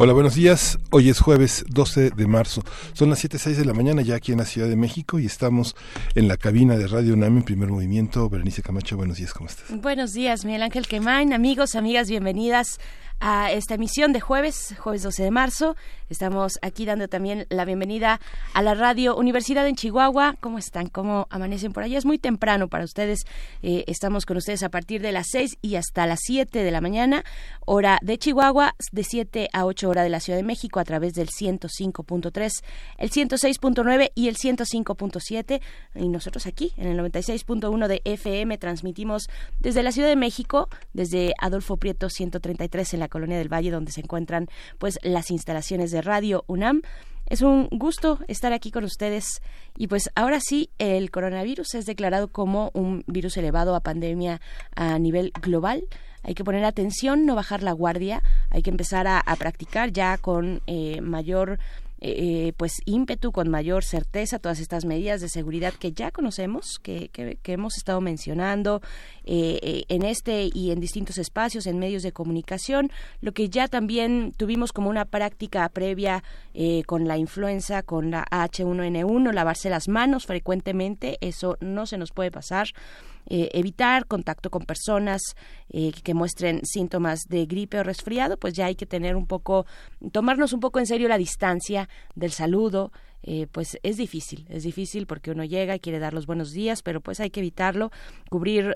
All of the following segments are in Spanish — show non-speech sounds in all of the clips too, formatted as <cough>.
Hola, buenos días. Hoy es jueves 12 de marzo. Son las 7.06 de la mañana ya aquí en la Ciudad de México y estamos en la cabina de Radio UNAM en primer movimiento. Berenice Camacho, buenos días, ¿cómo estás? Buenos días, Miguel Ángel Quemain. Amigos, amigas, bienvenidas a esta emisión de jueves, jueves 12 de marzo. Estamos aquí dando también la bienvenida a la radio Universidad en Chihuahua. ¿Cómo están? ¿Cómo amanecen por allá? Es muy temprano para ustedes. Eh, estamos con ustedes a partir de las 6 y hasta las 7 de la mañana, hora de Chihuahua, de 7 a 8 hora de la Ciudad de México a través del 105.3, el 106.9 y el 105.7. Y nosotros aquí en el 96.1 de FM transmitimos desde la Ciudad de México, desde Adolfo Prieto 133 en la Colonia del Valle, donde se encuentran pues las instalaciones de Radio UNAM. Es un gusto estar aquí con ustedes y pues ahora sí, el coronavirus es declarado como un virus elevado a pandemia a nivel global. Hay que poner atención, no bajar la guardia, hay que empezar a, practicar ya con eh, mayor eh, pues ímpetu, con mayor certeza todas estas medidas de seguridad que ya conocemos, que, que, hemos estado mencionando eh, eh, en este y en distintos espacios, en medios de comunicación, lo que ya también tuvimos como una práctica previa con la influenza, con la H1N1, lavarse las manos frecuentemente, eso no se nos puede pasar. Eh, evitar contacto con personas eh, que muestren síntomas de gripe o resfriado, pues ya hay que tener un poco, tomarnos un poco en serio la distancia del saludo, eh, pues es difícil, es difícil porque uno llega y quiere dar los buenos días, pero pues hay que evitarlo, cubrir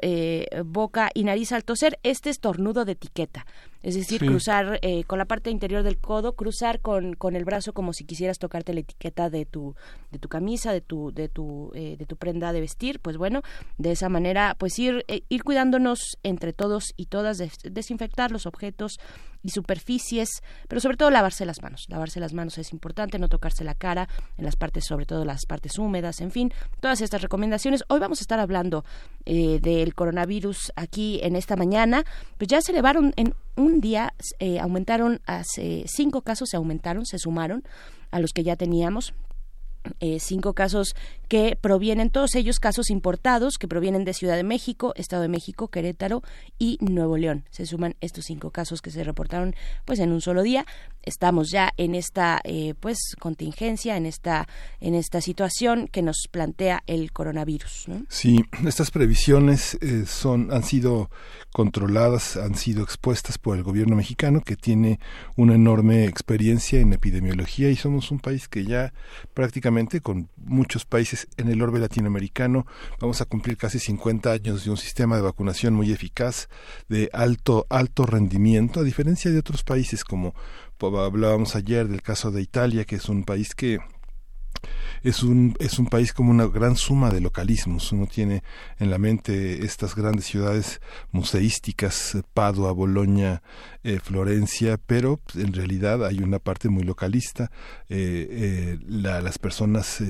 boca y nariz al toser, este estornudo de etiqueta, es decir, cruzar eh, con la parte interior del codo, cruzar con, con el brazo como si quisieras tocarte la etiqueta de tu, de tu camisa, de tu, de tu, eh, de tu prenda de vestir, pues bueno, de esa manera, pues ir, eh, ir cuidándonos entre todos y todas, desinfectar los objetos y superficies, pero sobre todo lavarse las manos. Lavarse las manos es importante, no tocarse la cara en las partes, sobre todo las partes húmedas, en fin, todas estas recomendaciones. Hoy vamos a estar hablando del coronavirus aquí en esta mañana, pues ya se elevaron en un día eh, aumentaron, hace cinco casos se aumentaron, se sumaron a los que ya teníamos. Eh, cinco casos que provienen, todos ellos casos importados, que provienen de Ciudad de México, Estado de México, Querétaro y Nuevo León. Se suman estos cinco casos que se reportaron pues en un solo día estamos ya en esta eh, pues contingencia en esta en esta situación que nos plantea el coronavirus sí estas previsiones eh, son han sido controladas han sido expuestas por el gobierno mexicano que tiene una enorme experiencia en epidemiología y somos un país que ya prácticamente con muchos países en el orbe latinoamericano. Vamos a cumplir casi 50 años de un sistema de vacunación muy eficaz de alto alto rendimiento a diferencia de otros países como hablábamos ayer del caso de Italia, que es un país que es un, es un país como una gran suma de localismos. Uno tiene en la mente estas grandes ciudades museísticas, Padua, Boloña, eh, Florencia, pero en realidad hay una parte muy localista. Eh, eh, las personas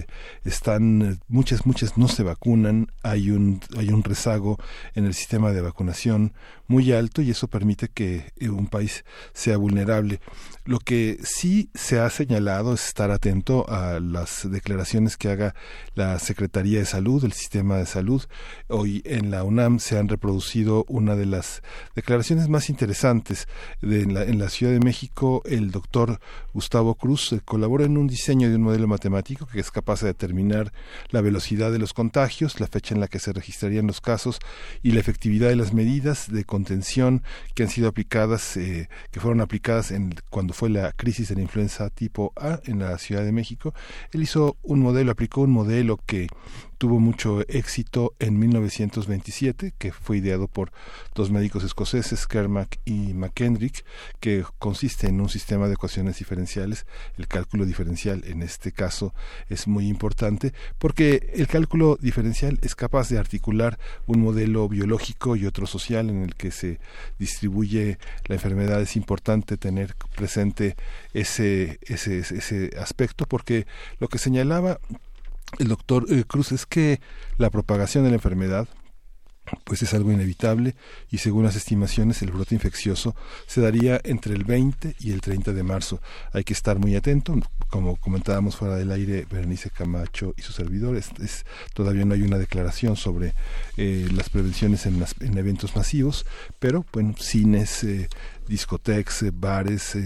están, muchas, muchas no se vacunan, hay un, hay un rezago en el sistema de vacunación muy alto y eso permite que un país sea vulnerable. Lo que sí se ha señalado es estar atento a las declaraciones que haga la Secretaría de Salud, el sistema de salud. Hoy en la UNAM se han reproducido una de las declaraciones más interesantes en, la, Ciudad de México, el doctor Gustavo Cruz eh, colabora en un diseño de un modelo matemático que es capaz de determinar la velocidad de los contagios, la fecha en la que se registrarían los casos y la efectividad de las medidas de contención que han sido aplicadas, eh, que fueron aplicadas en, cuando fue la crisis de la influenza tipo A en la Ciudad de México. Él hizo un modelo, aplicó un modelo que tuvo mucho éxito en 1927, que fue ideado por dos médicos escoceses, Kermack y McKendrick, que consiste en un sistema de ecuaciones diferenciales. El cálculo diferencial en este caso es muy importante porque el cálculo diferencial es capaz de articular un modelo biológico y otro social en el que se distribuye la enfermedad. Es importante tener presente ese, ese, ese aspecto porque lo que señalaba el doctor eh, Cruz es que la propagación de la enfermedad pues es algo inevitable y según las estimaciones el brote infeccioso se daría entre el 20 y el 30 de marzo. Hay que estar muy atento, como comentábamos fuera del aire Berenice Camacho y sus servidores, es, todavía no hay una declaración sobre eh, las prevenciones en, en, eventos masivos, pero bueno, cines, eh, discotecas, eh, bares,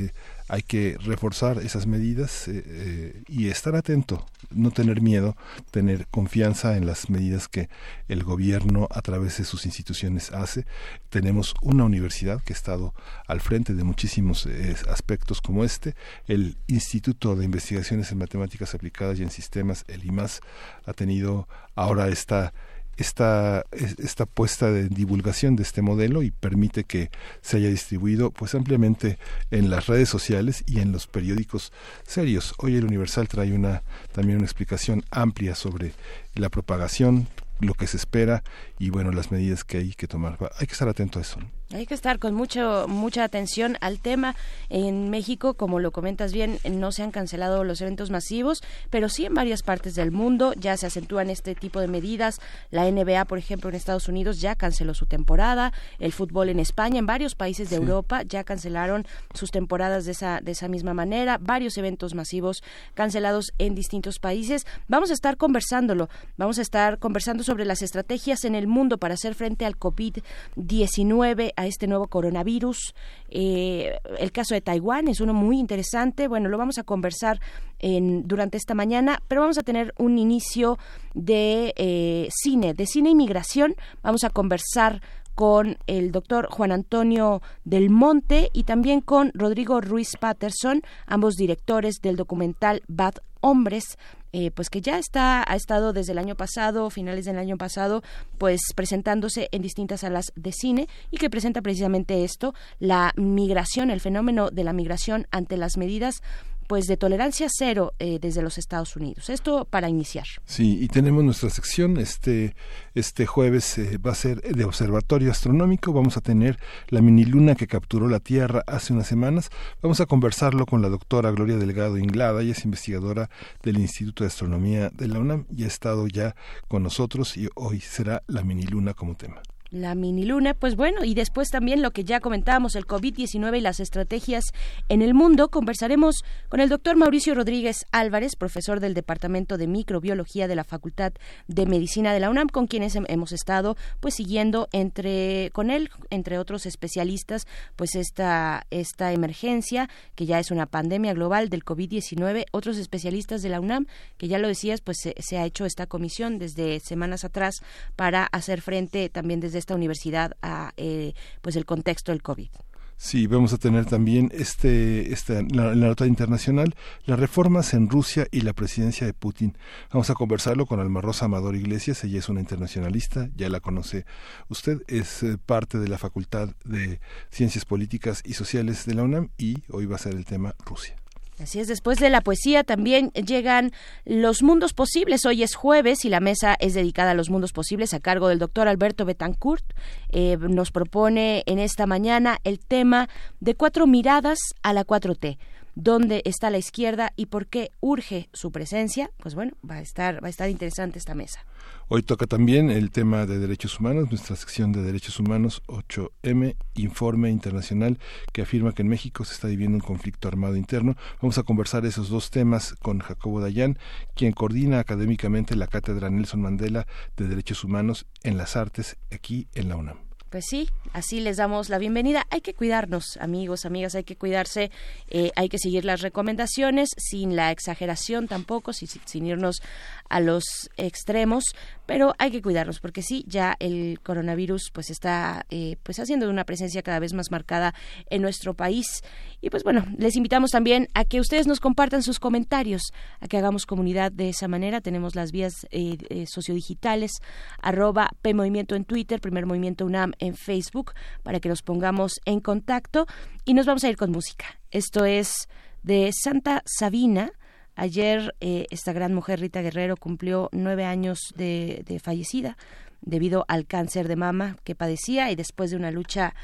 hay que reforzar esas medidas eh, eh, y estar atento, no tener miedo, tener confianza en las medidas que el gobierno a través de sus instituciones hace. Tenemos una universidad que ha estado al frente de muchísimos eh, aspectos como este. El Instituto de Investigaciones en Matemáticas Aplicadas y en Sistemas, el IMAS, ha tenido ahora esta esta, esta puesta de divulgación de este modelo y permite que se haya distribuido pues ampliamente en las redes sociales y en los periódicos serios. Hoy el Universal trae una también una explicación amplia sobre la propagación, lo que se espera y bueno las medidas que hay que tomar. Hay que estar atento a eso. Hay que estar con mucho, mucha atención al tema. En México, como lo comentas bien, no se han cancelado los eventos masivos, pero sí en varias partes del mundo ya se acentúan este tipo de medidas. La NBA, por ejemplo, en Estados Unidos ya canceló su temporada. El fútbol en España, en varios países de Europa ya cancelaron sus temporadas de esa, de esa misma manera. Varios eventos masivos cancelados en distintos países. Vamos a estar conversándolo. Vamos a estar conversando sobre las estrategias en el mundo para hacer frente al COVID-19 a este nuevo coronavirus. Eh, el caso de Taiwán es uno muy interesante. Bueno, lo vamos a conversar en, durante esta mañana, pero vamos a tener un inicio de eh, cine, de cine y migración. Vamos a conversar con el doctor Juan Antonio del Monte y también con Rodrigo Ruiz Patterson, ambos directores del documental Bad Hombres, eh, pues que ya está ha estado desde el año pasado, finales del año pasado, pues presentándose en distintas salas de cine y que presenta precisamente esto, la migración, el fenómeno de la migración ante las medidas pues de tolerancia cero eh, desde los Estados Unidos. Esto para iniciar. Sí, y tenemos nuestra sección este este jueves eh, va a ser de observatorio astronómico. Vamos a tener la mini luna que capturó la Tierra hace unas semanas. Vamos a conversarlo con la doctora Gloria Delgado Inglada. Ella es investigadora del Instituto de Astronomía de la UNAM y ha estado ya con nosotros y hoy será la mini luna como tema la mini luna, pues bueno, y después también lo que ya comentábamos, el COVID-19 y las estrategias en el mundo, conversaremos con el doctor Mauricio Rodríguez Álvarez, profesor del Departamento de Microbiología de la Facultad de Medicina de la UNAM, con quienes hemos estado pues siguiendo entre con él, entre otros especialistas, pues esta esta emergencia que ya es una pandemia global del COVID-19, otros especialistas de la UNAM, que ya lo decías, pues se, se ha hecho esta comisión desde semanas atrás para hacer frente también desde esta universidad a eh, pues el contexto del COVID. Sí, vamos a tener también este, este la, nota internacional, las reformas en Rusia y la presidencia de Putin. Vamos a conversarlo con Alma Rosa Amador Iglesias, ella es una internacionalista, ya la conoce usted, es eh, parte de la Facultad de Ciencias Políticas y Sociales de la UNAM y hoy va a ser el tema Rusia. Así es, después de la poesía también llegan los mundos posibles. Hoy es jueves y la mesa es dedicada a los mundos posibles a cargo del doctor Alberto Betancourt. Eh, nos propone en esta mañana el tema de cuatro miradas a la 4T dónde está la izquierda y por qué urge su presencia, pues bueno, va a estar, va a estar interesante esta mesa. Hoy toca también el tema de derechos humanos, nuestra sección de derechos humanos 8M, informe internacional que afirma que en México se está viviendo un conflicto armado interno. Vamos a conversar esos dos temas con Jacobo Dayan, quien coordina académicamente la Cátedra Nelson Mandela de Derechos Humanos en las Artes aquí en la UNAM. Pues sí, así les damos la bienvenida. Hay que cuidarnos, amigos, amigas, hay que cuidarse, eh, hay que seguir las recomendaciones sin la exageración tampoco, sin, sin irnos a los extremos, pero hay que cuidarnos porque sí, ya el coronavirus pues está eh, pues haciendo una presencia cada vez más marcada en nuestro país y pues bueno, les invitamos también a que ustedes nos compartan sus comentarios, a que hagamos comunidad de esa manera. Tenemos las vías eh, eh, sociodigitales, arroba P Movimiento en Twitter, Primer Movimiento UNAM en Facebook, para que nos pongamos en contacto y nos vamos a ir con música. Esto es de Santa Sabina Ayer eh, esta gran mujer, Rita Guerrero, cumplió nueve años de, fallecida debido al cáncer de mama que padecía y después de una lucha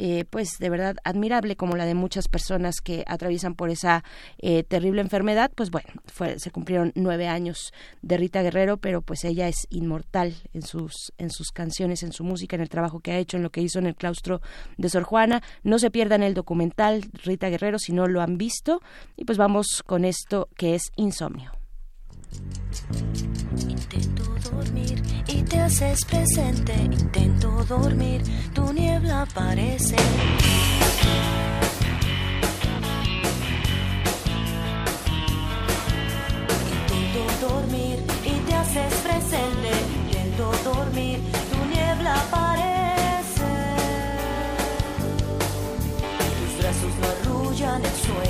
eh, pues de verdad admirable como la de muchas personas que atraviesan por esa eh, terrible enfermedad pues bueno fue, se cumplieron nueve años de Rita Guerrero pero pues ella es inmortal en sus en sus canciones en su música en el trabajo que ha hecho en lo que hizo en el claustro de Sor Juana. No se pierdan el documental Rita Guerrero si no lo han visto. Y pues vamos con esto que es insomnio Intento dormir y te haces presente. Intento dormir, tu niebla aparece. Intento dormir y te haces presente. Intento dormir, tu niebla aparece. Tus brazos no arrullan el sueño.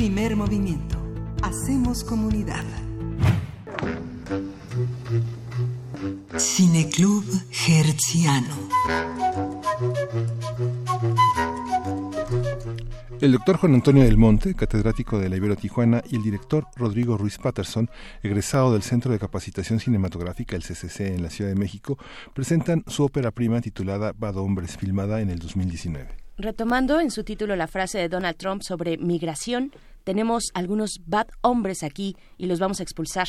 Primer movimiento. Hacemos comunidad. Cineclub Hertziano. El doctor Juan Antonio del Monte, catedrático de la Ibero Tijuana, y el director Rodrigo Ruiz Patterson, egresado del Centro de Capacitación Cinematográfica, el CCC, en la Ciudad de México, presentan su ópera prima titulada Bad Hombres, filmada en el 2019. Retomando en su título la frase de Donald Trump sobre migración, tenemos algunos bad hombres aquí y los vamos a expulsar.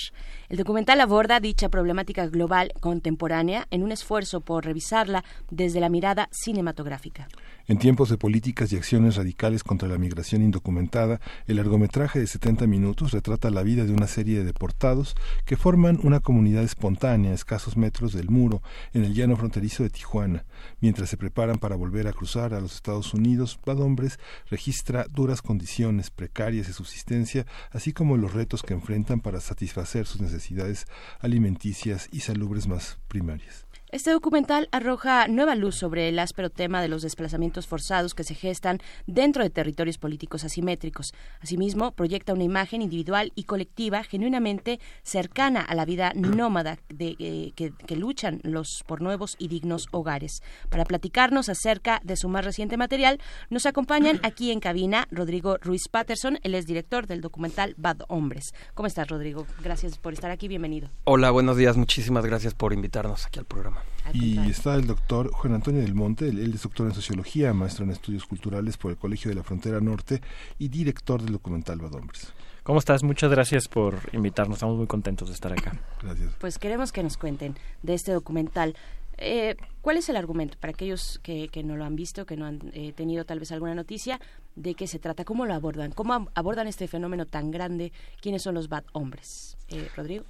El documental aborda dicha problemática global contemporánea en un esfuerzo por revisarla desde la mirada cinematográfica. En tiempos de políticas y acciones radicales contra la migración indocumentada, el largometraje de 70 minutos retrata la vida de una serie de deportados que forman una comunidad espontánea a escasos metros del muro en el llano fronterizo de Tijuana. Mientras se preparan para volver a cruzar a los Estados Unidos, Bad Hombres registra duras condiciones precarias de subsistencia, así como los retos que enfrentan para satisfacer sus necesidades alimenticias y salubres más primarias. Este documental arroja nueva luz sobre el áspero tema de los desplazamientos forzados que se gestan dentro de territorios políticos asimétricos. Asimismo, proyecta una imagen individual y colectiva genuinamente cercana a la vida nómada de, eh, que, luchan los por nuevos y dignos hogares. Para platicarnos acerca de su más reciente material, nos acompañan aquí en cabina Rodrigo Ruiz Patterson, él es director del documental Bad Hombres. ¿Cómo estás, Rodrigo? Gracias por estar aquí, bienvenido. Hola, buenos días, muchísimas gracias por invitarnos aquí al programa. Y está el doctor Juan Antonio del Monte, él es doctor en Sociología, maestro en Estudios Culturales por el Colegio de la Frontera Norte y director del documental Bad Hombres. ¿Cómo estás? Muchas gracias por invitarnos, estamos muy contentos de estar acá. Gracias. Pues queremos que nos cuenten de este documental. Eh, ¿Cuál es el argumento para aquellos que, que no lo han visto, que no han eh, tenido tal vez alguna noticia? ¿De qué se trata? ¿Cómo lo abordan? ¿Cómo abordan este fenómeno tan grande? ¿Quiénes son los bad hombres? Eh, Rodrigo.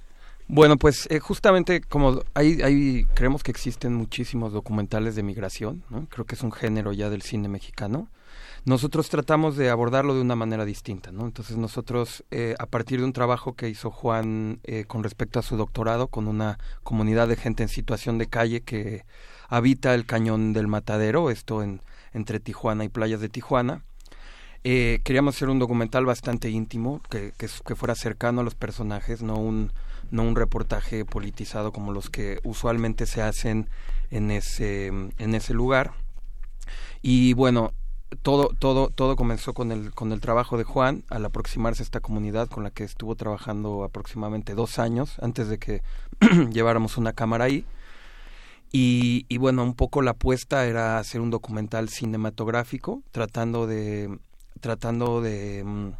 Bueno, pues eh, justamente como hay, creemos que existen muchísimos documentales de migración, ¿no? creo que es un género ya del cine mexicano. Nosotros tratamos de abordarlo de una manera distinta, ¿no? Entonces nosotros, eh, a partir de un trabajo que hizo Juan eh, con respecto a su doctorado, con una comunidad de gente en situación de calle que habita el cañón del Matadero, esto en, entre Tijuana y playas de Tijuana, eh, queríamos hacer un documental bastante íntimo, que, que fuera cercano a los personajes, no un no un reportaje politizado como los que usualmente se hacen en ese, en ese lugar. Y bueno, todo, todo, todo comenzó con el, con el trabajo de Juan al aproximarse a esta comunidad con la que estuvo trabajando aproximadamente dos años antes de que <clears throat> lleváramos una cámara ahí. Y, bueno, un poco la apuesta era hacer un documental cinematográfico, tratando de, tratando de,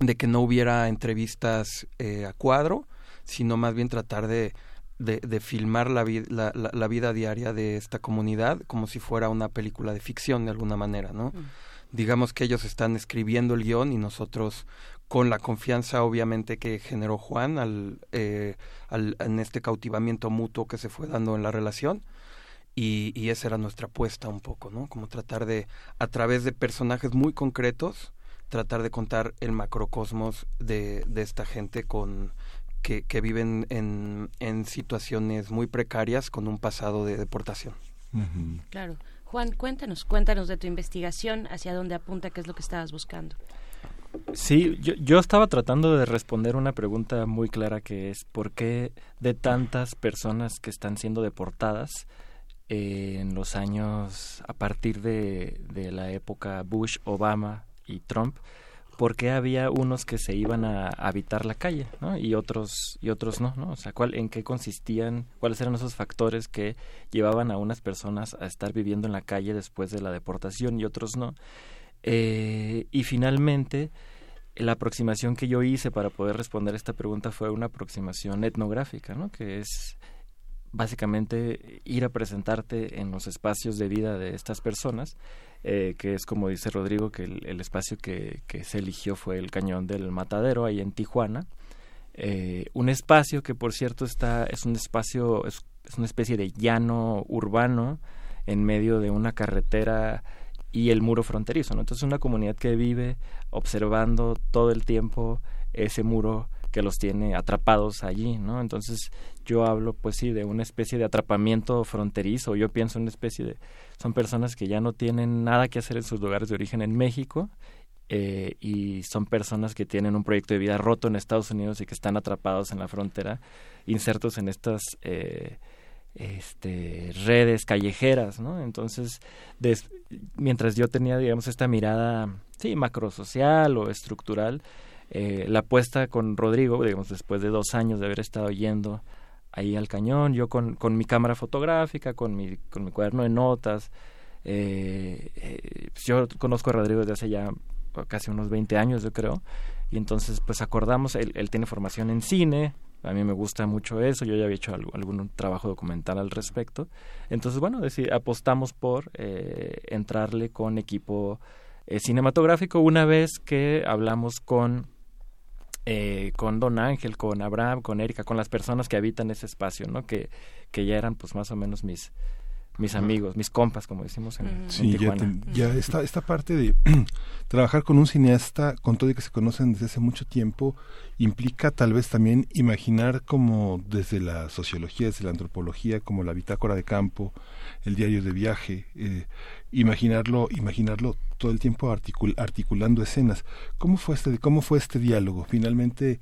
de que no hubiera entrevistas eh, a cuadro, sino más bien tratar de, de, de filmar la, la, la, la, vida diaria de esta comunidad como si fuera una película de ficción de alguna manera, ¿no? Mm. Digamos que ellos están escribiendo el guion y nosotros con la confianza obviamente que generó Juan al, eh, al, en este cautivamiento mutuo que se fue dando en la relación y, y esa era nuestra apuesta un poco, ¿no? Como tratar de, a través de personajes muy concretos, tratar de contar el macrocosmos de, de esta gente con, que, que viven en, en, situaciones muy precarias con un pasado de deportación. Uh -huh. Claro. Juan, cuéntanos, cuéntanos de tu investigación, hacia dónde apunta, qué es lo que estabas buscando. Sí, yo, yo estaba tratando de responder una pregunta muy clara que es ¿por qué de tantas personas que están siendo deportadas eh, en los años a partir de, de la época Bush, Obama y Trump? Por qué había unos que se iban a habitar la calle, ¿no? Y otros y otros no, ¿no? O sea, ¿cuál, en qué consistían, cuáles eran esos factores que llevaban a unas personas a estar viviendo en la calle después de la deportación y otros no. Eh, y finalmente, la aproximación que yo hice para poder responder esta pregunta fue una aproximación etnográfica, ¿no? Que es básicamente ir a presentarte en los espacios de vida de estas personas eh, que es como dice Rodrigo, que el, espacio que, que, se eligió fue el cañón del Matadero, ahí en Tijuana. Eh, un espacio que, por cierto, está, es un espacio, es, es, una especie de llano urbano en medio de una carretera y el muro fronterizo. ¿no? Entonces, una comunidad que vive observando todo el tiempo ese muro que los tiene atrapados allí, ¿no? Entonces yo hablo, pues sí, de una especie de atrapamiento fronterizo. Yo pienso en una especie de son personas que ya no tienen nada que hacer en sus lugares de origen en México eh, y son personas que tienen un proyecto de vida roto en Estados Unidos y que están atrapados en la frontera, insertos en estas eh, este, redes callejeras, ¿no? Entonces, mientras yo tenía, digamos, esta mirada, sí, macrosocial o estructural, eh, la apuesta con Rodrigo, digamos, después de dos años de haber estado yendo ahí al cañón, yo con, con mi cámara fotográfica, con mi, con mi cuaderno de notas, pues yo conozco a Rodrigo desde hace ya casi unos 20 años, yo creo. Y entonces, pues acordamos, él, tiene formación en cine, a mí me gusta mucho eso, yo ya había hecho algún, trabajo documental al respecto. Entonces, bueno, apostamos por eh, entrarle con equipo eh, cinematográfico una vez que hablamos con, eh, con Don Ángel, con Abraham, con Erika, con las personas que habitan ese espacio, ¿no? Que, que ya eran pues más o menos mis, mis amigos, mis compas, como decimos en, sí, Ya, esta, esta parte de <clears throat> trabajar con un cineasta, con todo y que se conocen desde hace mucho tiempo, implica tal vez también imaginar como desde la sociología, desde la antropología, como la bitácora de campo, el diario de viaje, eh, imaginarlo, imaginarlo todo el tiempo articulando escenas. ¿Cómo fue este, cómo fue este diálogo? Finalmente,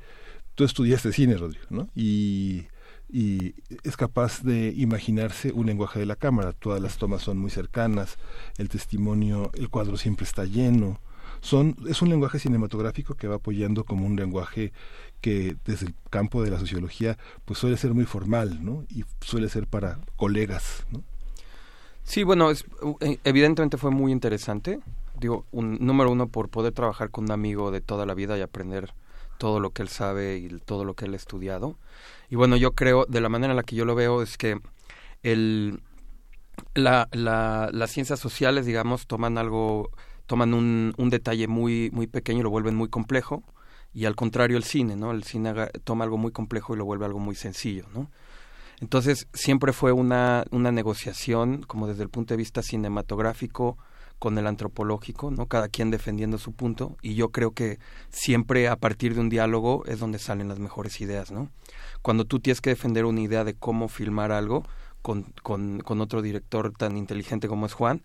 tú estudiaste cine, Rodrigo, ¿no? Y y es capaz de imaginarse un lenguaje de la cámara. Todas las tomas son muy cercanas, el testimonio, el cuadro siempre está lleno. Son, es un lenguaje cinematográfico que va apoyando como un lenguaje que desde el campo de la sociología pues suele ser muy formal, ¿no? Y suele ser para colegas, ¿no? Sí, bueno, es, eh, evidentemente fue muy interesante. Digo, un, número uno por poder trabajar con un amigo de toda la vida y aprender todo lo que él sabe y todo lo que él ha estudiado. Y bueno, yo creo, de la manera en la que yo lo veo, es que el, la, la, las ciencias sociales, digamos, toman algo, toman un, un detalle muy, muy pequeño y lo vuelven muy complejo. Y al contrario el cine, ¿no? El cine toma algo muy complejo y lo vuelve algo muy sencillo, ¿no? Entonces siempre fue una, una negociación, como desde el punto de vista cinematográfico, con el antropológico, ¿no? Cada quien defendiendo su punto y yo creo que siempre a partir de un diálogo es donde salen las mejores ideas, ¿no? Cuando tú tienes que defender una idea de cómo filmar algo con, con, con otro director tan inteligente como es Juan,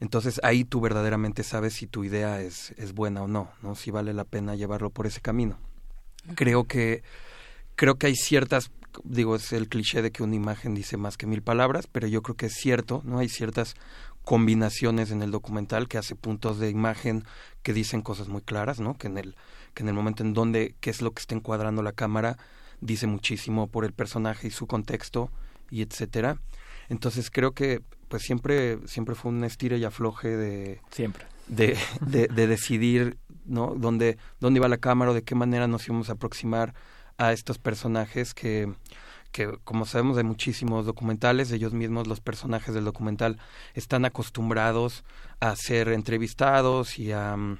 entonces ahí tú verdaderamente sabes si tu idea es, es buena o no, ¿no? Si vale la pena llevarlo por ese camino. Creo que creo que hay ciertas digo es el cliché de que una imagen dice más que mil palabras, pero yo creo que es cierto, ¿no? Hay ciertas combinaciones en el documental que hace puntos de imagen que dicen cosas muy claras, ¿no? Que en el que en el momento en donde qué es lo que está encuadrando la cámara dice muchísimo por el personaje y su contexto y etcétera. Entonces creo que pues siempre siempre fue un estire y afloje de siempre de, de, <laughs> de decidir no dónde dónde iba la cámara o de qué manera nos íbamos a aproximar a estos personajes que que como sabemos de muchísimos documentales, ellos mismos, los personajes del documental, están acostumbrados a ser entrevistados y a... Mm,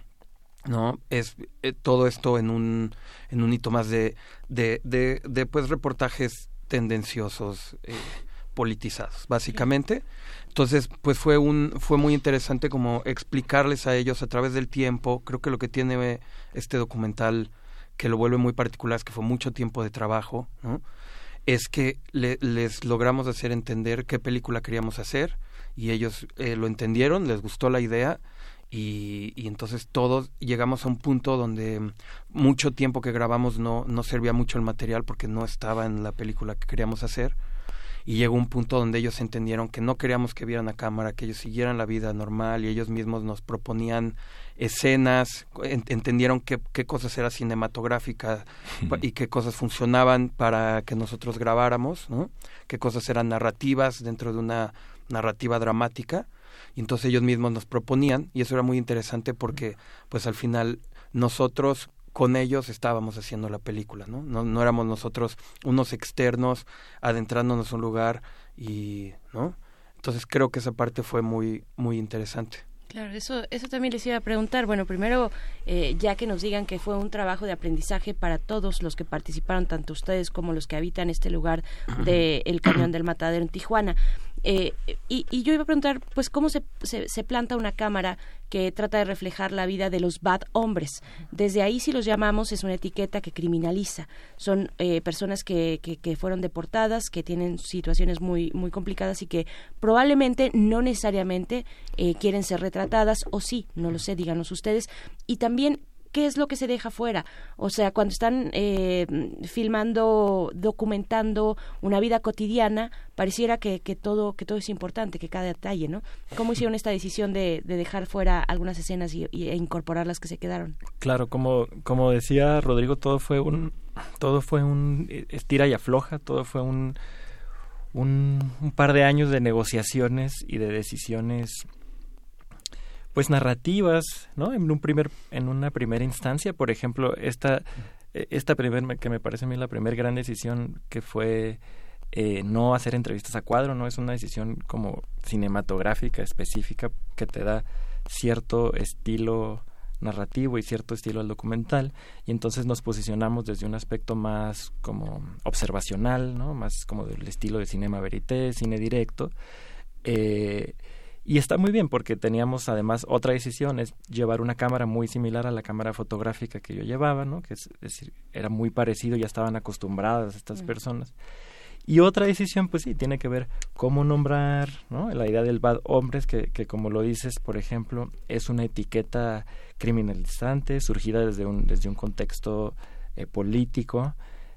¿no? Es eh, todo esto en un, en un hito más de, de, de, pues reportajes tendenciosos, eh, politizados, básicamente. Entonces, pues fue un, fue muy interesante como explicarles a ellos a través del tiempo. Creo que lo que tiene este documental que lo vuelve muy particular es que fue mucho tiempo de trabajo, ¿no? es que les logramos hacer entender qué película queríamos hacer y ellos eh, lo entendieron, les gustó la idea y, y, entonces todos llegamos a un punto donde mucho tiempo que grabamos no, no servía mucho el material porque no estaba en la película que queríamos hacer y llegó un punto donde ellos entendieron que no queríamos que vieran a cámara, que ellos siguieran la vida normal y ellos mismos nos proponían escenas, entendieron qué, qué cosas era cinematográfica y qué cosas funcionaban para que nosotros grabáramos, ¿no? qué cosas eran narrativas dentro de una narrativa dramática y entonces ellos mismos nos proponían y eso era muy interesante porque pues al final nosotros con ellos estábamos haciendo la película, ¿no? No, no éramos nosotros unos externos adentrándonos a un lugar y, ¿no? Entonces creo que esa parte fue muy, muy interesante. Claro, eso, eso también les iba a preguntar. Bueno, primero, eh, ya que nos digan que fue un trabajo de aprendizaje para todos los que participaron, tanto ustedes como los que habitan este lugar del el Cañón del Matadero en Tijuana. Eh, y, y, yo iba a preguntar, pues, ¿cómo se, se, planta una cámara que trata de reflejar la vida de los bad hombres. Desde ahí, si los llamamos, es una etiqueta que criminaliza. Son eh, personas que, que, fueron deportadas, que tienen situaciones muy, muy complicadas y que probablemente no necesariamente eh, quieren ser retratadas, o sí, no lo sé, díganos ustedes. Y también qué es lo que se deja fuera. O sea, cuando están eh, filmando, documentando una vida cotidiana, pareciera que, que, todo que todo es importante, que cada detalle, ¿no? ¿Cómo hicieron esta decisión de, de dejar fuera algunas escenas y, e incorporar las que se quedaron? Claro, como como decía Rodrigo, todo fue un todo fue un estira y afloja, todo fue un un, un par de años de negociaciones y de decisiones pues narrativas, ¿no? En un primer en una primera instancia, por ejemplo, esta eh, esta primer que me parece a mí la primera gran decisión que fue eh, no hacer entrevistas a cuadro, no es una decisión como cinematográfica específica que te da cierto estilo narrativo y cierto estilo al documental y entonces nos posicionamos desde un aspecto más como observacional, ¿no? Más como del estilo de cinema verité, cine directo. Eh, y está muy bien porque teníamos además otra decisión, es llevar una cámara muy similar a la cámara fotográfica que yo llevaba, ¿no? Que es, decir, era muy parecido, ya estaban acostumbradas estas personas. Y otra decisión, pues sí, tiene que ver cómo nombrar, ¿no? La idea del bad hombres, que, que como lo dices, por ejemplo, es una etiqueta criminalizante, surgida desde un, desde un contexto eh, político,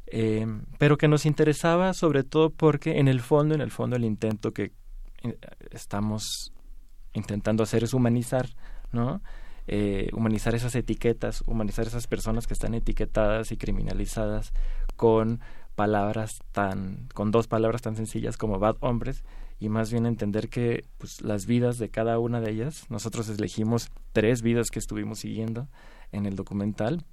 eh, pero que nos interesaba sobre todo porque en el fondo, en el fondo, el intento que eh, estamos intentando hacer es humanizar, ¿no? Eh, humanizar esas etiquetas, humanizar esas personas que están etiquetadas y criminalizadas con palabras tan, con dos palabras tan sencillas como bad hombres y más bien entender que pues, las vidas de cada una de ellas, nosotros elegimos tres vidas que estuvimos siguiendo en el documental,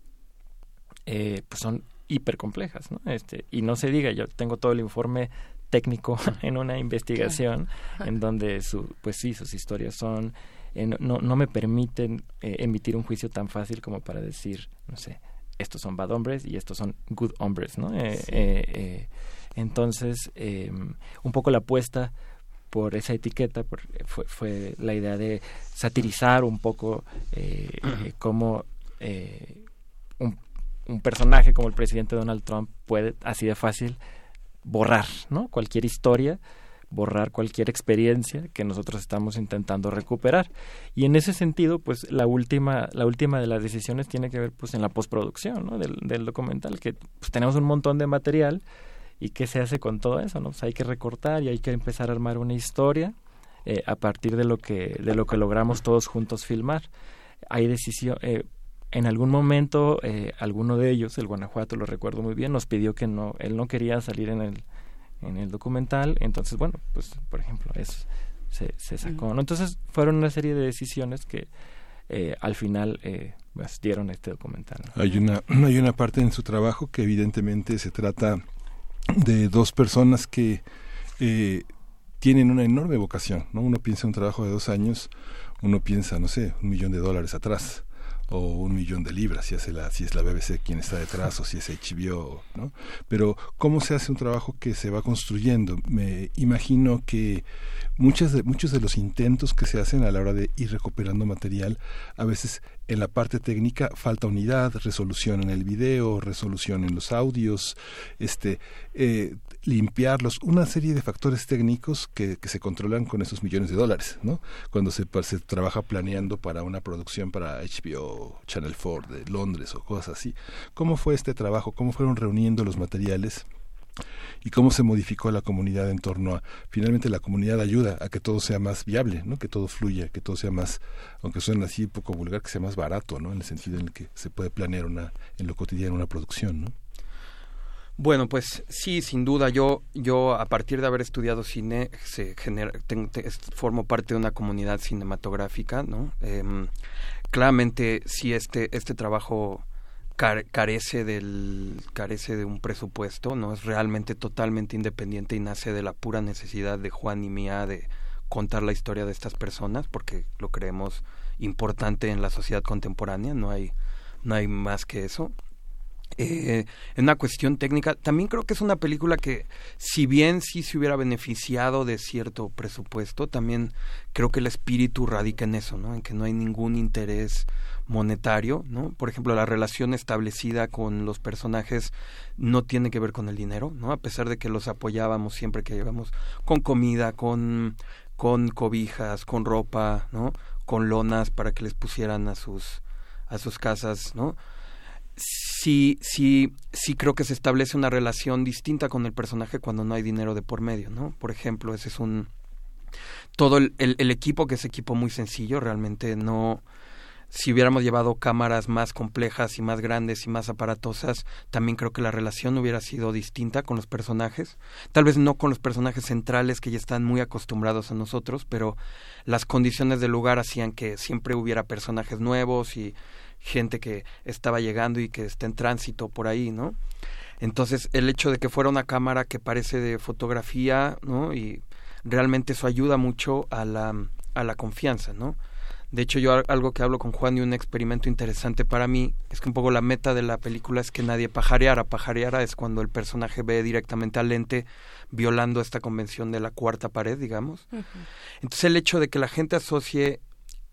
eh, pues son hiper complejas, ¿no? Este, y no se diga, yo tengo todo el informe técnico <laughs> en una investigación en donde su, pues sí sus historias son eh, no, no me permiten eh, emitir un juicio tan fácil como para decir no sé estos son bad hombres y estos son good hombres no eh, entonces em, un poco la apuesta por esa etiqueta fue, fue la idea de satirizar un poco cómo un, un personaje como el presidente Donald Trump puede así de fácil borrar, ¿no? Cualquier historia, borrar cualquier experiencia que nosotros estamos intentando recuperar. Y en ese sentido, pues la última, la última de las decisiones tiene que ver pues en la postproducción, ¿no? Del, documental, que pues tenemos un montón de material y qué se hace con todo eso, ¿no? Pues hay que recortar y hay que empezar a armar una historia eh, a partir de lo que de lo que logramos todos juntos filmar. Hay decisión, eh, en algún momento eh, alguno de ellos, el Guanajuato lo recuerdo muy bien, nos pidió que no, él no quería salir en el, en el documental, entonces bueno, pues por ejemplo, eso se, se sacó, ¿no? Entonces fueron una serie de decisiones que eh, al final eh, pues, dieron este documental. Hay una, <clears throat> hay una parte en su trabajo que evidentemente se trata de dos personas que eh, tienen una enorme vocación, ¿no? Uno piensa en un trabajo de dos años, uno piensa, no sé, un millón de dólares atrás o un millón de libras, si, hace la, si es la BBC quien está detrás o si es HBO, ¿no? Pero ¿cómo se hace un trabajo que se va construyendo? Me imagino que muchas de, muchos de los intentos que se hacen a la hora de ir recuperando material, a veces en la parte técnica falta unidad, resolución en el video, resolución en los audios, este, eh, limpiarlos, una serie de factores técnicos que, que, se controlan con esos millones de dólares, ¿no? Cuando se, se trabaja planeando para una producción para HBO, Channel 4 de Londres o cosas así. ¿Cómo fue este trabajo? ¿Cómo fueron reuniendo los materiales? Y cómo se modificó la comunidad en torno a finalmente la comunidad ayuda a que todo sea más viable no que todo fluya que todo sea más aunque suene así un poco vulgar que sea más barato no en el sentido en el que se puede planear una en lo cotidiano una producción no bueno, pues sí, sin duda. Yo, yo a partir de haber estudiado cine, se genera, formo parte de una comunidad cinematográfica, ¿no? Eh, claramente, sí, este, este trabajo carece del carece de un presupuesto, no es realmente totalmente independiente y nace de la pura necesidad de Juan y mía de contar la historia de estas personas porque lo creemos importante en la sociedad contemporánea, no hay no hay más que eso. eh, en una cuestión técnica. También creo que es una película que, si bien sí se hubiera beneficiado de cierto presupuesto, también creo que el espíritu radica en eso, ¿no? En que no hay ningún interés monetario, ¿no? Por ejemplo, la relación establecida con los personajes no tiene que ver con el dinero, ¿no? A pesar de que los apoyábamos siempre que llevamos con comida, con con cobijas, con ropa, ¿no? Con lonas para que les pusieran a sus a sus casas, ¿no? sí, sí, sí creo que se establece una relación distinta con el personaje cuando no hay dinero de por medio, ¿no? Por ejemplo, ese es un todo el, el, equipo que es equipo muy sencillo, realmente no si hubiéramos llevado cámaras más complejas y más grandes y más aparatosas, también creo que la relación hubiera sido distinta con los personajes. Tal vez no con los personajes centrales que ya están muy acostumbrados a nosotros, pero las condiciones del lugar hacían que siempre hubiera personajes nuevos y gente que estaba llegando y que está en tránsito por ahí, ¿no? Entonces, el hecho de que fuera una cámara que parece de fotografía, ¿no? Y realmente eso ayuda mucho a la, a la confianza, ¿no? De hecho, yo algo que hablo con Juan y un experimento interesante para mí es que un poco la meta de la película es que nadie pajareara. Pajareara es cuando el personaje ve directamente al lente violando esta convención de la cuarta pared, digamos. Entonces, el hecho de que la gente asocie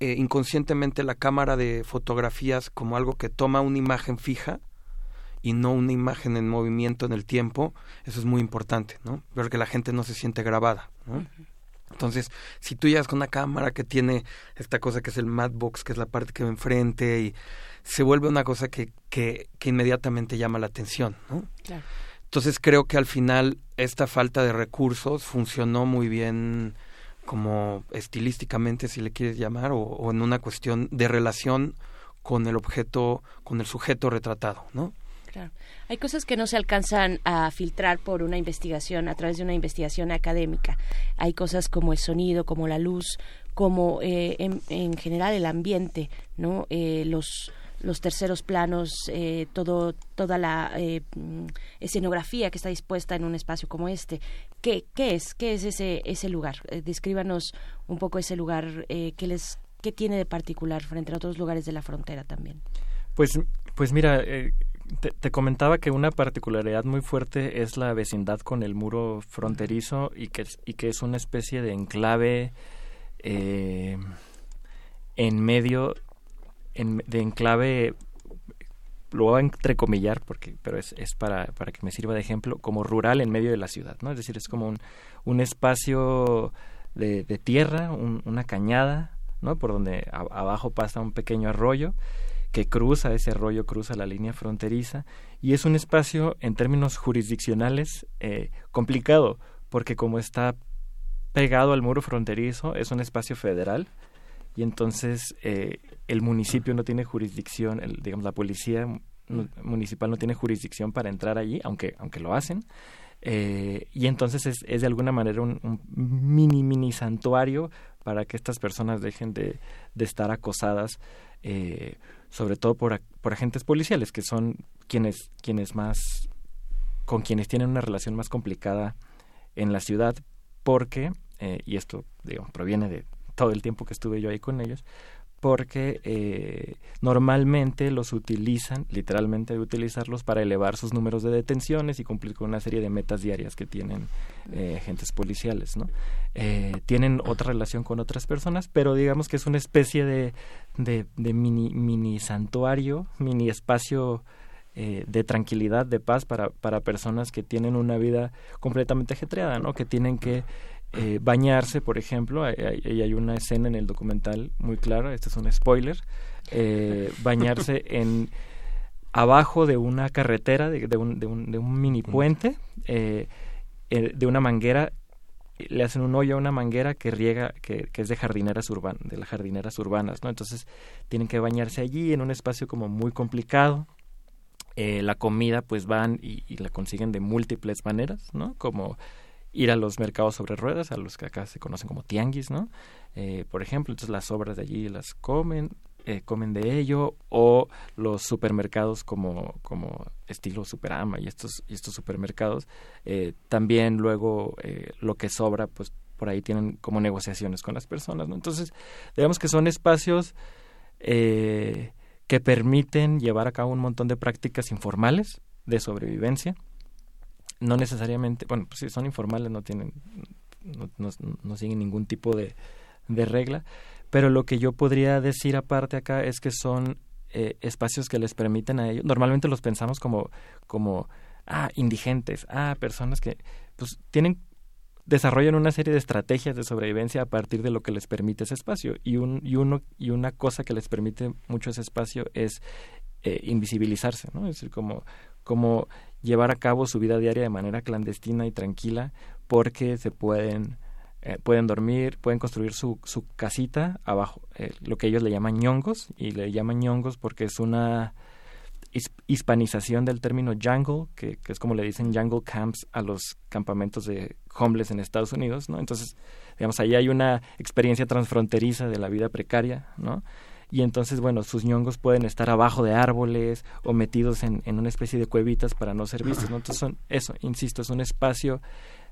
eh, inconscientemente la cámara de fotografías como algo que toma una imagen fija y no una imagen en movimiento en el tiempo, eso es muy importante, ¿no? Ver que la gente no se siente grabada, ¿no? Entonces, si tú llegas con una cámara que tiene esta cosa que es el box que es la parte que va enfrente, y se vuelve una cosa que, que, que inmediatamente llama la atención, ¿no? Entonces creo que al final esta falta de recursos funcionó muy bien como estilísticamente, si le quieres llamar, o, en una cuestión de relación con el objeto, con el sujeto retratado, ¿no? Hay cosas que no se alcanzan a filtrar por una investigación, a través de una investigación académica. Hay cosas como el sonido, como la luz, como eh, en, general el ambiente, ¿no? Eh, los los terceros planos, eh, todo, toda la eh, mm, escenografía que está dispuesta en un espacio como este. ¿Qué, qué es? ¿Qué es ese, ese lugar? Eh, descríbanos un poco ese lugar, ¿qué, les, ¿qué tiene de particular frente a otros lugares de la frontera también? Pues, pues mira, te, comentaba que una particularidad muy fuerte es la vecindad con el muro fronterizo y que, y que es una especie de enclave en medio de enclave lo voy a entrecomillar porque pero es, es para, para que me sirva de ejemplo como rural en medio de la ciudad no es decir es como un, un espacio de, de tierra una cañada no por donde abajo pasa un pequeño arroyo que cruza ese arroyo cruza la línea fronteriza y es un espacio en términos jurisdiccionales eh, complicado porque como está pegado al muro fronterizo es un espacio federal y entonces eh, el municipio no tiene jurisdicción, digamos la policía municipal no tiene jurisdicción para entrar allí, aunque aunque lo hacen. Eh, y entonces es, de alguna manera un, mini mini santuario para que estas personas dejen de, de estar acosadas, sobre todo por, por agentes policiales, que son quienes quienes más con quienes tienen una relación más complicada en la ciudad, porque y esto proviene de, todo el tiempo que estuve yo ahí con ellos, porque eh, normalmente los utilizan, literalmente que utilizarlos para elevar sus números de detenciones y cumplir con una serie de metas diarias que tienen eh, agentes policiales, ¿no? Eh, tienen otra relación con otras personas, pero digamos que es una especie de, de, de mini, mini santuario, mini espacio de tranquilidad, de paz para, para personas que tienen una vida completamente ajetreada, ¿no? Que tienen que eh, bañarse, por ejemplo, hay, hay, una escena en el documental muy clara, este es un spoiler, eh, <laughs> bañarse en abajo de una carretera, de, un, de, un, de un, mini puente, eh, de una manguera, le hacen un hoyo a una manguera que riega, que, que es de jardineras urbanas, de las jardineras urbanas, ¿no? Entonces tienen que bañarse allí en un espacio como muy complicado. la comida pues van y, y la consiguen de múltiples maneras, ¿no? Como ir a los mercados sobre ruedas, a los que acá se conocen como tianguis, ¿no? Eh, por ejemplo, entonces las obras de allí las comen, eh, comen de ello, o los supermercados como, como estilo Superama y estos, y estos supermercados, eh, también luego lo que sobra, pues por ahí tienen como negociaciones con las personas, ¿no? Entonces, digamos que son espacios que permiten llevar a cabo un montón de prácticas informales de sobrevivencia. No necesariamente, bueno, pues si son informales, no tienen, no, no, siguen ningún tipo de, de, regla, pero lo que yo podría decir aparte acá es que son eh, espacios que les permiten a ellos, normalmente los pensamos como, como, ah, indigentes, ah, personas que, pues, tienen desarrollan una serie de estrategias de sobrevivencia a partir de lo que les permite ese espacio y un y uno y una cosa que les permite mucho ese espacio es eh, invisibilizarse no es decir como como llevar a cabo su vida diaria de manera clandestina y tranquila porque se pueden eh, pueden dormir, pueden construir su, su casita abajo, eh, lo que ellos le llaman ñongos, y le llaman ñongos porque es una hispanización del término jungle, que, que, es como le dicen jungle camps a los campamentos de homeless en Estados Unidos, ¿no? Entonces, digamos, ahí hay una experiencia transfronteriza de la vida precaria, ¿no? Y entonces, bueno, sus ñongos pueden estar abajo de árboles o metidos en, en una especie de cuevitas para no ser vistos, ¿no? Entonces, son, eso, insisto, es un espacio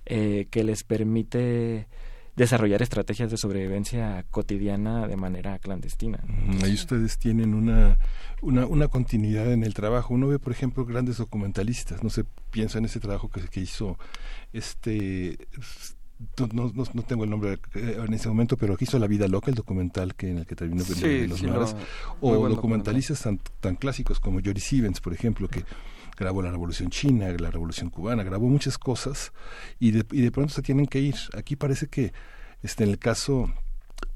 eh, que les permite desarrollar estrategias de sobrevivencia cotidiana de manera clandestina. Ahí ustedes tienen una, una, una, continuidad en el trabajo. Uno ve, por ejemplo, grandes documentalistas. No sé, piensa en ese trabajo que, que hizo este no, no, no, tengo el nombre eh, en ese momento, pero aquí hizo La vida loca, el documental que en el que terminó sí, los mares, o documentalistas tan, tan clásicos como Jory Stevens, por ejemplo, que grabó la Revolución China, la Revolución Cubana, grabó muchas cosas y de, y de pronto se tienen que ir. Aquí parece que este, en el caso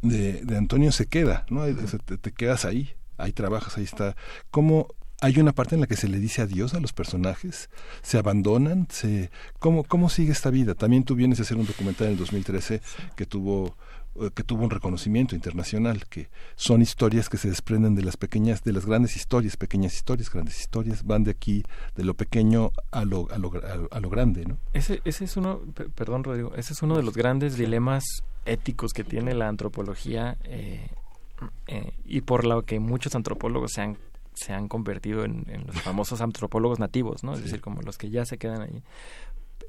de, de Antonio se queda, ¿no? Te, te, quedas ahí, ahí trabajas, ahí está. ¿Cómo hay una parte en la que se le dice adiós a los personajes, se abandonan, se ¿cómo, cómo sigue esta vida? También tú vienes a hacer un documental en el 2013 que tuvo eh, que tuvo un reconocimiento internacional, que son historias que se desprenden de las pequeñas, de las grandes historias, pequeñas historias, grandes historias, van de aquí, de lo pequeño a lo, a lo, a lo grande, ¿no? Ese, ese es uno, perdón Rodrigo, ese es uno de los grandes dilemas éticos que tiene la antropología eh, eh, y por lo que muchos antropólogos se han se han convertido en, los famosos antropólogos nativos, ¿no? Es decir, como los que ya se quedan ahí.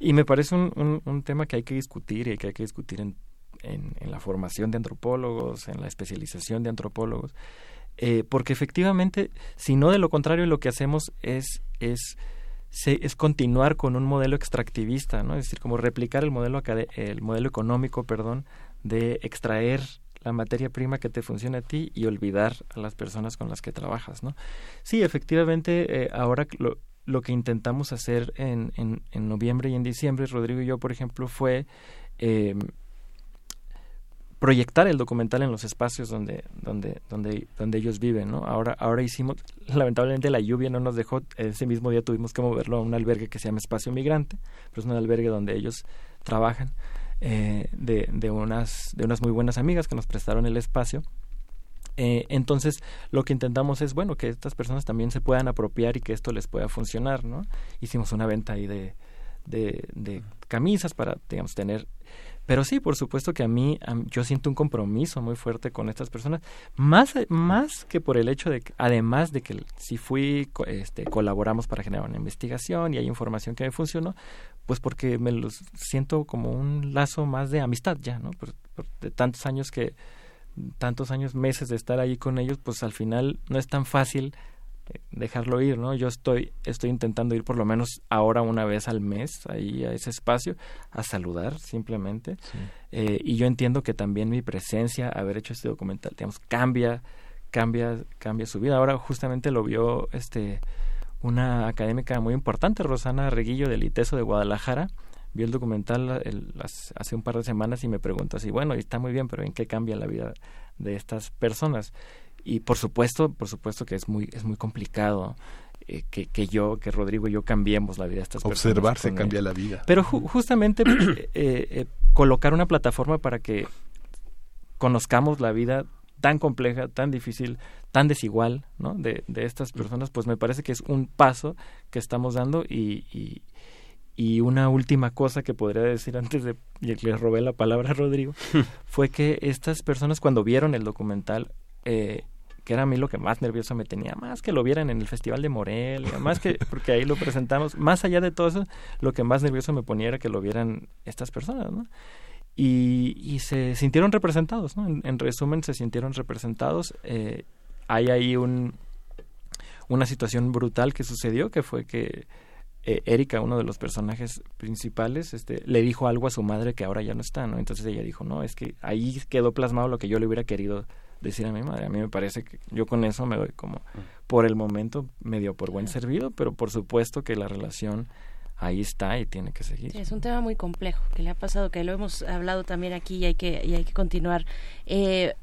Y me parece un, un, tema que hay que discutir y que hay que discutir en, en, la formación de antropólogos, en la especialización de antropólogos, eh, porque efectivamente, si no de lo contrario, lo que hacemos es, es, es continuar con un modelo extractivista, ¿no? Es decir, como replicar el modelo, el modelo económico, perdón, de extraer la materia prima que te funciona a ti y olvidar a las personas con las que trabajas, ¿no? Sí, efectivamente, eh, ahora lo, lo, que intentamos hacer en, en, en, noviembre y en diciembre, Rodrigo y yo, por ejemplo, fue eh, proyectar el documental en los espacios donde, donde, donde, donde ellos viven, ¿no? Ahora, ahora hicimos, <laughs> lamentablemente la lluvia no nos dejó, ese mismo día tuvimos que moverlo a un albergue que se llama Espacio Migrante, pero es un albergue donde ellos trabajan eh, de, de, unas, de unas muy buenas amigas que nos prestaron el espacio. Eh, entonces, lo que intentamos es, bueno, que estas personas también se puedan apropiar y que esto les pueda funcionar, ¿no? Hicimos una venta ahí de, de, de camisas para, digamos, tener pero sí, por supuesto que a mí, yo siento un compromiso muy fuerte con estas personas, más, más que por el hecho de que, además de que si fui, este, colaboramos para generar una investigación y hay información que me funcionó, pues porque me los siento como un lazo más de amistad ya, ¿no? de tantos años que, tantos años, meses de estar ahí con ellos, pues al final no es tan fácil dejarlo ir, ¿no? Yo estoy, estoy intentando ir por lo menos ahora una vez al mes ahí a ese espacio a saludar simplemente. Eh, y yo entiendo que también mi presencia, haber hecho este documental, digamos, cambia, cambia, cambia su vida. Ahora justamente lo vio este una académica muy importante, Rosana Reguillo del ITESO de Guadalajara, vio el documental hace un par de semanas y me preguntó así, bueno, está muy bien, pero ¿en qué cambia la vida de estas personas? y por supuesto, por supuesto que es muy, es muy complicado eh, que, que, yo, que Rodrigo y yo cambiemos la vida de estas personas. Observarse cambia la vida. Pero justamente eh, eh, colocar una plataforma para que conozcamos la vida tan compleja, tan difícil, tan desigual, ¿no? De, de estas personas, pues me parece que es un paso que estamos dando y, y, y una última cosa que podría decir antes de que le robé la palabra a Rodrigo <laughs> fue que estas personas cuando vieron el documental eh, que era a mí lo que más nervioso me tenía, más que lo vieran en el Festival de Morelia, más que, porque ahí lo presentamos, más allá de todo eso, lo que más nervioso me ponía era que lo vieran estas personas, ¿no? Y, y se sintieron representados, ¿no? En, resumen, se sintieron representados. Eh, hay ahí un, una situación brutal que sucedió, que fue que eh, Erika, uno de los personajes principales, este, le dijo algo a su madre que ahora ya no está, ¿no? Entonces ella dijo, no, es que ahí quedó plasmado lo que yo le hubiera querido decir a mi madre. A mí me parece que yo con eso me doy como, por el momento, medio por buen servido, pero por supuesto que la relación ahí está y tiene que seguir. es un tema muy complejo que le ha pasado, que lo hemos hablado también aquí y hay que, y hay que continuar. Eh,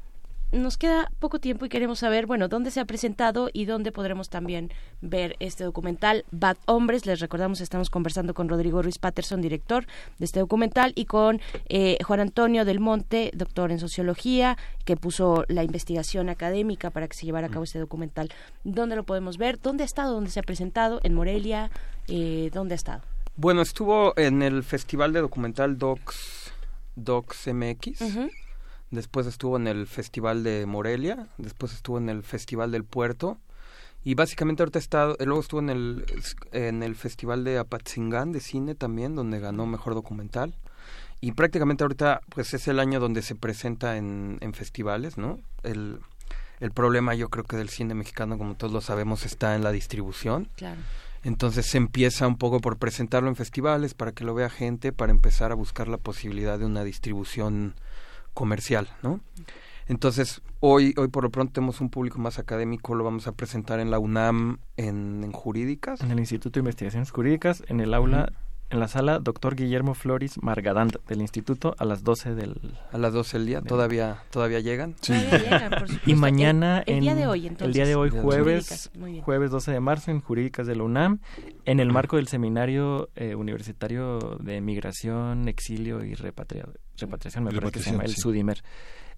nos queda poco tiempo y queremos saber, bueno, dónde se ha presentado y dónde podremos también ver este documental Bad Hombres. Les recordamos, estamos conversando con Rodrigo Ruiz Patterson, director de este documental, y con eh, Juan Antonio del Monte, doctor en sociología, que puso la investigación académica para que se llevara a cabo este documental. ¿Dónde lo podemos ver? ¿Dónde ha estado? ¿Dónde se ha presentado? ¿En Morelia? Eh, ¿Dónde ha estado? Bueno, estuvo en el Festival de Documental Docs, Docs MX. Después estuvo en el Festival de Morelia, después estuvo en el Festival del Puerto y básicamente ahorita está, luego estuvo en el, en el Festival de Apatzingán de cine también, donde ganó Mejor Documental. Y prácticamente ahorita pues es el año donde se presenta en, en festivales, ¿no? El, el problema yo creo que del cine mexicano, como todos lo sabemos, está en la distribución. Claro. Entonces se empieza un poco por presentarlo en festivales para que lo vea gente, para empezar a buscar la posibilidad de una distribución comercial, ¿no? Entonces, hoy, hoy por lo pronto tenemos un público más académico, lo vamos a presentar en la UNAM en, jurídicas. En el Instituto de Investigaciones Jurídicas, en el aula, en la sala Doctor Guillermo Floris Margadant del Instituto a las 12 del... A las 12 del día, todavía, todavía llegan. Sí. llegan, por <laughs> y mañana, el, el, día de hoy, entonces. El día de hoy, jueves, jueves 12 de marzo, en Jurídicas de la UNAM, en el marco del Seminario eh, Universitario de Migración, Exilio y Repatriación, me parece que se llama, el SUDIMER.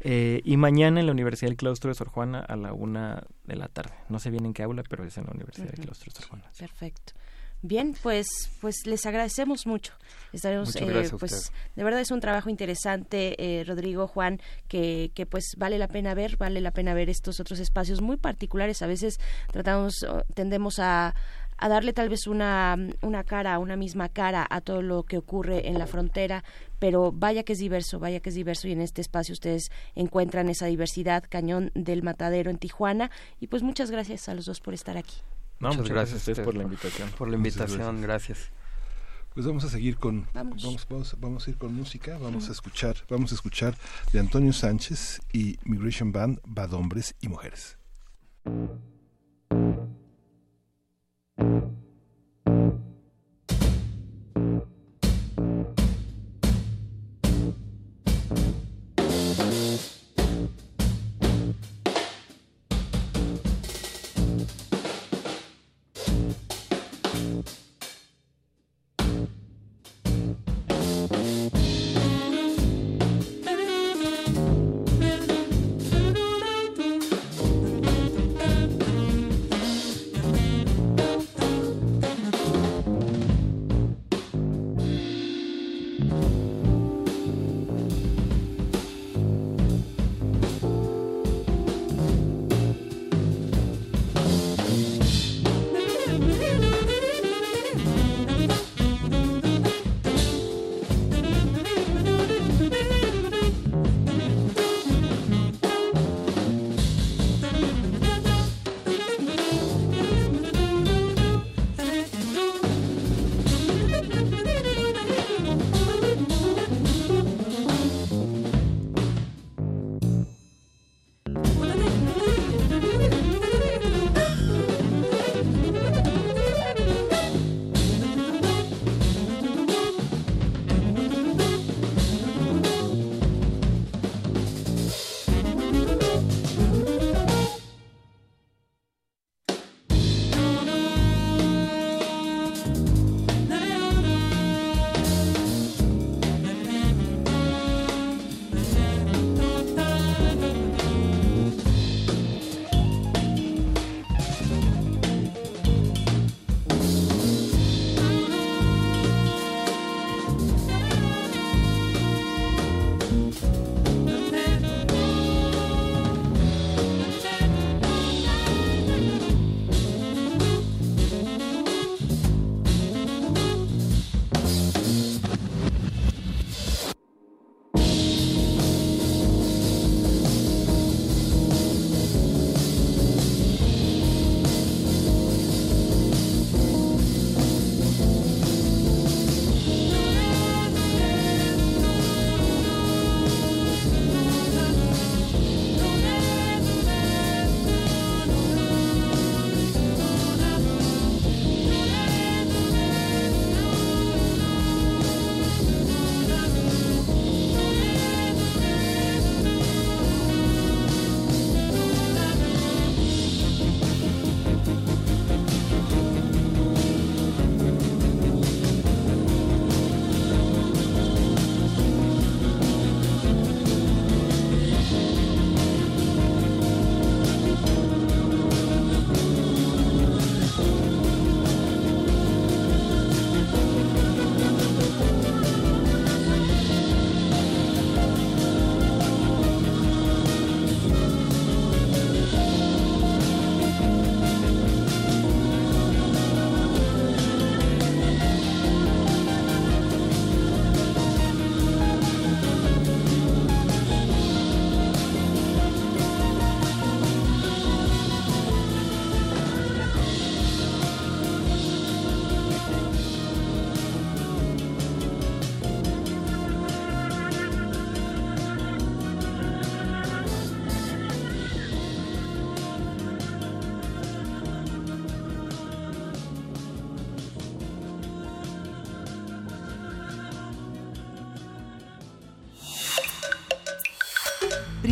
Eh, y mañana en la Universidad del Claustro de Sor Juana a la una de la tarde. No sé bien en qué aula, pero es en la Universidad del Claustro de Sor Juana. Perfecto. Bien, pues, pues les agradecemos mucho. Estaremos, eh, pues, de verdad es un trabajo interesante, eh, Rodrigo, Juan, que, que pues vale la pena ver, vale la pena ver estos otros espacios muy particulares. A veces tratamos, tendemos a, a darle tal vez una, una cara, una misma cara a todo lo que ocurre en la frontera, pero vaya que es diverso, vaya que es diverso y en este espacio ustedes encuentran esa diversidad, Cañón del Matadero en Tijuana y pues muchas gracias a los dos por estar aquí. Muchas, gracias, a ustedes por la invitación. Por la invitación, gracias. Pues vamos a seguir con vamos. Vamos, vamos, a ir con música, vamos a escuchar, vamos a escuchar de Antonio Sánchez y Migration Band Bad Hombres y Mujeres.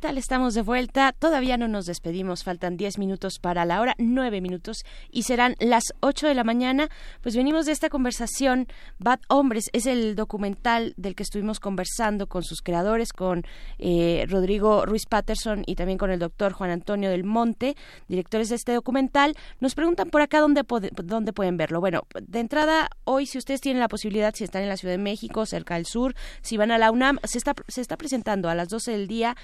Estamos de vuelta. Todavía no nos despedimos. Faltan 10 minutos para la hora, 9 minutos y serán las 8 de la mañana. Pues venimos de esta conversación. Bad Hombres es el documental del que estuvimos conversando con sus creadores, con eh, Rodrigo Ruiz Patterson y también con el doctor Juan Antonio del Monte, directores de este documental. Nos preguntan por acá dónde, dónde pueden verlo. Bueno, de entrada, hoy, si ustedes tienen la posibilidad, si están en la Ciudad de México, cerca del sur, si van a la UNAM, se está, se está presentando a las 12 del día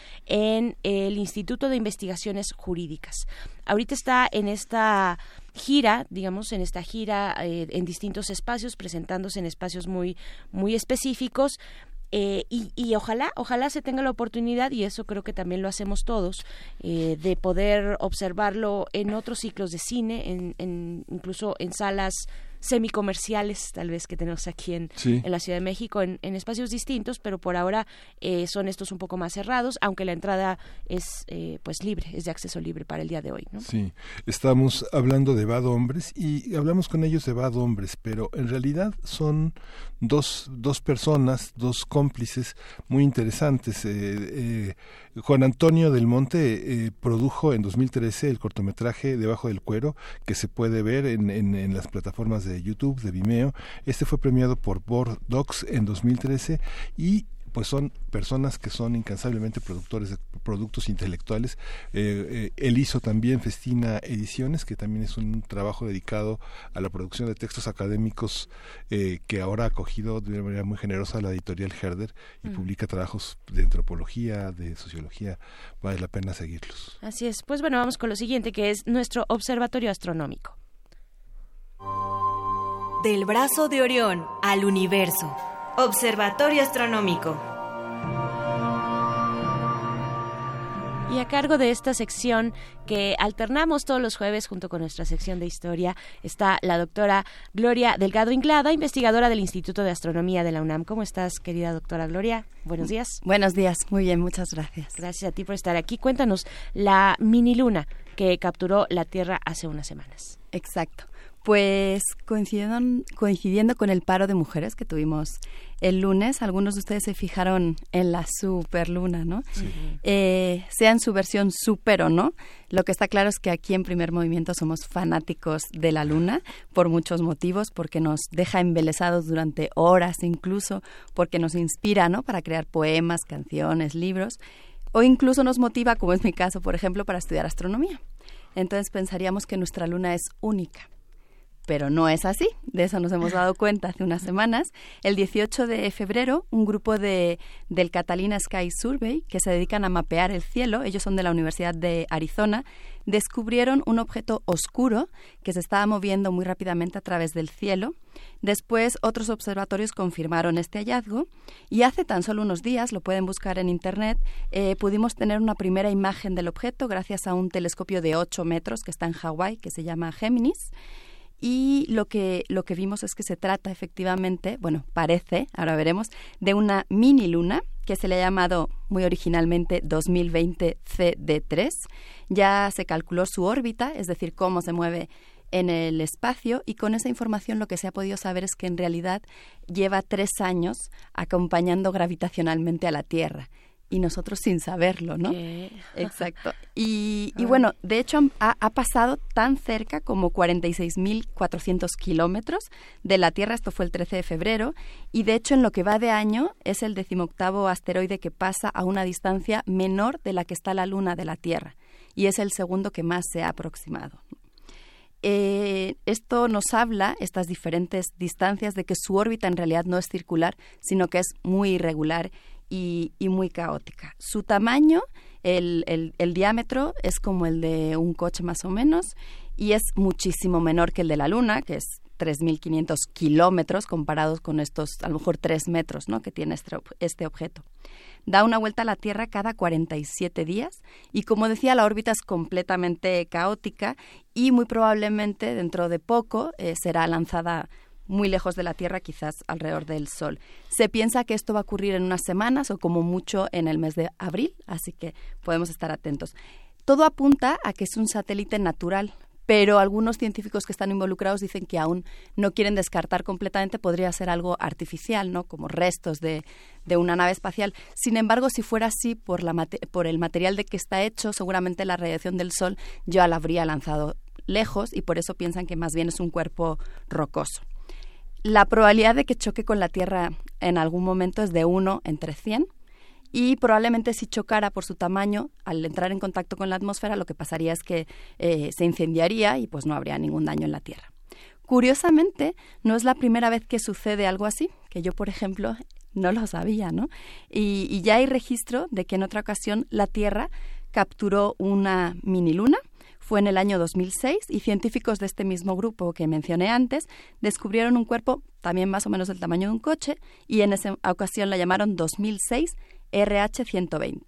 en el Instituto de Investigaciones Jurídicas. Ahorita está en esta gira, digamos, en esta gira eh, en distintos espacios, presentándose en espacios muy, muy específicos. Eh, y, ojalá, ojalá se tenga la oportunidad, y eso creo que también lo hacemos todos, eh, de poder observarlo en otros ciclos de cine, en, en, incluso en salas semicomerciales, tal vez, que tenemos aquí en, en la Ciudad de México, en, espacios distintos, pero por ahora eh, son estos un poco más cerrados, aunque la entrada es eh, pues libre, es de acceso libre para el día de hoy. ¿no? Sí, estamos hablando de Bad Hombres y hablamos con ellos de Bad Hombres, pero en realidad son dos, dos personas, dos cómplices muy interesantes. Eh, Juan Antonio del Monte produjo en 2013 el cortometraje Debajo del Cuero, que se puede ver en, en, en las plataformas de de YouTube, de Vimeo. Este fue premiado por Board Docs en 2013 y pues son personas que son incansablemente productores de productos intelectuales. Eh, eh, él hizo también Festina Ediciones, que también es un trabajo dedicado a la producción de textos académicos eh, que ahora ha acogido de una manera muy generosa la editorial Herder y mm. publica trabajos de antropología, de sociología. Vale la pena seguirlos. Así es. Pues bueno, vamos con lo siguiente, que es nuestro observatorio astronómico. Del brazo de Orión al universo. Observatorio Astronómico. Y a cargo de esta sección que alternamos todos los jueves junto con nuestra sección de historia está la doctora Gloria Delgado Inglada, investigadora del Instituto de Astronomía de la UNAM. ¿Cómo estás, querida doctora Gloria? Buenos días. Buenos días, muy bien, muchas gracias. Gracias a ti por estar aquí. Cuéntanos la mini luna que capturó la Tierra hace unas semanas. Exacto. Pues coincidiendo, coincidiendo con el paro de mujeres que tuvimos el lunes, algunos de ustedes se fijaron en la superluna, ¿no? Eh, sea en su versión super o no, lo que está claro es que aquí en Primer Movimiento somos fanáticos de la luna por muchos motivos, porque nos deja embelesados durante horas incluso, porque nos inspira, ¿no? Para crear poemas, canciones, libros, o incluso nos motiva, como es mi caso, por ejemplo, para estudiar astronomía. Entonces pensaríamos que nuestra luna es única pero no es así. De eso nos hemos dado cuenta hace unas semanas. El 18 de febrero, un grupo de, del Catalina Sky Survey, que se dedican a mapear el cielo, ellos son de la Universidad de Arizona, descubrieron un objeto oscuro que se estaba moviendo muy rápidamente a través del cielo. Después, otros observatorios confirmaron este hallazgo y hace tan solo unos días, lo pueden buscar en Internet, eh, pudimos tener una primera imagen del objeto gracias a un telescopio de 8 metros que está en Hawái, que se llama Géminis y lo que, lo que vimos es que se trata efectivamente, bueno, parece, ahora veremos, de una mini luna que se le ha llamado muy originalmente 2020 CD3. Ya se calculó su órbita, es decir, cómo se mueve en el espacio y con esa información lo que se ha podido saber es que en realidad lleva tres años acompañando gravitacionalmente a la Tierra y nosotros sin saberlo, ¿no? Exacto. <laughs> Y, y bueno, de hecho ha, ha pasado tan cerca como 46.400 kilómetros de la Tierra, esto fue el 13 de febrero, y de hecho en lo que va de año es el decimoctavo asteroide que pasa a una distancia menor de la que está la Luna de la Tierra, y es el segundo que más se ha aproximado. Eh, esto nos habla, estas diferentes distancias, de que su órbita en realidad no es circular, sino que es muy irregular y, muy caótica. Su tamaño, el, diámetro es como el de un coche más o menos y es muchísimo menor que el de la Luna, que es 3.500 kilómetros comparados con estos, a lo mejor 3 metros, ¿no? que tiene este, este objeto. Da una vuelta a la Tierra cada 47 días y, como decía, la órbita es completamente caótica y muy probablemente dentro de poco eh, será lanzada muy lejos de la Tierra, quizás alrededor del Sol. Se piensa que esto va a ocurrir en unas semanas o como mucho en el mes de abril, así que podemos estar atentos. Todo apunta a que es un satélite natural, pero algunos científicos que están involucrados dicen que aún no quieren descartar completamente, podría ser algo artificial, ¿no? Como restos de, de una nave espacial. Sin embargo, si fuera así, por, la por el material de que está hecho, seguramente la radiación del Sol ya la habría lanzado lejos y por eso piensan que más bien es un cuerpo rocoso. La probabilidad de que choque con la Tierra en algún momento es de 1 entre 100 y probablemente si chocara por su tamaño, al entrar en contacto con la atmósfera, lo que pasaría es que eh, se incendiaría y pues no habría ningún daño en la Tierra. Curiosamente, no es la primera vez que sucede algo así, que yo, por ejemplo, <laughs> no lo sabía, ¿no? Y, y ya hay registro de que en otra ocasión la Tierra capturó una mini luna fue en el año 2006 y científicos de este mismo grupo que mencioné antes descubrieron un cuerpo también más o menos del tamaño de un coche y en esa ocasión la llamaron 2006 RH120.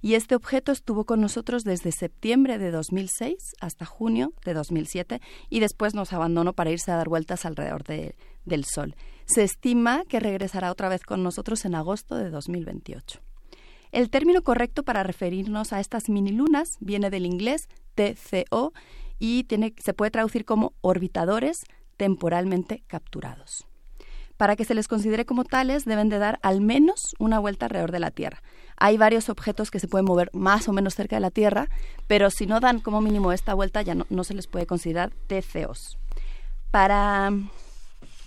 Y este objeto estuvo con nosotros desde septiembre de 2006 hasta junio de 2007 y después nos abandonó para irse a dar vueltas alrededor del Sol. Se estima que regresará otra vez con nosotros en agosto de 2028. El término correcto para referirnos a estas mini lunas viene del inglés TCO y se puede traducir como orbitadores temporalmente capturados. Para que se les considere como tales, deben de dar al menos una vuelta alrededor de la Tierra. Hay varios objetos que se pueden mover más o menos cerca de la Tierra, pero si no dan como mínimo esta vuelta, ya no, no se les puede considerar TCOs. Para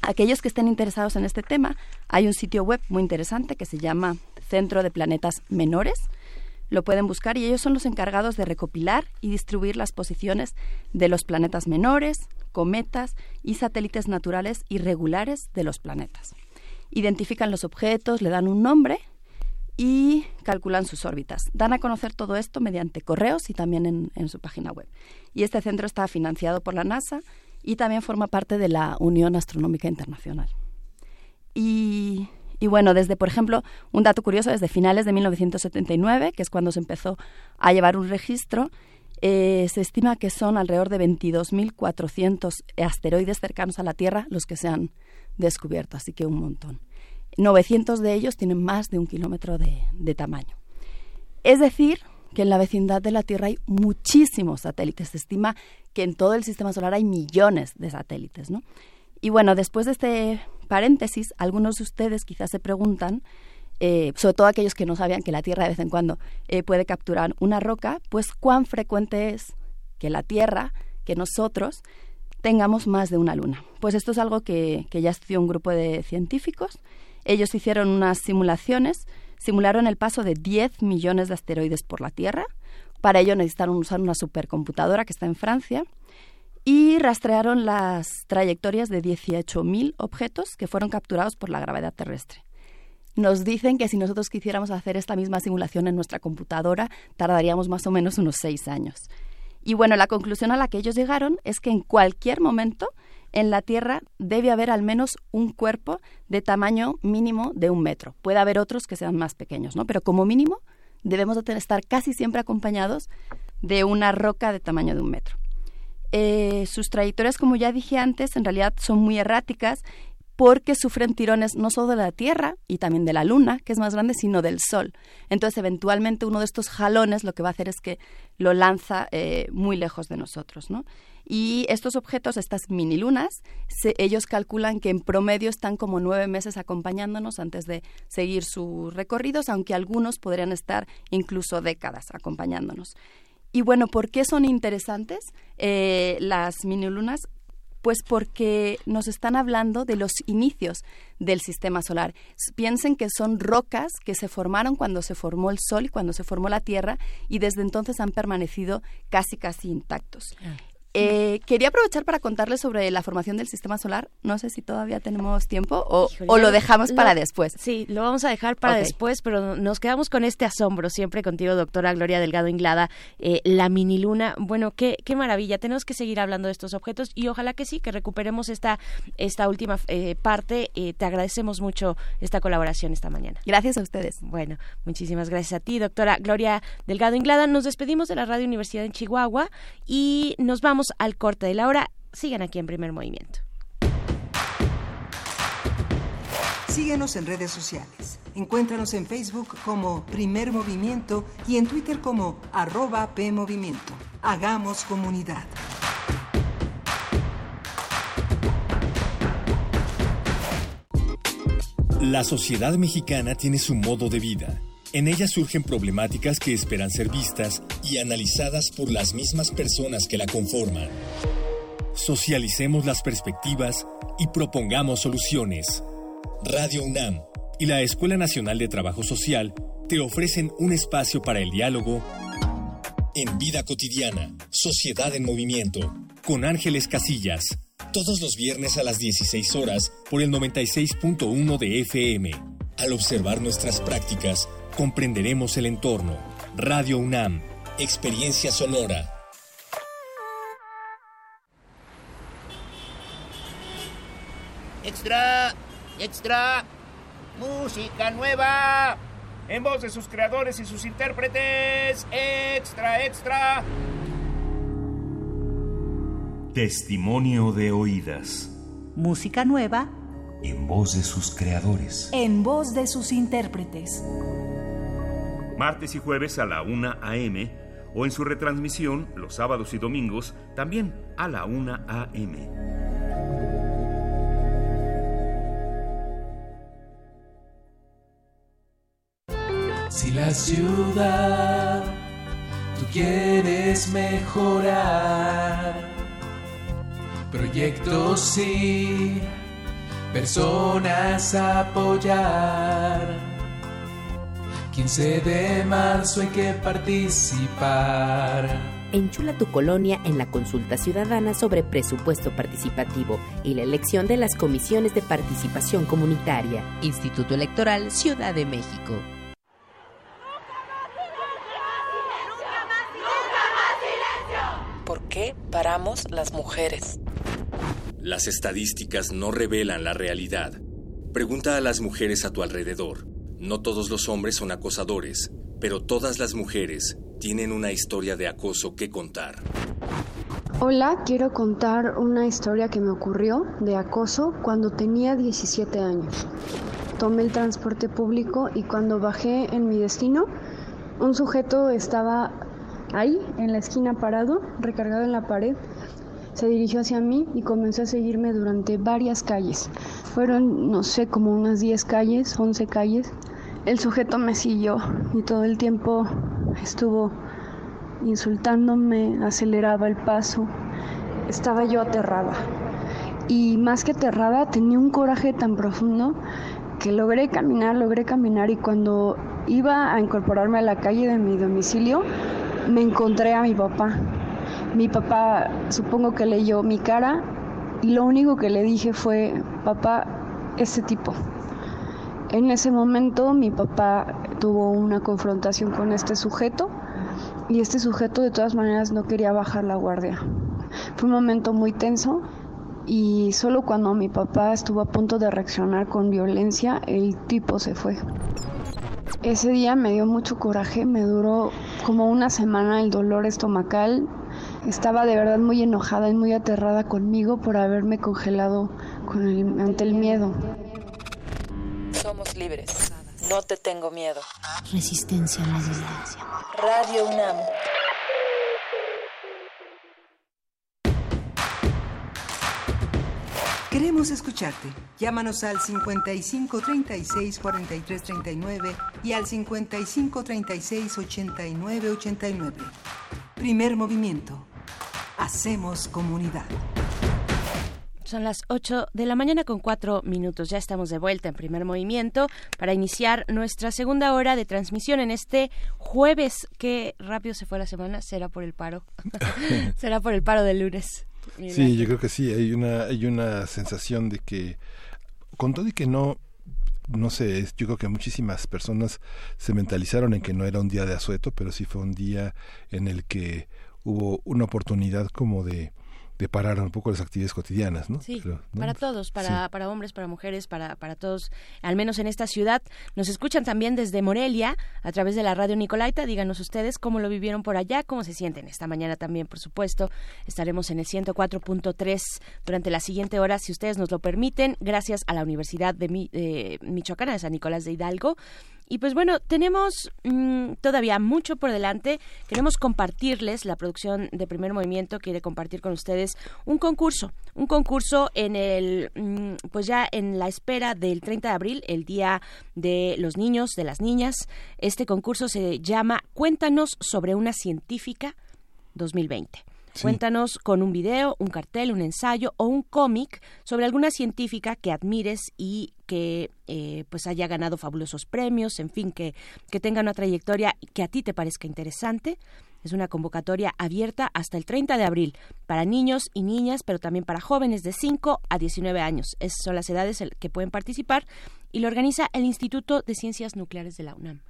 aquellos que estén interesados en este tema, hay un sitio web muy interesante que se llama Centro de Planetas Menores, lo pueden buscar y ellos son los encargados de recopilar y distribuir las posiciones de los planetas menores, cometas y satélites naturales irregulares de los planetas. Identifican los objetos, le dan un nombre y calculan sus órbitas. Dan a conocer todo esto mediante correos y también en, su página web. Y este centro está financiado por la NASA y también forma parte de la Unión Astronómica Internacional. Y y bueno, desde, por ejemplo, un dato curioso, desde finales de 1979, que es cuando se empezó a llevar un registro, eh, se estima que son alrededor de 22.400 asteroides cercanos a la Tierra los que se han descubierto, así que un montón. 900 de ellos tienen más de un kilómetro de, de tamaño. Es decir, que en la vecindad de la Tierra hay muchísimos satélites. Se estima que en todo el sistema solar hay millones de satélites, ¿no? Y bueno, después de este paréntesis, algunos de ustedes quizás se preguntan, eh, sobre todo aquellos que no sabían que la Tierra de vez en cuando eh, puede capturar una roca, pues cuán frecuente es que la Tierra, que nosotros, tengamos más de una luna. Pues esto es algo que, que ya estudió un grupo de científicos. Ellos hicieron unas simulaciones, simularon el paso de 10 millones de asteroides por la Tierra. Para ello necesitaron usar una supercomputadora que está en Francia y rastrearon las trayectorias de 18.000 objetos que fueron capturados por la gravedad terrestre. Nos dicen que si nosotros quisiéramos hacer esta misma simulación en nuestra computadora, tardaríamos más o menos unos seis años. Y bueno, la conclusión a la que ellos llegaron es que en cualquier momento en la Tierra debe haber al menos un cuerpo de tamaño mínimo de un metro. Puede haber otros que sean más pequeños, ¿no? Pero como mínimo debemos de estar casi siempre acompañados de una roca de tamaño de un metro. Eh, sus trayectorias, como ya dije antes, en realidad son muy erráticas porque sufren tirones no solo de la Tierra y también de la Luna, que es más grande, sino del Sol. Entonces, eventualmente uno de estos jalones lo que va a hacer es que lo lanza eh, muy lejos de nosotros, ¿no? Y estos objetos, estas mini lunas, ellos calculan que en promedio están como nueve meses acompañándonos antes de seguir sus recorridos, aunque algunos podrían estar incluso décadas acompañándonos. Y bueno, ¿por qué son interesantes eh, las mini-lunas? Pues porque nos están hablando de los inicios del sistema solar. Piensen que son rocas que se formaron cuando se formó el Sol y cuando se formó la Tierra y desde entonces han permanecido casi casi intactos. Eh, quería aprovechar para contarles sobre la formación del sistema solar. No sé si todavía tenemos tiempo o, lo dejamos para después. Sí, lo vamos a dejar para después, pero nos quedamos con este asombro siempre contigo, doctora Gloria Delgado Inglada. Eh, la mini luna, bueno, qué, qué maravilla. Tenemos que seguir hablando de estos objetos y ojalá que sí, que recuperemos esta, esta última eh, parte. te agradecemos mucho esta colaboración esta mañana. Gracias a ustedes. Bueno, muchísimas gracias a ti, doctora Gloria Delgado Inglada. Nos despedimos de la Radio Universidad en Chihuahua y nos vamos al corte de la hora. Sigan aquí en primer movimiento. Síguenos en redes sociales. Encuéntranos en Facebook como Primer Movimiento y en Twitter como arroba PMovimiento. Hagamos comunidad. La sociedad mexicana tiene su modo de vida en ella surgen problemáticas que esperan ser vistas y analizadas por las mismas personas que la conforman. Socialicemos las perspectivas y propongamos soluciones. Radio UNAM y la Escuela Nacional de Trabajo Social te ofrecen un espacio para el diálogo en Vida Cotidiana, Sociedad en Movimiento, con Ángeles Casillas, todos los viernes a las 16 horas por el 96.1 de FM. Al observar nuestras prácticas, comprenderemos el entorno. Radio UNAM, Experiencia Sonora. Extra, extra, música nueva. En voz de sus creadores y sus intérpretes. Extra, extra. Testimonio de oídas. Música nueva. En voz de sus creadores. En voz de sus intérpretes. Martes y jueves a la 1 a.m. o en su retransmisión los sábados y domingos también a la 1 a.m. Si la ciudad tú quieres mejorar, proyectos sí, personas apoyar. 15 de marzo hay que participar. Enchula tu colonia en la consulta ciudadana sobre presupuesto participativo y la elección de las comisiones de participación comunitaria. Instituto Electoral Ciudad de México. ¿Por qué paramos las mujeres? Las estadísticas no revelan la realidad. Pregunta a las mujeres a tu alrededor. No todos los hombres son acosadores, pero todas las mujeres tienen una historia de acoso que contar. Hola, quiero contar una historia que me ocurrió de acoso cuando tenía 17 años. Tomé el transporte público y cuando bajé en mi destino, un sujeto estaba ahí, en la esquina parado, recargado en la pared. Se dirigió hacia mí y comenzó a seguirme durante varias calles. Fueron, no sé, como unas 10 calles, 11 calles. El sujeto me siguió y todo el tiempo estuvo insultándome, aceleraba el paso. Estaba yo aterrada. Y más que aterrada, tenía un coraje tan profundo que logré caminar, logré caminar y cuando iba a incorporarme a la calle de mi domicilio, me encontré a mi papá. Mi papá supongo que leyó mi cara y lo único que le dije fue, papá, ese tipo. En ese momento mi papá tuvo una confrontación con este sujeto y este sujeto de todas maneras no quería bajar la guardia. Fue un momento muy tenso y solo cuando mi papá estuvo a punto de reaccionar con violencia, el tipo se fue. Ese día me dio mucho coraje, me duró como una semana el dolor estomacal. Estaba de verdad muy enojada y muy aterrada conmigo por haberme congelado con el, ante el miedo. Somos libres. No te tengo miedo. Resistencia modulada. Radio UNAM. Queremos escucharte. Llámanos al 55 36 43 39 y al 55 36 89 89. Primer movimiento. Hacemos comunidad. Son las 8 de la mañana con 4 minutos. Ya estamos de vuelta en primer movimiento para iniciar nuestra segunda hora de transmisión en este jueves. Qué rápido se fue la semana. Será por el paro. <laughs> <laughs> Será por el paro del lunes. Sí, yo creo que sí. Hay una, hay una sensación de que, con todo y que no, no sé, yo creo que muchísimas personas se mentalizaron en que no era un día de asueto, pero sí fue un día en el que hubo una oportunidad como de de parar un poco las actividades cotidianas, ¿no? Sí, Pero, ¿no? para todos, para, para hombres, para mujeres, para, para todos, al menos en esta ciudad. Nos escuchan también desde Morelia, a través de la radio Nicolaita. Díganos ustedes cómo lo vivieron por allá, cómo se sienten esta mañana también, por supuesto. Estaremos en el 104.3 durante la siguiente hora, si ustedes nos lo permiten, gracias a la Universidad de, Mi- de Michoacana de San Nicolás de Hidalgo. Y pues bueno, tenemos mm, todavía mucho por delante. Queremos compartirles, la producción de Primer Movimiento quiere compartir con ustedes un concurso, un concurso en el, mm, pues ya en la espera del 30 de abril, el Día de los Niños, de las Niñas. Este concurso se llama Cuéntanos sobre una científica 2020. Cuéntanos con un video, un cartel, un ensayo o un cómic sobre alguna científica que admires y que eh, pues haya ganado fabulosos premios, en fin, que, que tenga una trayectoria que a ti te parezca interesante. Es una convocatoria abierta hasta el 30 de abril para niños y niñas, pero también para jóvenes de 5 a 19 años. Esas son las edades que pueden participar y lo organiza el Instituto de Ciencias Nucleares de la UNAM.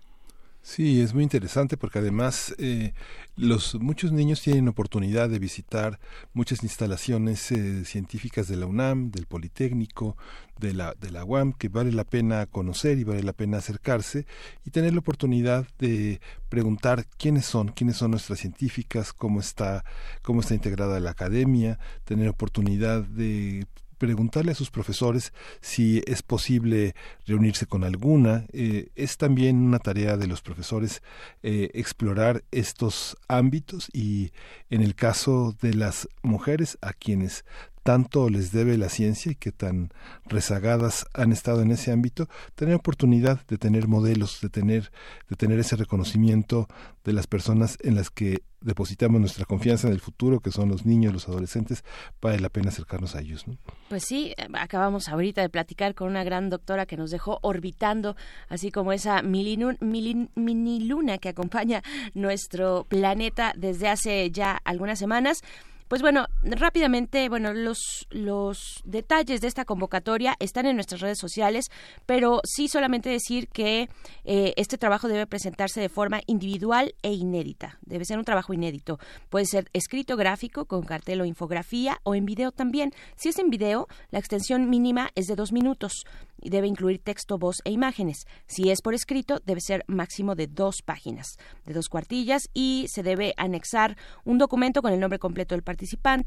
Sí, es muy interesante porque además eh, los muchos niños tienen oportunidad de visitar muchas instalaciones eh, científicas de la UNAM, del Politécnico, de la de la UAM que vale la pena conocer y vale la pena acercarse y tener la oportunidad de preguntar quiénes son, quiénes son nuestras científicas, cómo está cómo está integrada la academia, tener oportunidad de preguntarle a sus profesores si es posible reunirse con alguna. Eh, es también una tarea de los profesores eh, explorar estos ámbitos y en el caso de las mujeres a quienes tanto les debe la ciencia y que tan rezagadas han estado en ese ámbito, tener oportunidad de tener modelos, de tener, de tener ese reconocimiento de las personas en las que depositamos nuestra confianza en el futuro, que son los niños, los adolescentes, vale la pena acercarnos a ellos. ¿no? Pues sí, acabamos ahorita de platicar con una gran doctora que nos dejó orbitando, así como esa mini luna que acompaña nuestro planeta desde hace ya algunas semanas. Pues bueno, rápidamente, bueno, los, los detalles de esta convocatoria están en nuestras redes sociales, pero sí solamente decir que eh, este trabajo debe presentarse de forma individual e inédita. Debe ser un trabajo inédito. Puede ser escrito gráfico con cartel o infografía o en video también. Si es en video, la extensión mínima es de dos minutos y debe incluir texto, voz e imágenes. Si es por escrito, debe ser máximo de dos páginas, de dos cuartillas y se debe anexar un documento con el nombre completo del participante,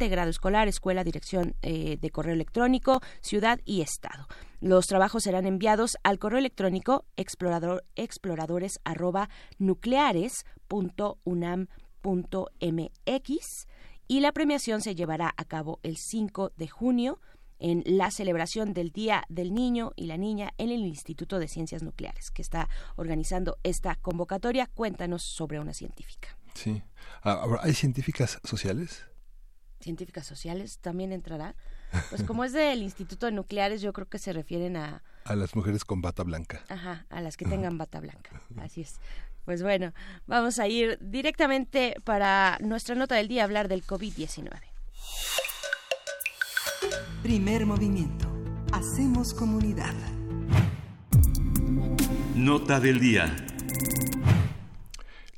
grado escolar, escuela, dirección eh, de correo electrónico, ciudad y estado. Los trabajos serán enviados al correo electrónico explorador, exploradores y la premiación se llevará a cabo el 5 de junio en la celebración del Día del Niño y la Niña en el Instituto de Ciencias Nucleares, que está organizando esta convocatoria. Cuéntanos sobre una científica. Sí. Ah, ¿Hay científicas sociales? Científicas sociales también entrará. Pues como es del Instituto de Nucleares, yo creo que se refieren a... A las mujeres con bata blanca. Ajá, a las que tengan bata blanca. Así es. Pues bueno, vamos a ir directamente para nuestra nota del día a hablar del COVID-19. Primer movimiento. Hacemos comunidad. Nota del día.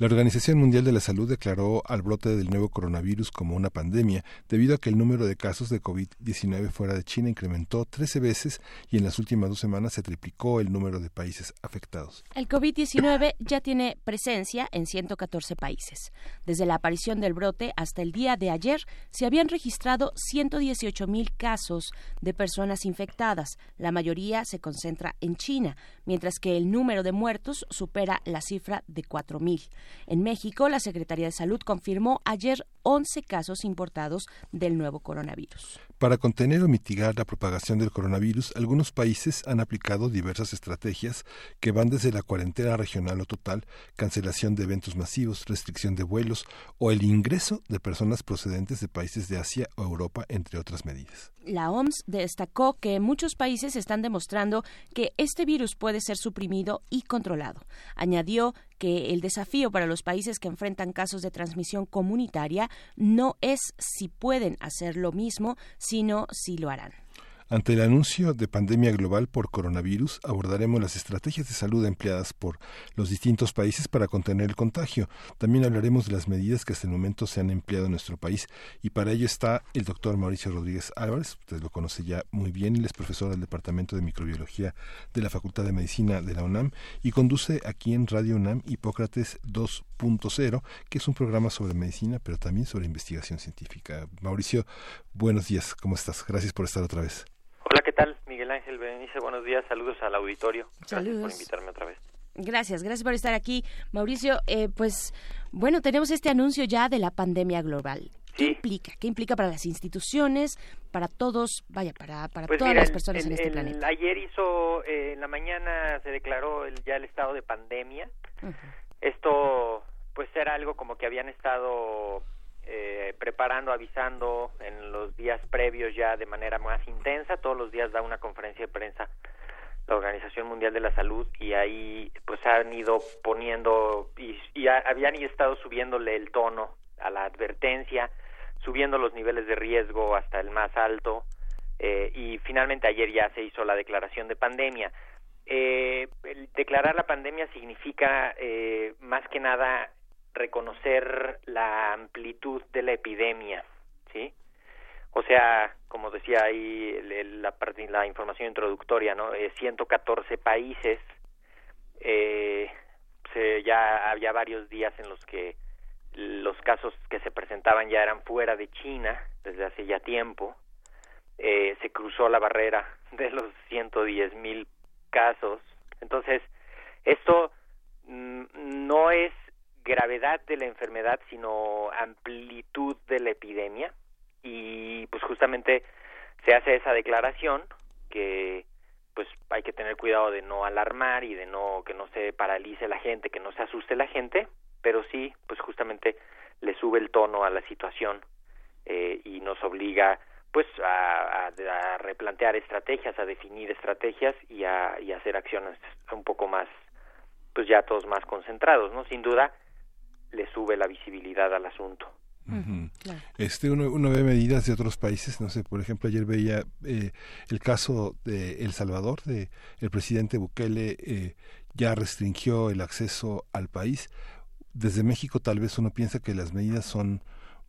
La Organización Mundial de la Salud declaró al brote del nuevo coronavirus como una pandemia debido a que el número de casos de COVID-19 fuera de China incrementó 13 veces y en las últimas dos semanas se triplicó el número de países afectados. El COVID-19 ya tiene presencia en 114 países. Desde la aparición del brote hasta el día de ayer se habían registrado 118 mil casos de personas infectadas. La mayoría se concentra en China, mientras que el número de muertos supera la cifra de 4 mil. En México, la Secretaría de Salud confirmó ayer 11 casos importados del nuevo coronavirus. Para contener o mitigar la propagación del coronavirus, algunos países han aplicado diversas estrategias que van desde la cuarentena regional o total, cancelación de eventos masivos, restricción de vuelos o el ingreso de personas procedentes de países de Asia o Europa, entre otras medidas. La OMS destacó que muchos países están demostrando que este virus puede ser suprimido y controlado. Añadió que el desafío para los países que enfrentan casos de transmisión comunitaria no es si pueden hacer lo mismo, sino si lo harán. Ante el anuncio de pandemia global por coronavirus, abordaremos las estrategias de salud empleadas por los distintos países para contener el contagio. También hablaremos de las medidas que hasta el momento se han empleado en nuestro país y para ello está el doctor Mauricio Rodríguez Álvarez, usted lo conoce ya muy bien, él es profesor del Departamento de Microbiología de la Facultad de Medicina de la UNAM y conduce aquí en Radio UNAM Hipócrates 2.0, que es un programa sobre medicina, pero también sobre investigación científica. Mauricio, buenos días, ¿cómo estás? Gracias por estar otra vez. Hola, ¿qué tal? Miguel Ángel Berenice, buenos días, saludos al auditorio. Saludos. Gracias por invitarme otra vez. Gracias, gracias por estar aquí, Mauricio. Eh, pues bueno, tenemos este anuncio ya de la pandemia global. ¿Qué implica? ¿Qué implica para las instituciones, para todos, vaya, para, para Pues todas mira, las el- personas en este el- planeta? Ayer hizo, eh, en la mañana se declaró el- ya el estado de pandemia. Esto, pues era algo como que habían estado eh, preparando, avisando en los días previos ya de manera más intensa. Todos los días da una conferencia de prensa la Organización Mundial de la Salud y ahí pues han ido poniendo y, y ha- habían estado subiéndole el tono a la advertencia, subiendo los niveles de riesgo hasta el más alto eh, y finalmente ayer ya se hizo la declaración de pandemia. Eh, el declarar la pandemia significa eh, más que nada reconocer la amplitud de la epidemia, ¿sí? O sea, como decía ahí la, la información introductoria, ¿no? Eh, 114 países, eh, se, ya había varios días en los que los casos que se presentaban ya eran fuera de China desde hace ya tiempo. Eh, se cruzó la barrera <laughs> de los 110 mil casos. Entonces, esto mm, no es gravedad de la enfermedad, sino amplitud de la epidemia. Y pues justamente se hace esa declaración que pues hay que tener cuidado de no alarmar y de no que no se paralice la gente, que no se asuste la gente, pero sí, pues justamente le sube el tono a la situación eh, y nos obliga pues a, a- a replantear estrategias, a definir estrategias y a, y a hacer acciones un poco más, pues ya todos más concentrados, ¿no? Sin duda le sube la visibilidad al asunto. Este uno, uno ve medidas de otros países, no sé, por ejemplo, ayer veía eh, el caso de El Salvador, de el presidente Bukele eh, ya restringió el acceso al país. Desde México tal vez uno piensa que las medidas son un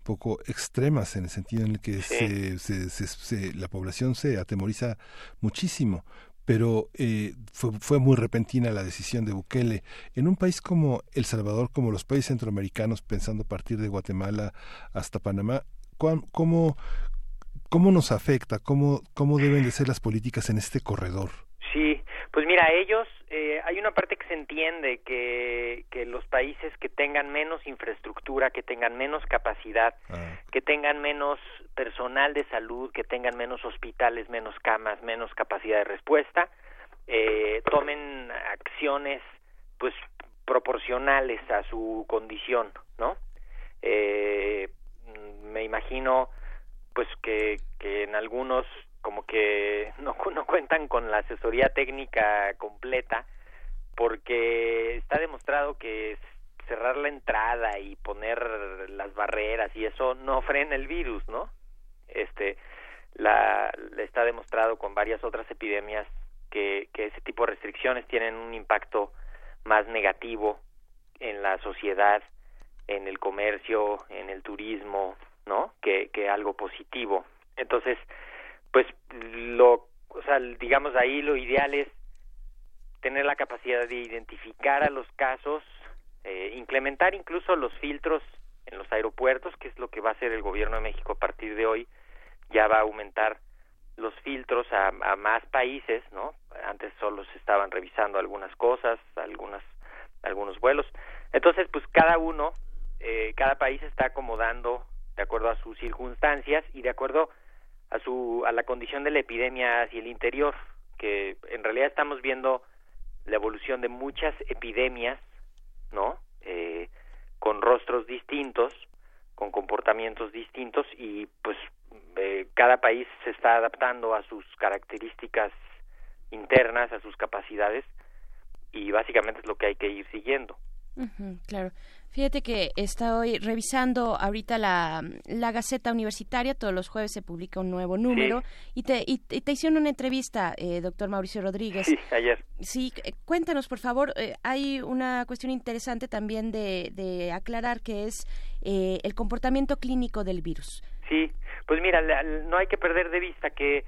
poco extremas en el sentido en el que se, se- se- se- la población se atemoriza muchísimo pero eh, fue, fue muy repentina la decisión de Bukele. En un país como El Salvador, como los países centroamericanos, pensando partir de Guatemala hasta Panamá, ¿cuán- ¿cómo, cómo nos afecta? ¿Cómo, ¿Cómo deben de ser las políticas en este corredor? Sí, pues mira, ellos, eh, hay una parte que se entiende que, que los países que tengan menos infraestructura, que tengan menos capacidad, que tengan menos personal de salud, que tengan menos hospitales, menos camas, menos capacidad de respuesta, eh, tomen acciones pues proporcionales a su condición, ¿no? Eh, me imagino pues que, que en algunos como que <laughs> no, no cuentan con la asesoría técnica completa porque está demostrado que cerrar la entrada y poner las barreras y eso no frena el virus, ¿no? Este la está demostrado con varias otras epidemias que, que ese tipo de restricciones tienen un impacto más negativo en la sociedad, en el comercio, en el turismo, ¿no? Que, que algo positivo. Entonces, pues lo, o sea, digamos ahí lo ideal es tener la capacidad de identificar a los casos, eh, implementar incluso los filtros en los aeropuertos, que es lo que va a hacer el gobierno de México a partir de hoy, ya va a aumentar los filtros a, a más países, ¿no? Antes solo se estaban revisando algunas cosas, algunas, algunos vuelos. Entonces, pues cada uno, eh, cada país está acomodando de acuerdo a sus circunstancias y de acuerdo a su a la condición de la epidemia hacia el interior, que en realidad estamos viendo la evolución de muchas epidemias, ¿no? Eh, con rostros distintos, con comportamientos distintos y pues eh, cada país se está adaptando a sus características internas, a sus capacidades y básicamente es lo que hay que ir siguiendo. Claro. Fíjate que estoy revisando ahorita la, la Gaceta Universitaria, todos los jueves se publica un nuevo número y, te, y, y te hicieron una entrevista, eh, doctor Mauricio Rodríguez. Sí, ayer. Sí, eh, cuéntanos por favor, eh, hay una cuestión interesante también de, de aclarar que es eh, el comportamiento clínico del virus. Sí, pues mira, la- no hay que perder de vista que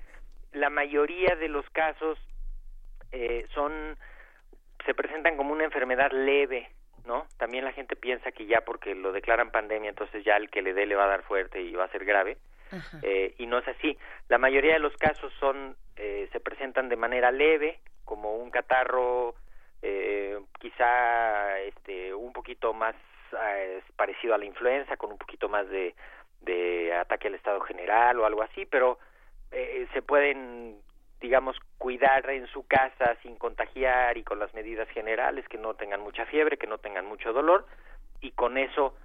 la mayoría de los casos eh, son se presentan como una enfermedad leve, ¿no? También la gente piensa que ya porque lo declaran pandemia, entonces ya el que le dé le va a dar fuerte y va a ser grave. Eh, y no es así. La mayoría de los casos son eh, se presentan de manera leve, como un catarro eh, quizá este, un poquito más eh, parecido a la influenza, con un poquito más de, de ataque al estado general o algo así, pero eh, se pueden digamos, cuidar en su casa sin contagiar y con las medidas generales, que no tengan mucha fiebre, que no tengan mucho dolor, y con eso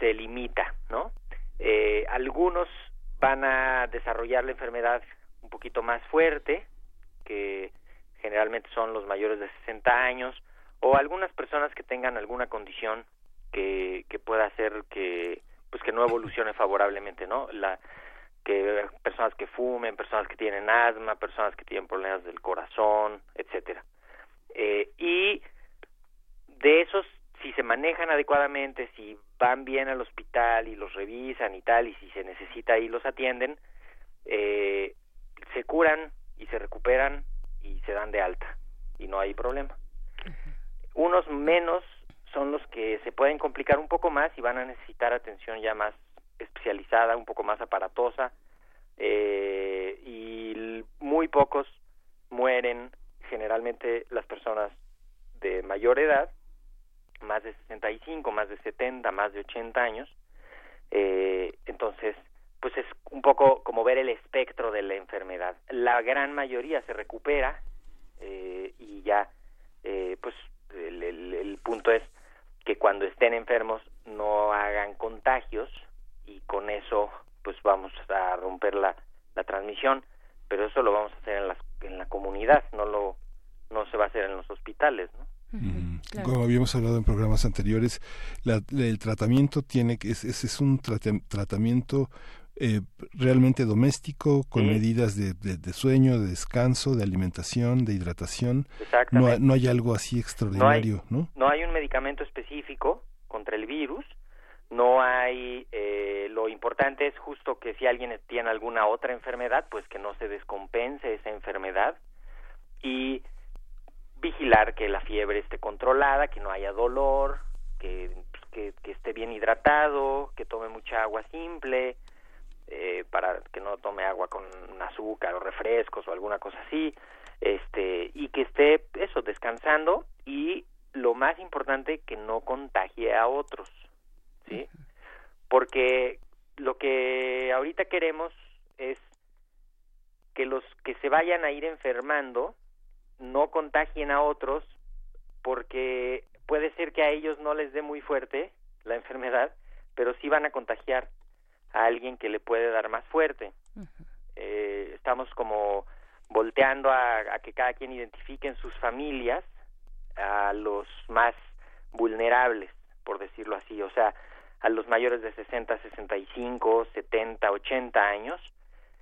se limita, ¿no? Eh, algunos van a desarrollar la enfermedad un poquito más fuerte, que generalmente son los mayores de 60 años, o algunas personas que tengan alguna condición que, que pueda hacer que pues que no evolucione favorablemente, ¿no? La, que personas que fumen, personas que tienen asma, personas que tienen problemas del corazón, etcétera. Eh, y de esos, si se manejan adecuadamente, si van bien al hospital y los revisan y tal, y si se necesita y los atienden, eh, se curan y se recuperan y se dan de alta y no hay problema. Unos menos son los que se pueden complicar un poco más y van a necesitar atención ya más especializada, un poco más aparatosa, eh, y muy pocos mueren, generalmente las personas de mayor edad, más de 65, más de 70, más de 80 años, eh, entonces, pues es un poco como ver el espectro de la enfermedad. La gran mayoría se recupera eh, y ya, eh, pues el, el, el punto es que cuando estén enfermos no hagan contagios y con eso pues vamos a romper la, la transmisión, pero eso lo vamos a hacer en, las, en la comunidad, no lo no se va a hacer en los hospitales, ¿no? Como habíamos hablado en programas anteriores, la, el tratamiento tiene que es, es, es un tratamiento eh, realmente doméstico, con medidas de, de, de, sueño, de descanso, de alimentación, de hidratación. No, no hay algo así extraordinario, no hay, ¿no? No hay un medicamento específico contra el virus, no hay eh, lo importante es justo que si alguien tiene alguna otra enfermedad pues que no se descompense esa enfermedad y vigilar que la fiebre esté controlada que no haya dolor que, que, que esté bien hidratado que tome mucha agua simple eh, para que no tome agua con azúcar o refrescos o alguna cosa así este y que esté eso descansando y lo más importante que no contagie a otros ¿sí? Porque lo que ahorita queremos es que los que se vayan a ir enfermando no contagien a otros porque puede ser que a ellos no les dé muy fuerte la enfermedad, pero sí van a contagiar a alguien que le puede dar más fuerte. eh, estamos como volteando a, a que cada quien identifique en sus familias a los más vulnerables, por decirlo así. O sea, a los mayores de 60, 65, 70, 80 años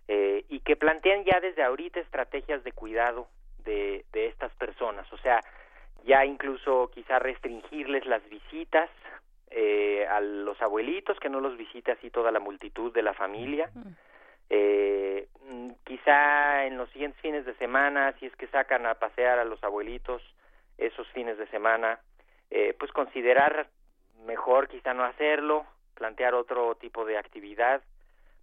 eh, y que plantean ya desde ahorita estrategias de cuidado de, de estas personas, o sea, ya incluso quizá restringirles las visitas eh, a los abuelitos, que no los visite así toda la multitud de la familia. Eh, quizá en los siguientes fines de semana, si es que sacan a pasear a los abuelitos esos fines de semana, eh, pues considerar mejor quizá no hacerlo, plantear otro tipo de actividad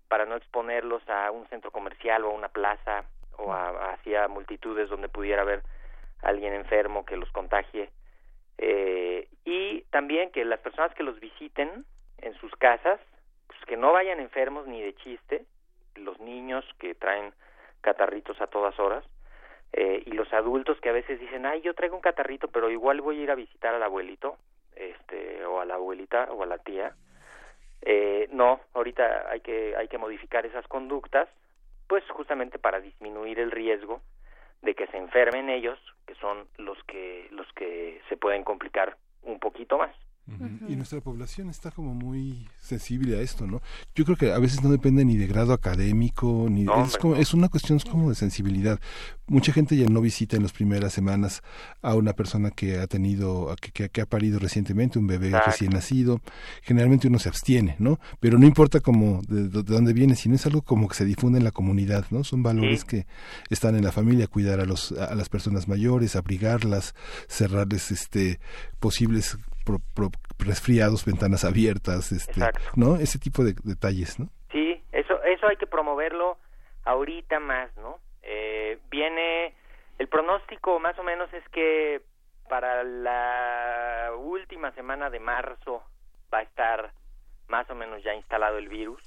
para no exponerlos a un centro comercial o a una plaza o a, hacia multitudes donde pudiera haber alguien enfermo que los contagie. Eh, y también que las personas que los visiten en sus casas pues que no vayan enfermos ni de chiste los niños que traen catarritos a todas horas eh, y los adultos que a veces dicen ay yo traigo un catarrito pero igual voy a ir a visitar al abuelito este o a la abuelita o a la tía eh, no ahorita hay que hay que modificar esas conductas pues justamente para disminuir el riesgo de que se enfermen ellos que son los que los que se pueden complicar un poquito más Uh -huh. Y nuestra población está como muy sensible a esto, ¿no? Yo creo que a veces no depende ni de grado académico, ni no, es, como, es una cuestión es como de sensibilidad. Mucha gente ya no visita en las primeras semanas a una persona que ha tenido, que, que, que ha parido recientemente, un bebé Exacto. recién nacido. Generalmente uno se abstiene, ¿no? Pero no importa cómo, de, de, dónde viene, sino es algo como que se difunde en la comunidad, ¿no? Son valores sí. que están en la familia, cuidar a, los, a las personas mayores, abrigarlas, cerrarles este posibles pro, pro, resfriados, ventanas abiertas, este, ¿no? Ese tipo de detalles, ¿no? Sí, eso, eso hay que promoverlo ahorita más, ¿no? Eh, viene, el pronóstico más o menos es que para la última semana de marzo va a estar más o menos ya instalado el virus.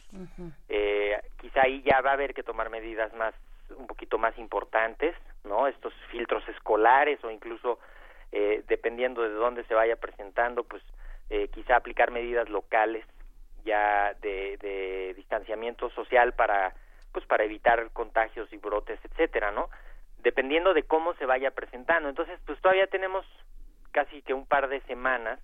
Eh, quizá ahí ya va a haber que tomar medidas más un poquito más importantes, ¿no? Estos filtros escolares o incluso eh, dependiendo de dónde se vaya presentando, pues eh, quizá aplicar medidas locales ya de, distanciamiento social para pues para evitar contagios y brotes, etcétera, ¿no? Dependiendo de cómo se vaya presentando. Entonces, pues todavía tenemos casi que un par de semanas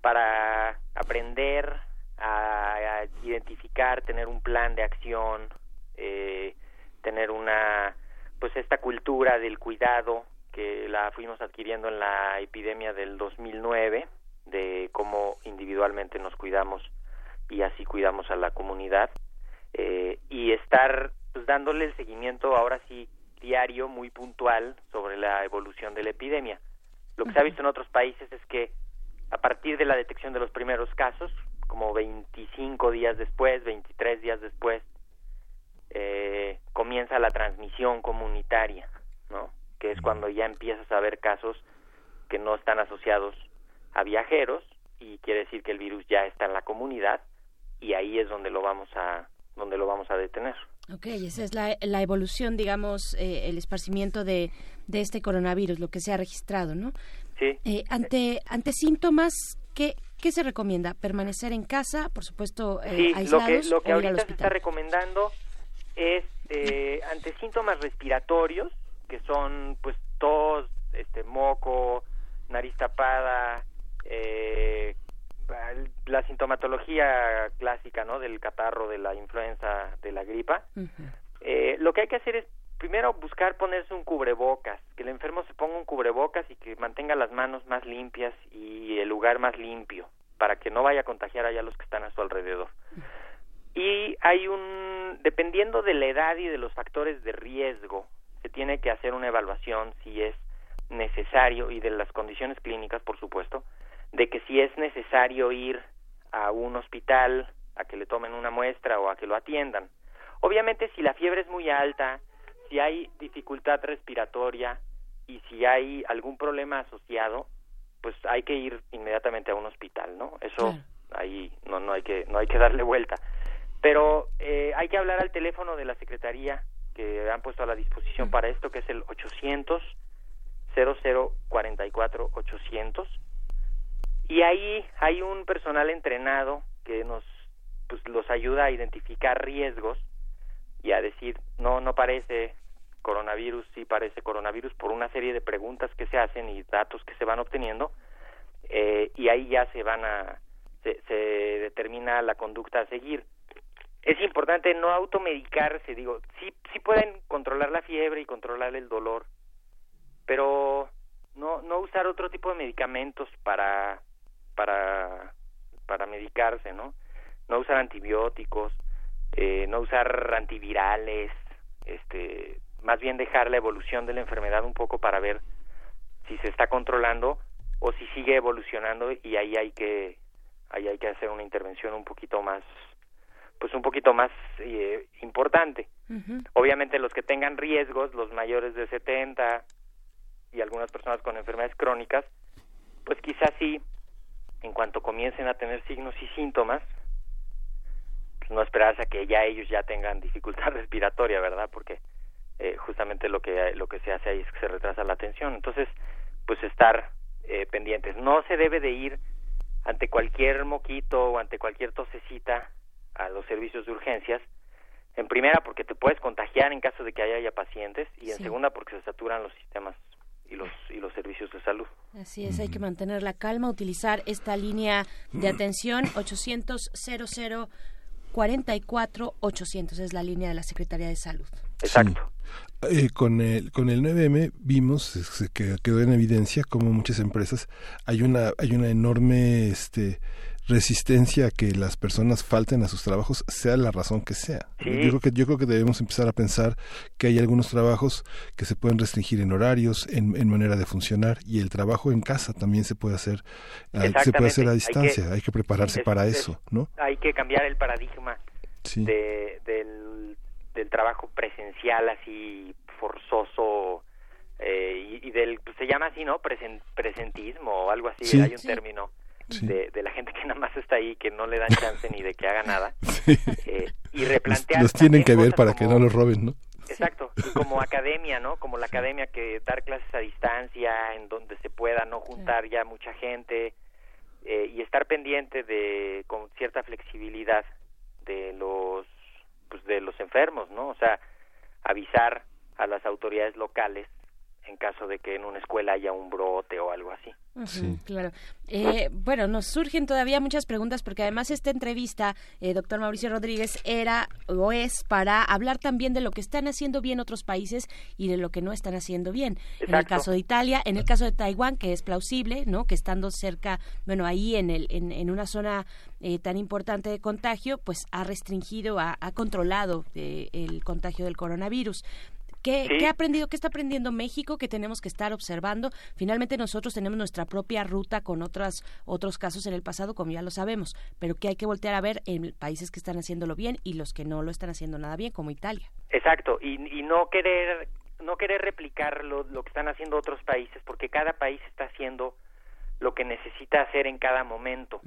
para aprender a, identificar, tener un plan de acción, eh, tener una, pues esta cultura del cuidado que la fuimos adquiriendo en la epidemia del 2009, de cómo individualmente nos cuidamos y así cuidamos a la comunidad eh, y estar pues, dándole el seguimiento ahora sí diario muy puntual sobre la evolución de la epidemia. Lo que se ha visto en otros países es que a partir de la detección de los primeros casos, como 25 días después, 23 días después, eh, comienza la transmisión comunitaria. Que es cuando ya empiezas a ver casos que no están asociados a viajeros y quiere decir que el virus ya está en la comunidad y ahí es donde lo vamos a donde lo vamos a detener. Ok, esa es la, la evolución, digamos, eh, el esparcimiento de, de este coronavirus, lo que se ha registrado, ¿no? Sí. Eh, ante, ante síntomas, ¿qué, ¿qué se recomienda? ¿Permanecer en casa, por supuesto, eh, sí, aislados lo que, lo que o ir al ahorita se está recomendando es eh, ante síntomas respiratorios, que son pues tos, este moco, nariz tapada, eh, la sintomatología clásica, ¿no? Del catarro, de la influenza, de la gripa. Eh, lo que hay que hacer es primero buscar ponerse un cubrebocas, que el enfermo se ponga un cubrebocas y que mantenga las manos más limpias y el lugar más limpio para que no vaya a contagiar allá los que están a su alrededor. Y hay un, dependiendo de la edad y de los factores de riesgo, se tiene que hacer una evaluación si es necesario y de las condiciones clínicas, por supuesto, de que si es necesario ir a un hospital a que le tomen una muestra o a que lo atiendan. Obviamente si la fiebre es muy alta, si hay dificultad respiratoria y si hay algún problema asociado, pues hay que ir inmediatamente a un hospital, ¿no? Eso ahí no no hay que no hay que darle vuelta. Pero eh, hay que hablar al teléfono de la secretaría que han puesto a la disposición para esto, que es el 800 0044 800 y ahí hay un personal entrenado que nos pues los ayuda a identificar riesgos y a decir no no parece coronavirus sí parece coronavirus por una serie de preguntas que se hacen y datos que se van obteniendo eh, y ahí ya se van a se, se determina la conducta a seguir es importante no automedicarse digo sí sí pueden controlar la fiebre y controlar el dolor pero no no usar otro tipo de medicamentos para para para medicarse no no usar antibióticos eh, no usar antivirales este más bien dejar la evolución de la enfermedad un poco para ver si se está controlando o si sigue evolucionando y ahí hay que ahí hay que hacer una intervención un poquito más pues un poquito más eh, importante. Obviamente los que tengan riesgos los mayores de 70 y algunas personas con enfermedades crónicas pues quizás sí en cuanto comiencen a tener signos y síntomas pues no esperarse a que ya ellos ya tengan <laughs> dificultad respiratoria verdad porque eh, justamente lo que lo que se hace ahí es que se retrasa la atención. Entonces pues estar eh, pendientes. No se debe de ir ante cualquier moquito o ante cualquier tosecita a los servicios de urgencias en primera porque te puedes contagiar en caso de que haya, haya pacientes y en Sí. segunda porque se saturan los sistemas y los y los servicios de salud Así es, hay que mantener la calma, utilizar esta línea de atención 800 00 44 800 es la línea de la Secretaría de Salud. Exacto. Eh, con el con el 9M vimos es que quedó en evidencia como muchas empresas hay una hay una enorme este resistencia a que las personas falten a sus trabajos sea la razón que sea. Sí. Yo creo que yo creo que debemos empezar a pensar que hay algunos trabajos que se pueden restringir en horarios, en, en manera de funcionar y el trabajo en casa también se puede hacer se puede hacer a. Hay distancia, hay que, prepararse es- para es- eso, ¿no? hay que cambiar el paradigma Sí. de, del, del trabajo presencial así forzoso Eh, y, y, del, pues, se llama así, ¿no? Presen, presentismo o algo así, Sí. hay un Sí. término Sí. de, de la gente que nada más está ahí, que no le dan chance ni de que haga nada. <laughs> Eh, y replantear los tienen que ver para que no los roben, ¿no? Exacto, y como <laughs> academia, ¿no? Como la academia que dar clases a distancia, en donde se pueda no juntar ya mucha gente eh, y estar pendiente de con cierta flexibilidad de los pues de los enfermos, ¿no? O sea, avisar a las autoridades locales en caso de que en una escuela haya un brote o algo así. Ujú, Claro. Eh, bueno, nos surgen todavía muchas preguntas porque además esta entrevista, eh, doctor Mauricio Rodríguez, era o es para hablar también de lo que están haciendo bien otros países y de lo que no están haciendo bien. En el caso de Italia, en el caso de Taiwán, que es plausible, ¿no? Que estando cerca, bueno, ahí en, el, en, en una zona eh, tan importante de contagio, pues ha restringido, ha, ha controlado eh, el contagio del coronavirus. ¿Qué, Sí. qué ha aprendido? ¿Qué está aprendiendo México que tenemos que estar observando? Finalmente nosotros tenemos nuestra propia ruta con otras, otros casos en el pasado, como ya lo sabemos, pero que hay que voltear a ver en países que están haciéndolo bien y los que no lo están haciendo nada bien, como Italia. Exacto, y, y no querer no querer replicar lo, lo que están haciendo otros países, porque cada país está haciendo lo que necesita hacer en cada momento.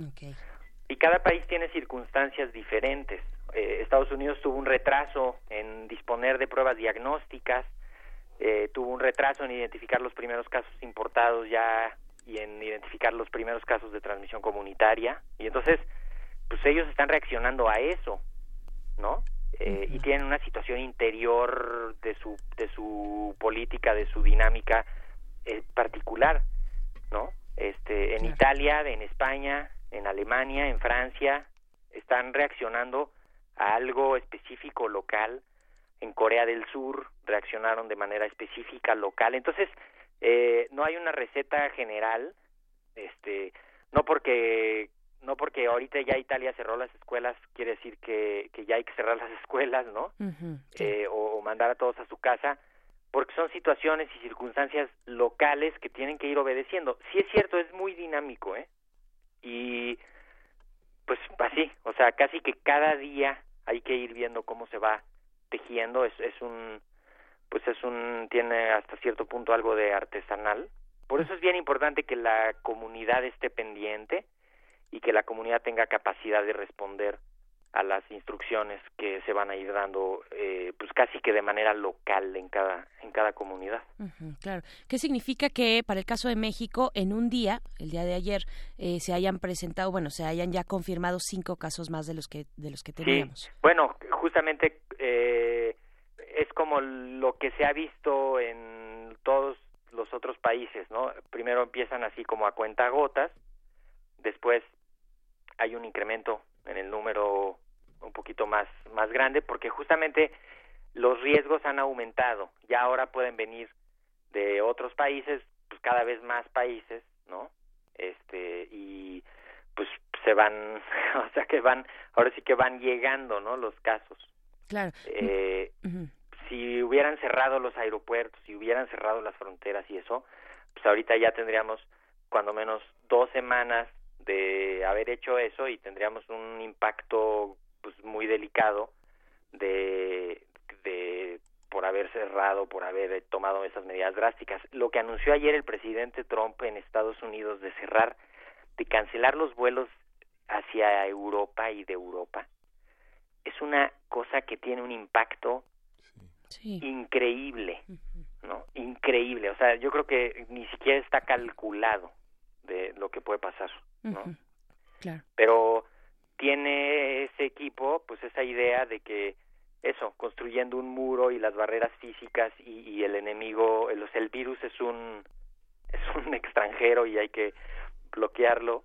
Y cada país tiene circunstancias diferentes. Eh, Estados Unidos tuvo un retraso en disponer de pruebas diagnósticas, eh, tuvo un retraso en identificar los primeros casos importados ya y en identificar los primeros casos de transmisión comunitaria. Y entonces, pues ellos están reaccionando a eso, ¿no? Eh, y tienen una situación interior de su de su política de su dinámica eh, particular no este en Italia en España en Alemania en Francia están reaccionando a algo específico local en Corea del Sur reaccionaron de manera específica local entonces eh, no hay una receta general este no porque no porque ahorita ya Italia cerró las escuelas quiere decir que, que ya hay que cerrar las <laughs> escuelas, ¿no? Eh, o, o mandar a todos a su casa, porque son situaciones y circunstancias locales que tienen que ir obedeciendo. Sí es cierto, es muy dinámico, ¿eh? Y pues así, o sea, casi que cada día hay que ir viendo cómo se va tejiendo, es, es un, pues es un, tiene hasta cierto punto algo de artesanal. Por eso es bien importante que la comunidad esté pendiente, y que la comunidad tenga capacidad de responder a las instrucciones que se van a ir dando eh, pues casi que de manera local en cada en cada comunidad claro. ¿Qué significa que para el caso de México en un día, el día de ayer, eh, se hayan presentado, bueno, se hayan ya confirmado cinco casos más de los que de los que teníamos? Sí, bueno, justamente eh, es como lo que se ha visto en todos los otros países, ¿no? Primero empiezan así como a cuenta gotas, después hay un incremento en el número un poquito más más grande porque justamente los riesgos han aumentado. Ya ahora pueden venir de otros países, pues cada vez más países, ¿no? Este y pues se van, <laughs> o sea que van, ahora sí que van llegando, ¿no? Los casos. Claro. Eh, si hubieran cerrado los aeropuertos, si hubieran cerrado las fronteras y eso, pues ahorita ya tendríamos cuando menos dos semanas de haber hecho eso y tendríamos un impacto pues muy delicado de, de por haber cerrado, por haber tomado esas medidas drásticas. Lo que anunció ayer el presidente Trump en Estados Unidos de cerrar, de cancelar los vuelos hacia Europa y de Europa, es una cosa que tiene un impacto increíble, ¿no? Increíble. O sea, yo creo que ni siquiera está calculado de lo que puede pasar, ¿no? Claro. Pero tiene ese equipo, pues esa idea de que eso, construyendo un muro y las barreras físicas y, y el enemigo, el, o sea, el virus es un <laughs> es un extranjero y hay que bloquearlo,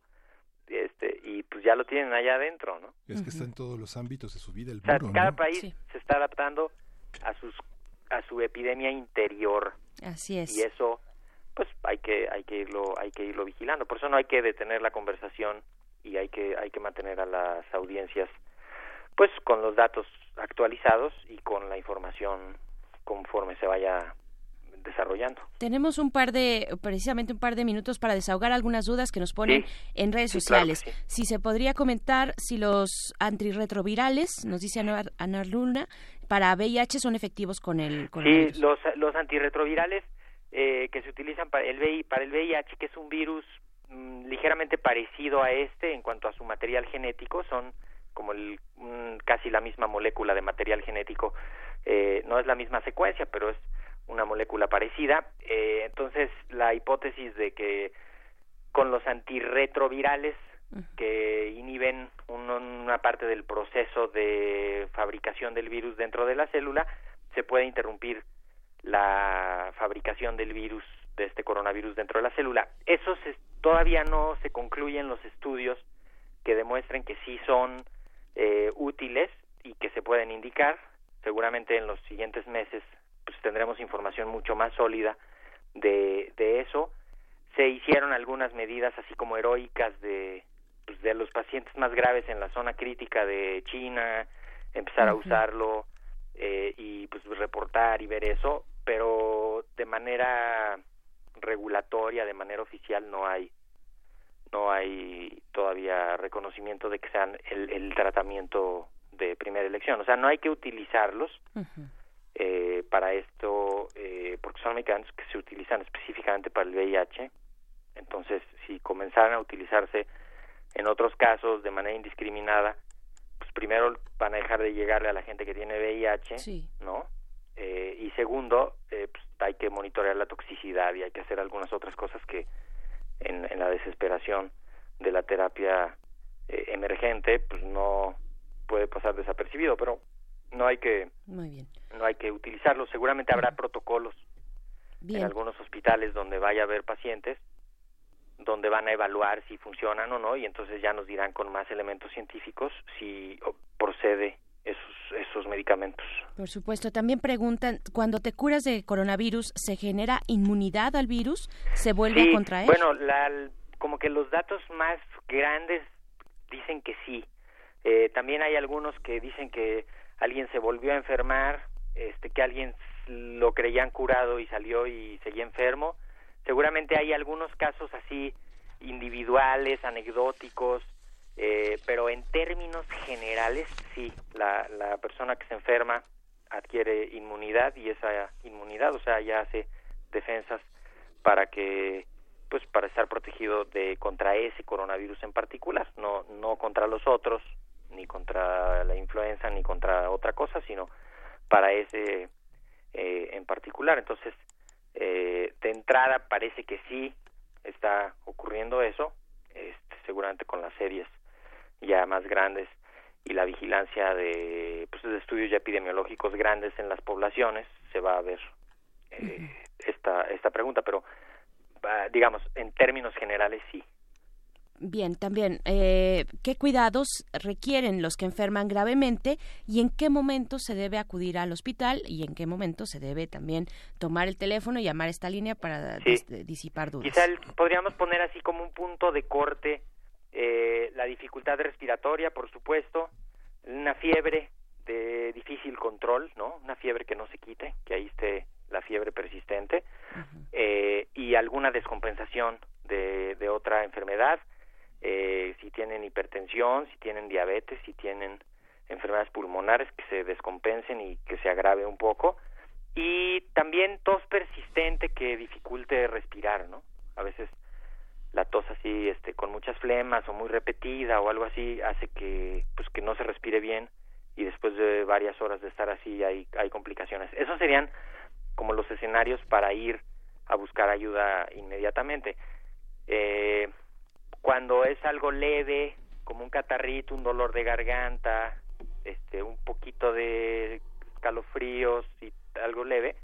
este y pues ya lo tienen allá adentro, ¿no? Es que está en todos los ámbitos de su vida el O sea, muro, cada ¿no? país se está adaptando a sus a su epidemia interior Así es. y eso pues hay que hay que irlo hay que irlo vigilando por eso no hay que detener la conversación y hay que hay que mantener a las audiencias pues con los datos actualizados y con la información conforme se vaya desarrollando Tenemos un par de, precisamente un par de minutos para desahogar algunas dudas que nos ponen Sí. en redes Sí, claro sociales. Si se podría comentar si los antirretrovirales, nos dice Anar, Anar Luna, para VIH son efectivos con el sí coronavirus. los los antirretrovirales eh, que se utilizan para el, VI, para el VIH, que es un virus mm, ligeramente parecido a este en cuanto a su material genético, son como el, mm, casi la misma molécula de material genético, eh, no es la misma secuencia, pero es una molécula parecida. Eh, entonces, la hipótesis de que con los antirretrovirales que inhiben una parte del proceso de fabricación del virus dentro de la célula, se puede interrumpir la fabricación del virus de este coronavirus dentro de la célula. Eso todavía no se concluyen los estudios que demuestren que sí son eh, útiles y que se pueden indicar. Seguramente en los siguientes meses pues tendremos información mucho más sólida de, de eso. Se hicieron algunas medidas así como heroicas de, pues, de los pacientes más graves en la zona crítica de China, empezar a usarlo eh, y pues reportar y ver eso, pero de manera regulatoria, de manera oficial no hay no hay todavía reconocimiento de que sean el, el tratamiento de primera elección. O sea, no hay que utilizarlos eh, para esto, eh, porque son medicamentos que se utilizan específicamente para el VIH. Entonces, si comenzaran a utilizarse en otros casos de manera indiscriminada, pues primero van a dejar de llegarle a la gente que tiene VIH, ¿no? Eh, y segundo, eh, pues hay que monitorear la toxicidad y hay que hacer algunas otras cosas que en, en la desesperación de la terapia eh, emergente, pues no puede pasar desapercibido, pero no hay que no hay que utilizarlo. Seguramente habrá protocolos en algunos hospitales donde vaya a haber pacientes donde van a evaluar si funcionan o no y entonces ya nos dirán con más elementos científicos si procede esos, esos medicamentos. Por supuesto, también preguntan, cuando te curas de coronavirus, ¿se genera inmunidad al virus? ¿Se vuelve a contraer? Bueno, la, como que los datos más grandes dicen que sí. Eh, también hay algunos que dicen que alguien se volvió a enfermar, este, que alguien lo creían curado y salió y seguía enfermo Seguramente hay algunos casos así individuales, anecdóticos, eh, pero en términos generales sí, la, la persona que se enferma adquiere inmunidad y esa inmunidad, o sea, ya hace defensas para que pues para estar protegido de contra ese coronavirus en particular, no no contra los otros, ni contra la influenza ni contra otra cosa, sino para ese eh, en particular. Entonces, eh, de entrada parece que sí está ocurriendo eso, este, seguramente con las series ya más grandes y la vigilancia de, pues, de estudios ya epidemiológicos grandes en las poblaciones se va a ver eh, esta esta pregunta, pero digamos en términos generales sí. Bien, también, eh, ¿qué cuidados requieren los que enferman gravemente y en qué momento se debe acudir al hospital y en qué momento se debe también tomar el teléfono y llamar a esta línea para disipar dudas? Quizá podríamos poner así como un punto de corte eh, la dificultad respiratoria, por supuesto, una fiebre de difícil control, ¿no? Una fiebre que no se quite, que ahí esté la fiebre persistente, eh, y alguna descompensación de, de otra enfermedad eh, si tienen hipertensión, si tienen diabetes, si tienen enfermedades pulmonares que se descompensen y que se agrave un poco y también tos persistente que dificulte respirar, ¿no? A veces la tos así este con muchas flemas o muy repetida o algo así hace que pues que no se respire bien y después de varias horas de estar así hay hay complicaciones. Esos serían como los escenarios para ir a buscar ayuda inmediatamente. Eh, cuando es algo leve, como un catarrito, un dolor de garganta, este, un poquito de calofríos y algo leve,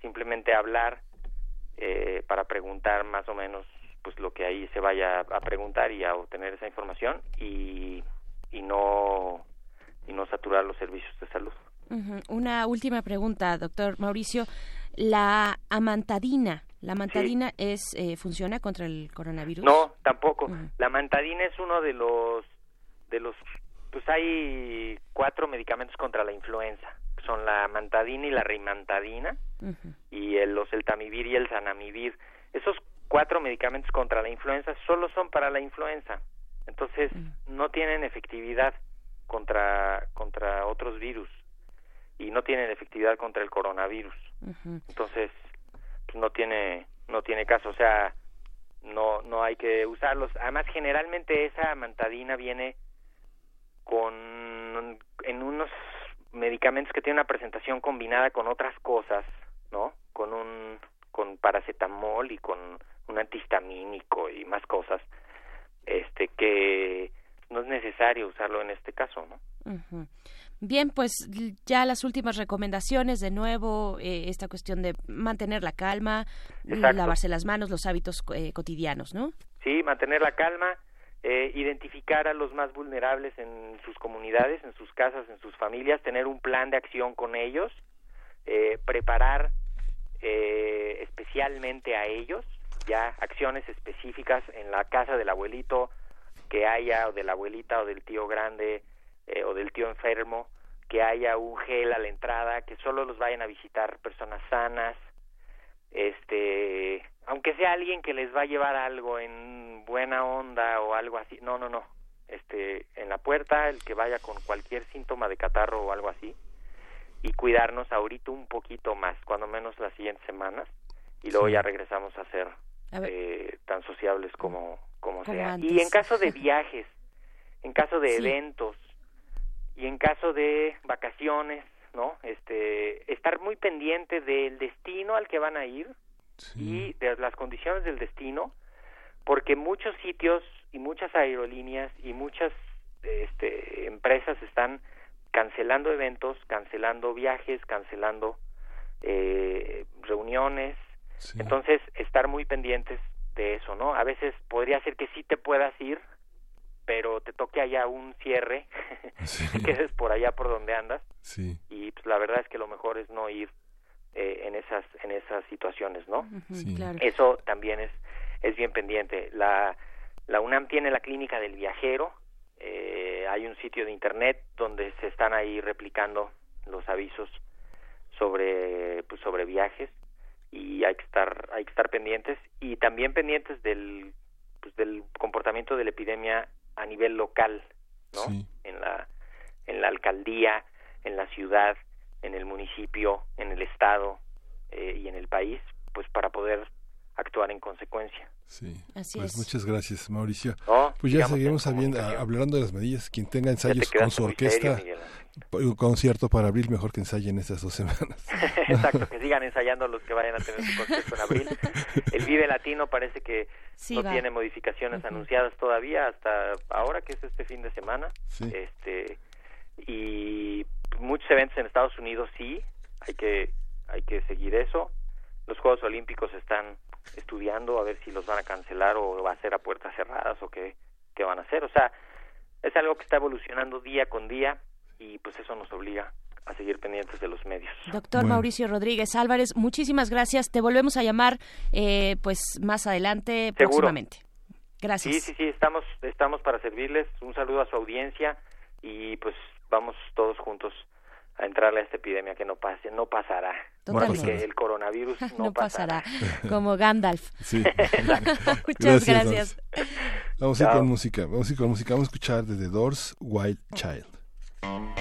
simplemente hablar eh, para preguntar más o menos pues lo que ahí se vaya a preguntar y a obtener esa información y, y no y no saturar los servicios de salud. Una última pregunta, doctor Mauricio. La amantadina, ¿La mantadina es eh, funciona contra el coronavirus? No, tampoco. La mantadina es uno de los de los pues hay cuatro medicamentos contra la influenza. Son la mantadina y la rimantadina y el, los el tamivir y el zanamivir. Esos cuatro medicamentos contra la influenza solo son para la influenza. Entonces, no tienen efectividad contra contra otros virus y no tienen efectividad contra el coronavirus. Entonces, pues, no tiene no tiene caso, o sea, no no hay que usarlos. Además, generalmente esa mantadina viene con en unos medicamentos que tienen una presentación combinada con otras cosas, ¿no? Con un con paracetamol y con un antihistamínico y más cosas, este que no es necesario usarlo en este caso, ¿no? Ujú. Bien, pues ya las últimas recomendaciones, de nuevo, eh, esta cuestión de mantener la calma, Exacto. lavarse las manos, los hábitos eh, cotidianos, ¿no? Sí, mantener la calma, eh, identificar a los más vulnerables en sus comunidades, en sus casas, en sus familias, tener un plan de acción con ellos, eh, preparar eh, especialmente a ellos ya acciones específicas en la casa del abuelito que haya o de la abuelita o del tío grande eh, o del tío enfermo que haya un gel a la entrada que solo los vayan a visitar personas sanas este aunque sea alguien que les va a llevar algo en buena onda o algo así no no no este en la puerta el que vaya con cualquier síntoma de catarro o algo así y cuidarnos ahorita un poquito más cuando menos las siguientes semanas y luego Sí. ya regresamos a ver. Eh, tan sociables como como Como sea antes. y en caso de <laughs> viajes en caso de Sí. eventos y en caso de vacaciones no este estar muy pendiente del destino al que van a ir y de las condiciones del destino porque muchos sitios y muchas aerolíneas y muchas este, empresas están cancelando eventos, cancelando viajes, cancelando eh, reuniones. Entonces, estar muy pendientes de eso, ¿no? A veces podría ser que sí te puedas ir, pero te toque allá un cierre, <laughs> te quedes por allá por donde andas Sí. y pues la verdad es que lo mejor es no ir eh, en esas en esas situaciones no Sí. claro. eso también es es bien pendiente la la UNAM tiene la clínica del viajero eh, hay un sitio de internet donde se están ahí replicando los avisos sobre pues sobre viajes y hay que estar hay que estar pendientes y también pendientes del pues, del comportamiento de la epidemia a nivel local no en la en la alcaldía en la ciudad en el municipio en el estado eh, y en el país pues para poder actuar en consecuencia Sí. Así pues es. muchas gracias, Mauricio. No, pues ya seguimos habiendo, comunicación. hablando de las medidas. Quien tenga ensayos con su orquesta, serio, un concierto para abril, mejor que ensayen estas dos semanas. <laughs> Exacto, que sigan ensayando los que vayan a tener su concierto en abril. El Vive Latino parece que Sí, no va. tiene modificaciones anunciadas todavía hasta ahora, que es este fin de semana. Sí. Este y muchos eventos en Estados Unidos sí, hay que hay que seguir eso. Los Juegos Olímpicos están estudiando a ver si los van a cancelar o va a ser a puertas cerradas o qué, qué van a hacer. O sea, es algo que está evolucionando día con día y pues eso nos obliga a seguir pendientes de los medios. Doctor Mauricio Rodríguez Álvarez, muchísimas gracias. Te volvemos a llamar eh, pues más adelante, Seguro. próximamente. Gracias. Sí, sí, sí, estamos, estamos para servirles. Un saludo a su audiencia y pues vamos todos juntos a entrarle a esta epidemia que no pase, no pasará. Totalmente. que el coronavirus <laughs> no, no pasará, como Gandalf. Sí. <laughs> <laughs> Muchas gracias. Doris. Vamos a ir con música. Vamos a ir con música. Vamos a escuchar de The Doors, Wild Child. Wild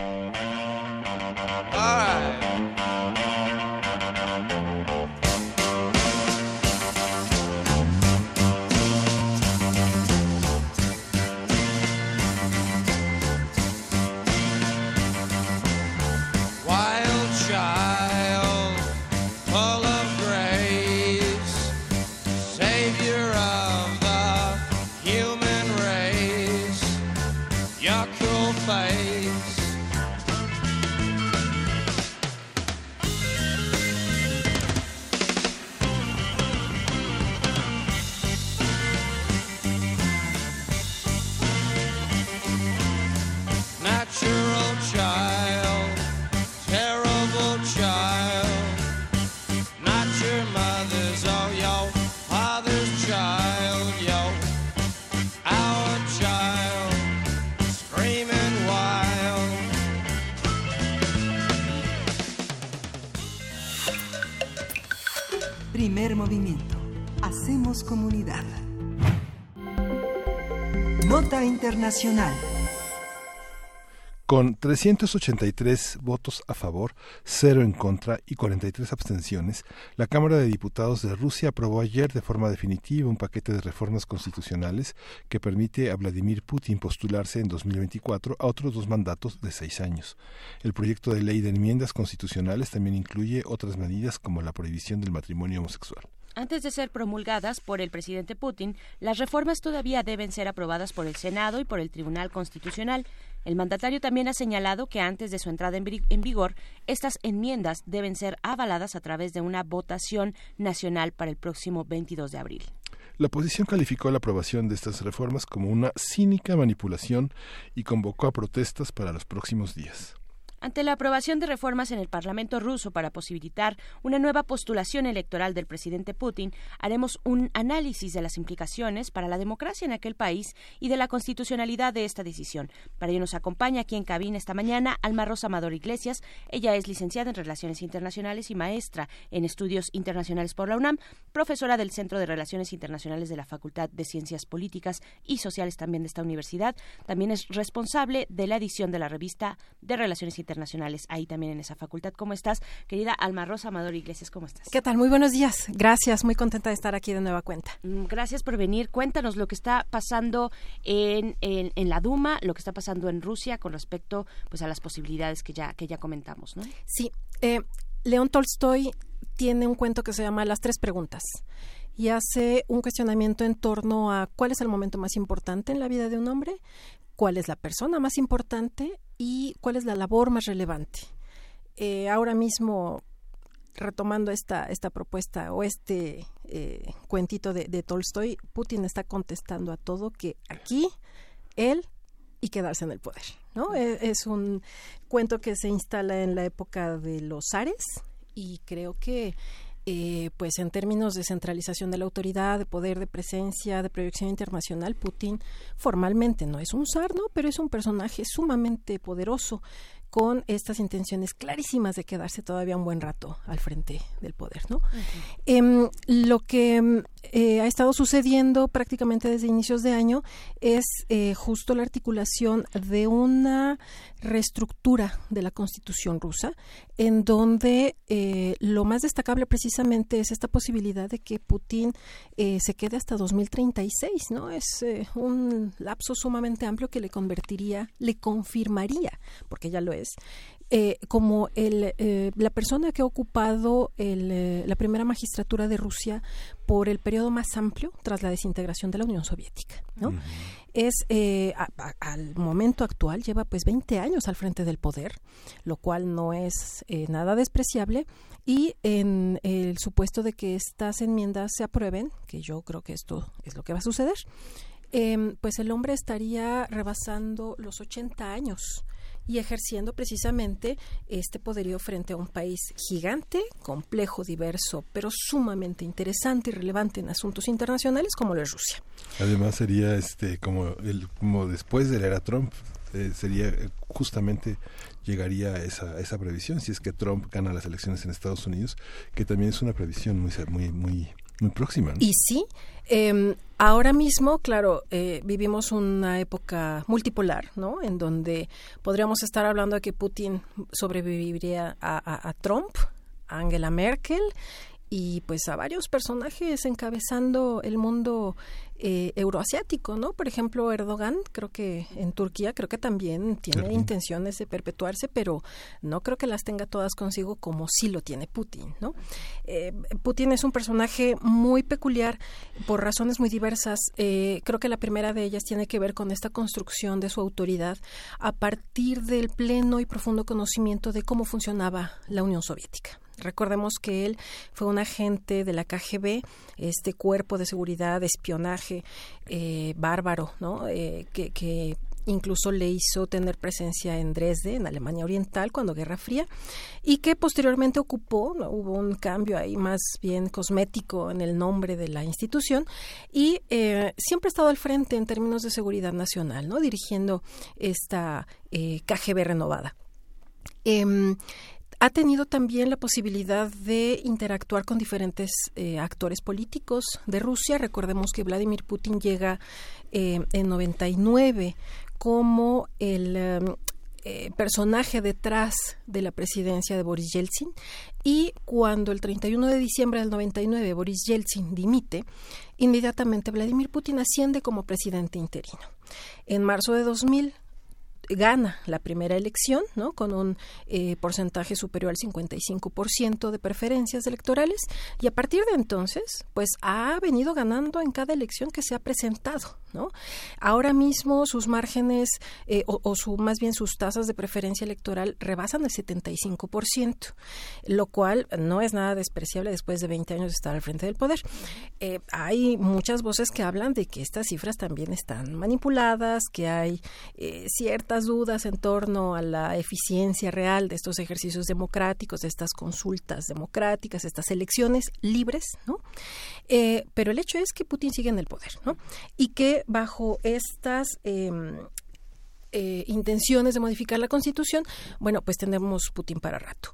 Nota internacional. Con 383 votos a favor, cero en contra y 43 abstenciones, la Cámara de Diputados de Rusia aprobó ayer de forma definitiva un paquete de reformas constitucionales que permite a Vladimir Putin postularse en 2024 a otros dos mandatos de seis años. El proyecto de ley de enmiendas constitucionales también incluye otras medidas como la prohibición del matrimonio homosexual. Antes de ser promulgadas por el presidente Putin, las reformas todavía deben ser aprobadas por el Senado y por el Tribunal Constitucional. El mandatario también ha señalado que antes de su entrada en vigor, estas enmiendas deben ser avaladas a través de una votación nacional para el próximo 22 de abril. La oposición calificó la aprobación de estas reformas como una cínica manipulación y convocó a protestas para los próximos días. Ante la aprobación de reformas en el Parlamento ruso para posibilitar una nueva postulación electoral del presidente Putin, haremos un análisis de las implicaciones para la democracia en aquel país y de la constitucionalidad de esta decisión. Para ello nos acompaña aquí en cabina esta mañana Alma Rosa Amador Iglesias. Ella es licenciada en Relaciones Internacionales y maestra en Estudios Internacionales por la UNAM, profesora del Centro de Relaciones Internacionales de la Facultad de Ciencias Políticas y Sociales también de esta universidad. También es responsable de la edición de la revista de Relaciones Internacionales internacionales ahí también en esa facultad. ¿Cómo estás, querida Alma Rosa Amador Iglesias? ¿Cómo estás? ¿Qué tal? Muy buenos días. Gracias, muy contenta de estar aquí de nueva cuenta. Mm, gracias por venir. Cuéntanos lo que está pasando en, en, la Duma, lo que está pasando en Rusia con respecto pues a las posibilidades que ya, que ya comentamos, ¿no? Sí. Eh, León Tolstoy tiene un cuento que se llama Las tres preguntas y hace un cuestionamiento en torno a cuál es el momento más importante en la vida de un hombre, cuál es la persona más importante y cuál es la labor más relevante. Eh, ahora mismo, retomando esta, esta propuesta o este eh, cuentito de, Tolstoy, Putin está contestando a todo que aquí él y quedarse en el poder. ¿no? Es, es, un cuento que se instala en la época de los zares y creo que eh, pues en términos de centralización de la autoridad, de poder, de presencia, de proyección internacional, Putin formalmente no es un zar, ¿no? Pero es un personaje sumamente poderoso con estas intenciones clarísimas de quedarse todavía un buen rato al frente del poder, ¿no? Em, lo que em, eh, ha estado sucediendo prácticamente desde inicios de año es eh, justo la articulación de una reestructura de la constitución rusa, en donde eh, lo más destacable precisamente es esta posibilidad de que Putin se quede hasta 2036, ¿no? Es un lapso sumamente amplio que le convertiría, le confirmaría, porque ya lo es, eh, como el, eh, la persona que ha ocupado el, eh, la primera magistratura de Rusia por el periodo más amplio tras la desintegración de la Unión Soviética. ¿no? Es al momento actual lleva pues 20 años al frente del poder, lo cual no es nada despreciable y en el supuesto de que estas enmiendas se aprueben, que yo creo que esto es lo que va a suceder, em, pues el hombre estaría rebasando los 80 años y ejerciendo precisamente este poderío frente a un país gigante, complejo, diverso, pero sumamente interesante y relevante en asuntos internacionales como lo es Rusia. Además sería este como el como después de la era Trump eh, sería justamente llegaría esa esa previsión si es que Trump gana las elecciones en Estados Unidos, que también es una previsión muy muy muy muy próxima. Y sí, eh, ahora mismo, claro, eh, vivimos una época multipolar, ¿no? En donde podríamos estar hablando de que Putin sobreviviría a, a Trump, a Angela Merkel y pues a varios personajes encabezando el mundo eh, euroasiático, ¿no? Por ejemplo, Erdogan, creo que en Turquía, creo que también tiene intenciones de perpetuarse, pero no creo que las tenga todas consigo como sí lo tiene Putin, ¿no? Eh, Putin es un personaje muy peculiar por razones muy diversas. Eh, creo que la primera de ellas tiene que ver con esta construcción de su autoridad a partir del pleno y profundo conocimiento de cómo funcionaba la Unión Soviética. Recordemos que él fue un agente de la KGB, este cuerpo de seguridad, de espionaje eh, bárbaro, ¿no? Eh, que, que incluso le hizo tener presencia en Dresde, en Alemania Oriental, cuando Guerra Fría, y que posteriormente ocupó, hubo un cambio ahí más bien cosmético en el nombre de la institución, y eh, siempre ha estado al frente en términos de seguridad nacional, ¿no? dirigiendo esta KGB renovada. Em, ha tenido también la posibilidad de interactuar con diferentes eh, actores políticos de Rusia. Recordemos que Vladimir Putin llega eh, en 99 como el, eh, personaje detrás de la presidencia de Boris Yeltsin y cuando el 31 de diciembre del 99 Boris Yeltsin dimite, inmediatamente Vladimir Putin asciende como presidente interino. En marzo de 2000 gana la primera elección, ¿no? Con un eh, porcentaje superior al 55% de preferencias electorales y a partir de entonces, pues ha venido ganando en cada elección que se ha presentado, ¿no? Ahora mismo sus márgenes eh, o, o su más bien sus tasas de preferencia electoral rebasan el 75%, lo cual no es nada despreciable después de 20 años de estar al frente del poder. Eh, hay muchas voces que hablan de que estas cifras también están manipuladas, que hay eh, dudas en torno a la eficiencia real de estos ejercicios democráticos, de estas consultas democráticas, estas elecciones libres, ¿no? Eh, pero el hecho es que Putin sigue en el poder, ¿no? Y que bajo estas em, eh, intenciones de modificar la Constitución, bueno, pues tendremos Putin para rato.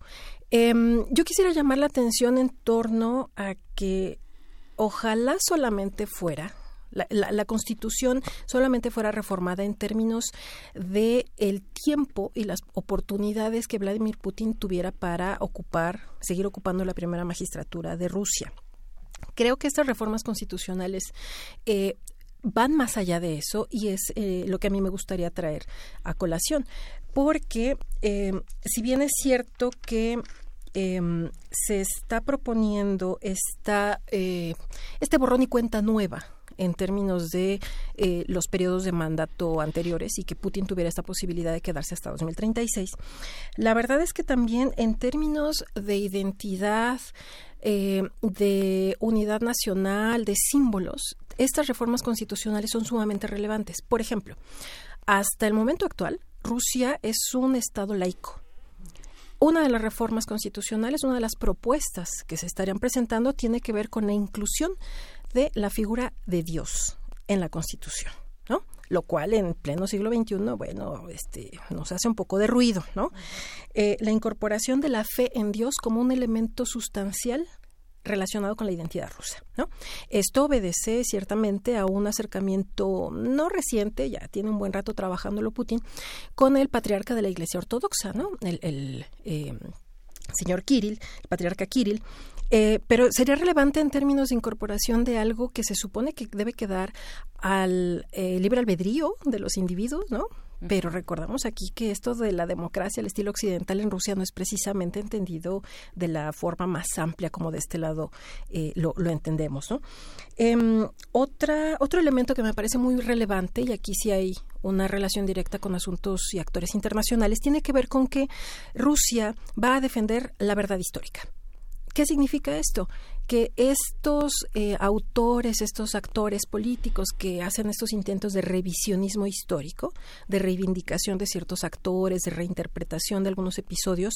Em, yo quisiera llamar la atención en torno a que ojalá solamente fuera la, Constitución solamente fuera reformada en términos de el tiempo y las oportunidades que Vladimir Putin tuviera para ocupar, seguir ocupando la primera magistratura de Rusia. Creo que estas reformas constitucionales eh, van más allá de eso y es eh, lo que a mí me gustaría traer a colación, porque eh, si bien es cierto que eh, se está proponiendo esta, eh, este borrón y cuenta nueva en términos de eh, los periodos de mandato anteriores y que Putin tuviera esta posibilidad de quedarse hasta 2036. La verdad es que también en términos de identidad, eh, de unidad nacional, de símbolos, estas reformas constitucionales son sumamente relevantes. Por ejemplo, hasta el momento actual, Rusia es un Estado laico. Una de las reformas constitucionales, una de las propuestas que se estarían presentando tiene que ver con la inclusión de la figura de Dios en la Constitución, ¿no? Lo cual en pleno siglo XXI, bueno, este, nos hace un poco de ruido, ¿no? Eh, la incorporación de la fe en Dios como un elemento sustancial relacionado con la identidad rusa. ¿no? Esto obedece ciertamente a un acercamiento no reciente, ya tiene un buen rato trabajándolo Putin, con el patriarca de la Iglesia Ortodoxa, ¿no? el, eh, señor Kirill, el patriarca Kirill, eh, pero sería relevante en términos de incorporación de algo que se supone que debe quedar al eh, libre albedrío de los individuos, ¿no? Pero recordamos aquí que esto de la democracia al estilo occidental en Rusia no es precisamente entendido de la forma más amplia como de este lado eh, lo, lo, entendemos. ¿no? Eh, otra, otro elemento que me parece muy relevante, y aquí sí hay una relación directa con asuntos y actores internacionales, tiene que ver con que Rusia va a defender la verdad histórica. ¿Qué significa esto? Que estos eh, autores, estos actores políticos que hacen estos intentos de revisionismo histórico, de reivindicación de ciertos actores, de reinterpretación de algunos episodios,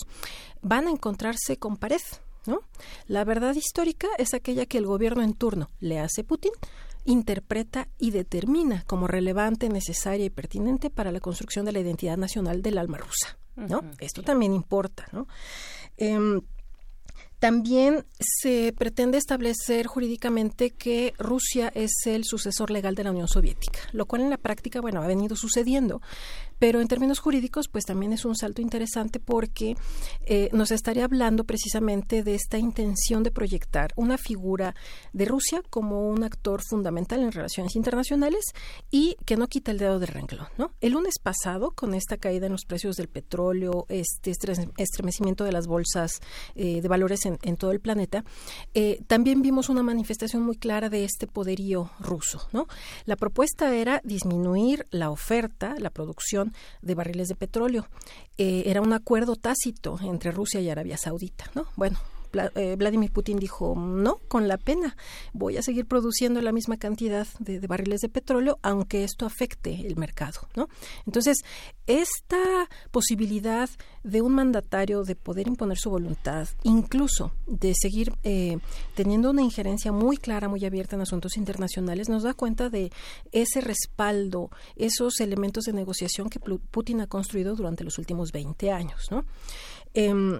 van a encontrarse con pared. ¿no? La verdad histórica es aquella que el gobierno en turno le hace Putin, interpreta y determina como relevante, necesaria y pertinente para la construcción de la identidad nacional del alma rusa. ¿no? Uh -huh. Esto también importa. ¿no? Eh, también se pretende establecer jurídicamente que Rusia es el sucesor legal de la Unión Soviética, lo cual en la práctica, bueno, ha venido sucediendo, pero en términos jurídicos, pues también es un salto interesante porque eh, nos estaría hablando precisamente de esta intención de proyectar una figura de Rusia como un actor fundamental en relaciones internacionales y que no quita el dedo del renglón. El lunes pasado, con esta caída en los precios del petróleo, este estremecimiento de las bolsas eh, de valores en, en, todo el planeta, eh, también vimos una manifestación muy clara de este poderío ruso, ¿no? La propuesta era disminuir la oferta, la producción de barriles de petróleo. Eh, era un acuerdo tácito entre Rusia y Arabia Saudita, ¿no? Bueno, Vladimir Putin dijo, no, con la pena, voy a seguir produciendo la misma cantidad de, barriles de petróleo, aunque esto afecte el mercado, ¿no? Entonces, esta posibilidad de un mandatario de poder imponer su voluntad, incluso de seguir eh, teniendo una injerencia muy clara, muy abierta en asuntos internacionales, nos da cuenta de ese respaldo, esos elementos de negociación que Putin ha construido durante los últimos 20 años, ¿no? Eh,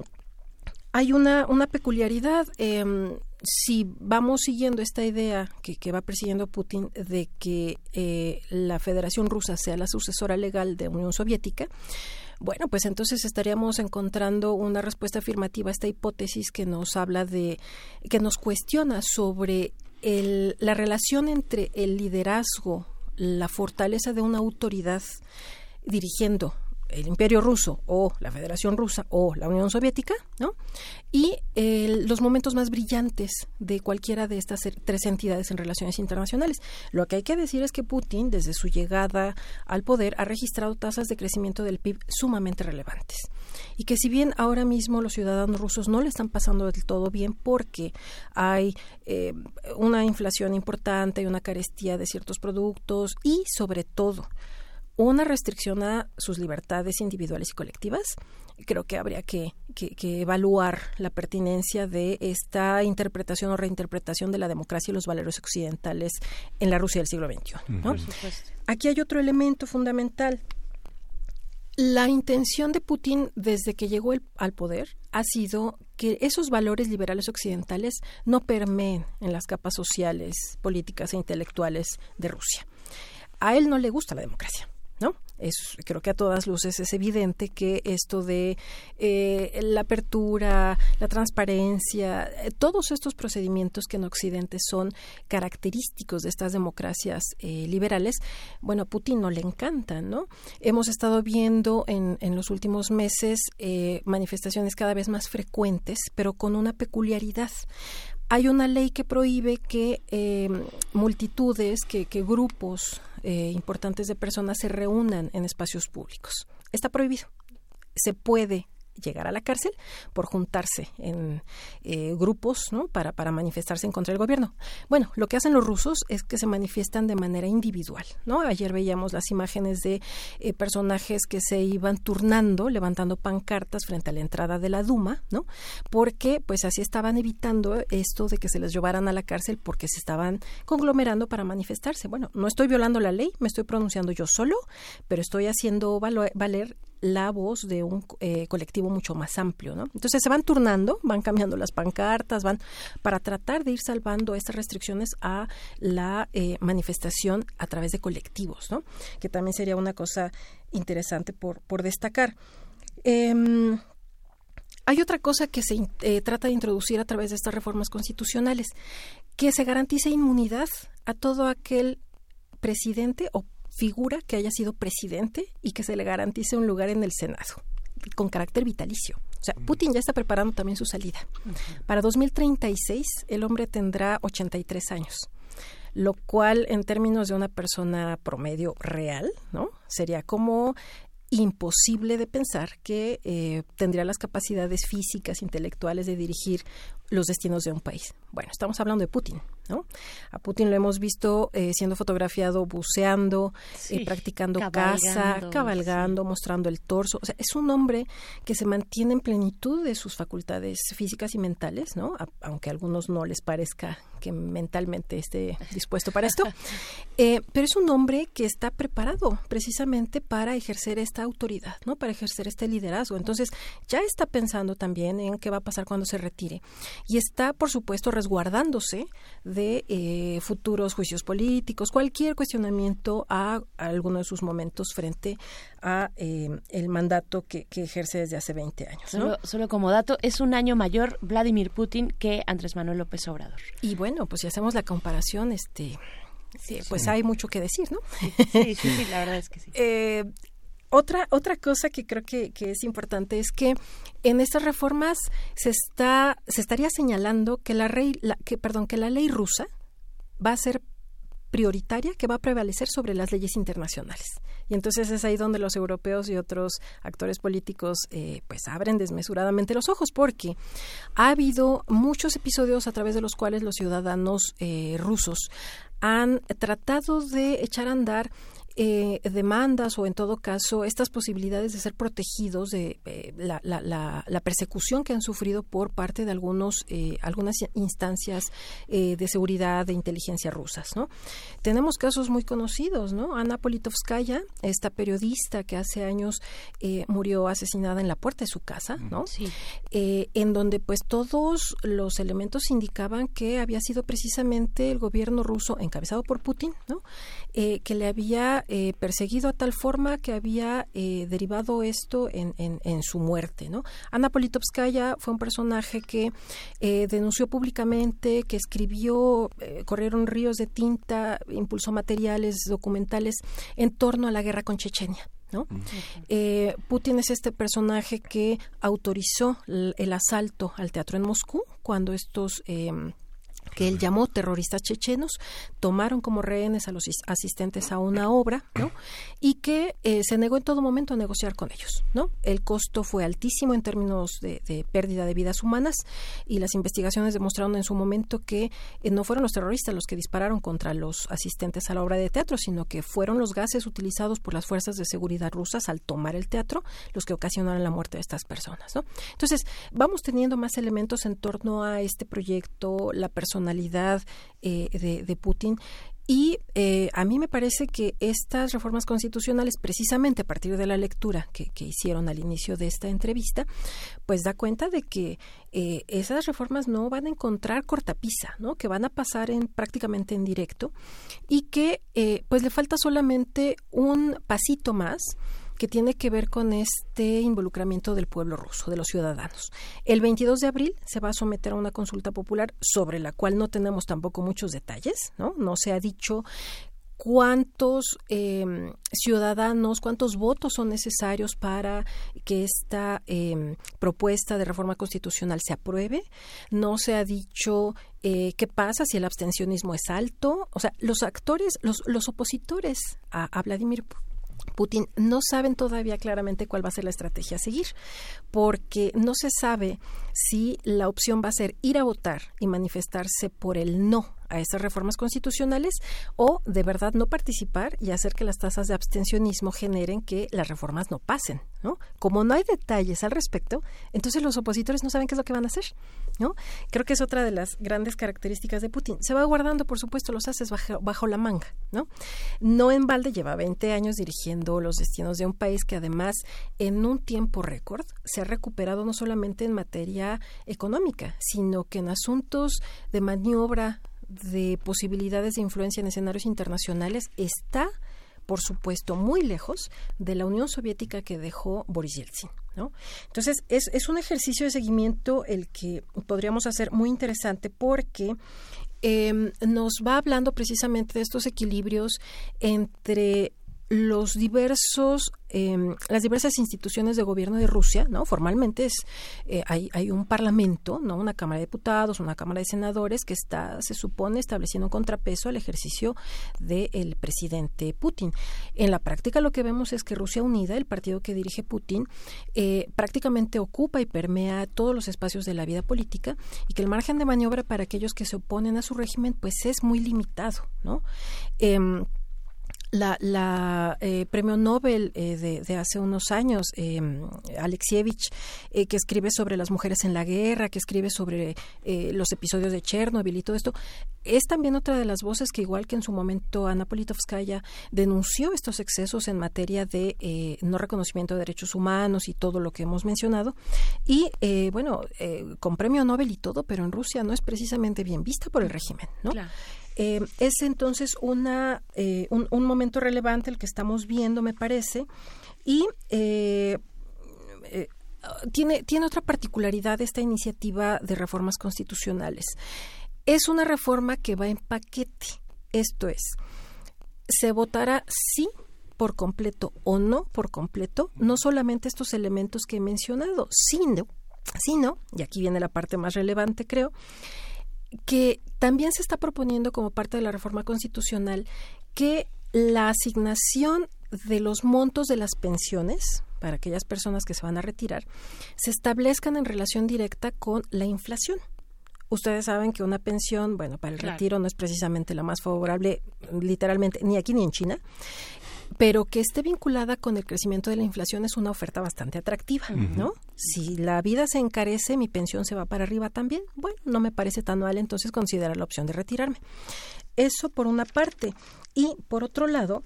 hay una, una peculiaridad. Eh, si vamos siguiendo esta idea que, que, va persiguiendo Putin de que eh, la Federación Rusa sea la sucesora legal de Unión Soviética, Bueno, pues entonces estaríamos encontrando una respuesta afirmativa a esta hipótesis que nos habla de, que nos cuestiona sobre el, la relación entre el liderazgo, la fortaleza de una autoridad dirigiendo el Imperio Ruso o la Federación Rusa o la Unión Soviética, ¿no? Y los momentos más brillantes de cualquiera de estas tres entidades en relaciones internacionales. Lo que hay que decir es que Putin, desde su llegada al poder, ha registrado tasas de crecimiento del PIB sumamente relevantes. Y que si bien ahora mismo los ciudadanos rusos no le están pasando del todo bien porque hay eh, una inflación importante y una carestía de ciertos productos y sobre todo una restricción a sus libertades individuales y colectivas, creo que habría que, que, evaluar la pertinencia de esta interpretación o reinterpretación de la democracia y los valores occidentales en la Rusia del siglo XXI. Aquí hay otro elemento fundamental. La intención de Putin desde que llegó al poder ha sido que esos valores liberales occidentales no permeen en las capas sociales, políticas e intelectuales de Rusia. A él no le gusta la democracia ¿no? Es, creo que a todas luces es evidente que esto de eh, la apertura, la transparencia, eh, todos estos procedimientos que en Occidente son característicos de estas democracias eh, liberales, bueno, a Putin no le encantan, ¿no? Hemos estado viendo en, en los últimos meses manifestaciones cada vez más frecuentes, pero con una peculiaridad hay una ley que prohíbe que multitudes, que, que grupos eh, importantes de personas se reúnan en espacios públicos. Está prohibido. Se puede llegar a la cárcel por juntarse en eh, grupos ¿no? para, para manifestarse en contra del gobierno. Bueno, lo que hacen los rusos es que se manifiestan de manera individual. ¿no? Ayer veíamos las imágenes de eh, personajes que se iban turnando, levantando pancartas frente a la entrada de la Duma, ¿no? porque pues así estaban evitando esto de que se les llevaran a la cárcel porque se estaban conglomerando para manifestarse. Bueno, no estoy violando la ley, me estoy pronunciando yo solo, pero estoy haciendo valer la voz de un eh, colectivo mucho más amplio, ¿no? Entonces se van turnando, van cambiando las pancartas, van para tratar de ir salvando estas restricciones a la eh, manifestación a través de colectivos, ¿no? Que también sería una cosa interesante por, por destacar. Em, hay otra cosa que se eh, trata de introducir a través de estas reformas constitucionales, que se garantice inmunidad a todo aquel presidente o figura que haya sido presidente y que se le garantice un lugar en el Senado con carácter vitalicio. O sea, Putin ya está preparando también su salida. Para 2036 el hombre tendrá 83 años, lo cual en términos de una persona promedio real, ¿no? Sería como imposible de pensar que eh, tendría las capacidades físicas, intelectuales de dirigir los destinos de un país. Bueno, estamos hablando de Putin, ¿no? A Putin lo hemos visto eh, siendo fotografiado buceando, eh, practicando caza, cabalgando, mostrando el torso. O sea, es un hombre que se mantiene en plenitud de sus facultades físicas y mentales, ¿no? aunque a algunos no les parezca que mentalmente esté dispuesto para esto. <laughs> Eh, pero es un hombre que está preparado precisamente para ejercer esta autoridad, ¿no? Para ejercer este liderazgo. Entonces, ya está pensando también en qué va a pasar cuando se retire y está, por supuesto, resguardándose de eh, futuros juicios políticos, cualquier cuestionamiento a, alguno de sus momentos frente a eh, el mandato que, ejerce desde hace 20 años. Solo, como dato, es un año mayor Vladimir Putin que Andrés Manuel López Obrador. Y bueno, pues si hacemos la comparación, este, pues hay mucho que decir, ¿no? Sí, sí, sí, la verdad es que sí. <laughs> Eh, otra, otra cosa que creo que, es importante es que en estas reformas se está, se estaría señalando que la, rey, que, perdón, que la ley rusa va a ser prioritaria que va a prevalecer sobre las leyes internacionales. Y entonces es ahí donde los europeos y otros actores políticos eh, pues abren desmesuradamente los ojos porque ha habido muchos episodios a través de los cuales los ciudadanos eh, rusos han tratado de echar a andar eh, demandas o en todo caso estas posibilidades de ser protegidos de eh, la, la, la, persecución que han sufrido por parte de algunos eh, algunas instancias de seguridad de inteligencia rusas no tenemos casos muy conocidos no Ana Politovskaya esta periodista que hace años murió asesinada en la puerta de su casa no sí. en donde pues todos los elementos indicaban que había sido precisamente el gobierno ruso encabezado por Putin no que le había eh, perseguido a tal forma que había eh, derivado esto en, en, en, su muerte. ¿no? Ana Politovskaya fue un personaje que eh, denunció públicamente, que escribió, eh, corrieron ríos de tinta, impulsó materiales documentales en torno a la guerra con Chechenia. ¿no? Eh, Putin es este personaje que autorizó el, el, asalto al teatro en Moscú cuando estos eh, que él llamó terroristas chechenos, tomaron como rehenes a los asistentes a una obra, ¿no? Y que eh, se negó en todo momento a negociar con ellos, ¿no? El costo fue altísimo en términos de, pérdida de vidas humanas y las investigaciones demostraron en su momento que eh, no fueron los terroristas los que dispararon contra los asistentes a la obra de teatro, sino que fueron los gases utilizados por las fuerzas de seguridad rusas al tomar el teatro los que ocasionaron la muerte de estas personas, ¿no? Entonces, vamos teniendo más elementos en torno a este proyecto, la persona eh, de, de, Putin. Y eh, a mí me parece que estas reformas constitucionales, precisamente a partir de la lectura que, que hicieron al inicio de esta entrevista, pues da cuenta de que eh, esas reformas no van a encontrar cortapisa, ¿no? que van a pasar en prácticamente en directo y que eh, pues le falta solamente un pasito más que tiene que ver con este involucramiento del pueblo ruso, de los ciudadanos. El 22 de abril se va a someter a una consulta popular sobre la cual no tenemos tampoco muchos detalles, ¿no? No se ha dicho cuántos eh, ciudadanos, cuántos votos son necesarios para que esta eh, propuesta de reforma constitucional se apruebe. No se ha dicho eh, qué pasa si el abstencionismo es alto. O sea, los actores, los, los opositores a, a Vladimir Putin no saben todavía claramente cuál va a ser la estrategia a seguir, porque no se sabe si la opción va a ser ir a votar y manifestarse por el no a esas reformas constitucionales o de verdad no participar y hacer que las tasas de abstencionismo generen que las reformas no pasen, ¿no? Como no hay detalles al respecto, entonces los opositores no saben qué es lo que van a hacer, ¿no? Creo que es otra de las grandes características de Putin. Se va guardando, por supuesto, los haces bajo, bajo la manga, ¿no? No en balde lleva 20 años dirigiendo los destinos de un país que además en un tiempo récord se ha recuperado no solamente en materia económica, sino que en asuntos de maniobra de posibilidades de influencia en escenarios internacionales está, por supuesto, muy lejos de la Unión Soviética que dejó Boris Yeltsin. ¿no? Entonces, es, es un ejercicio de seguimiento el que podríamos hacer muy interesante porque eh, nos va hablando precisamente de estos equilibrios entre los diversos eh, las diversas instituciones de gobierno de Rusia no formalmente es eh, hay, hay un parlamento no una cámara de diputados una cámara de senadores que está se supone estableciendo un contrapeso al ejercicio del presidente Putin. En la práctica lo que vemos es que Rusia Unida el partido que dirige Putin eh, prácticamente ocupa y permea todos los espacios de la vida política y que el margen de maniobra para aquellos que se oponen a su régimen pues es muy limitado no eh, la, la eh, premio Nobel eh, de, de, hace unos años, eh, Alexievich, que escribe sobre las mujeres en la guerra, que escribe sobre los episodios de Chernobyl y todo esto, es también otra de las voces que, igual que en su momento Ana Politovskaya denunció estos excesos en materia de no reconocimiento de derechos humanos y todo lo que hemos mencionado. Y bueno, con premio Nobel y todo, pero en Rusia no es precisamente bien vista por el régimen, ¿no? Claro. Eh, es entonces una, eh, un, momento relevante el que estamos viendo, me parece, y eh, tiene, tiene otra particularidad esta iniciativa de reformas constitucionales. Es una reforma que va en paquete, esto es, se votará sí por completo o no por completo, no solamente estos elementos que he mencionado, sino, sino, y aquí viene la parte más relevante creo, que también se está proponiendo como parte de la reforma constitucional que la asignación de los montos de las pensiones para aquellas personas que se van a retirar se establezcan en relación directa con la inflación. Ustedes saben que una pensión, bueno, para el claro. retiro no es precisamente la más favorable, literalmente, ni aquí ni en China pero que esté vinculada con el crecimiento de la inflación es una oferta bastante atractiva, uh -huh. ¿no? Si la vida se encarece, mi pensión se va para arriba también. Bueno, no me parece tan mal, entonces considerar la opción de retirarme. Eso por una parte. Y por otro lado,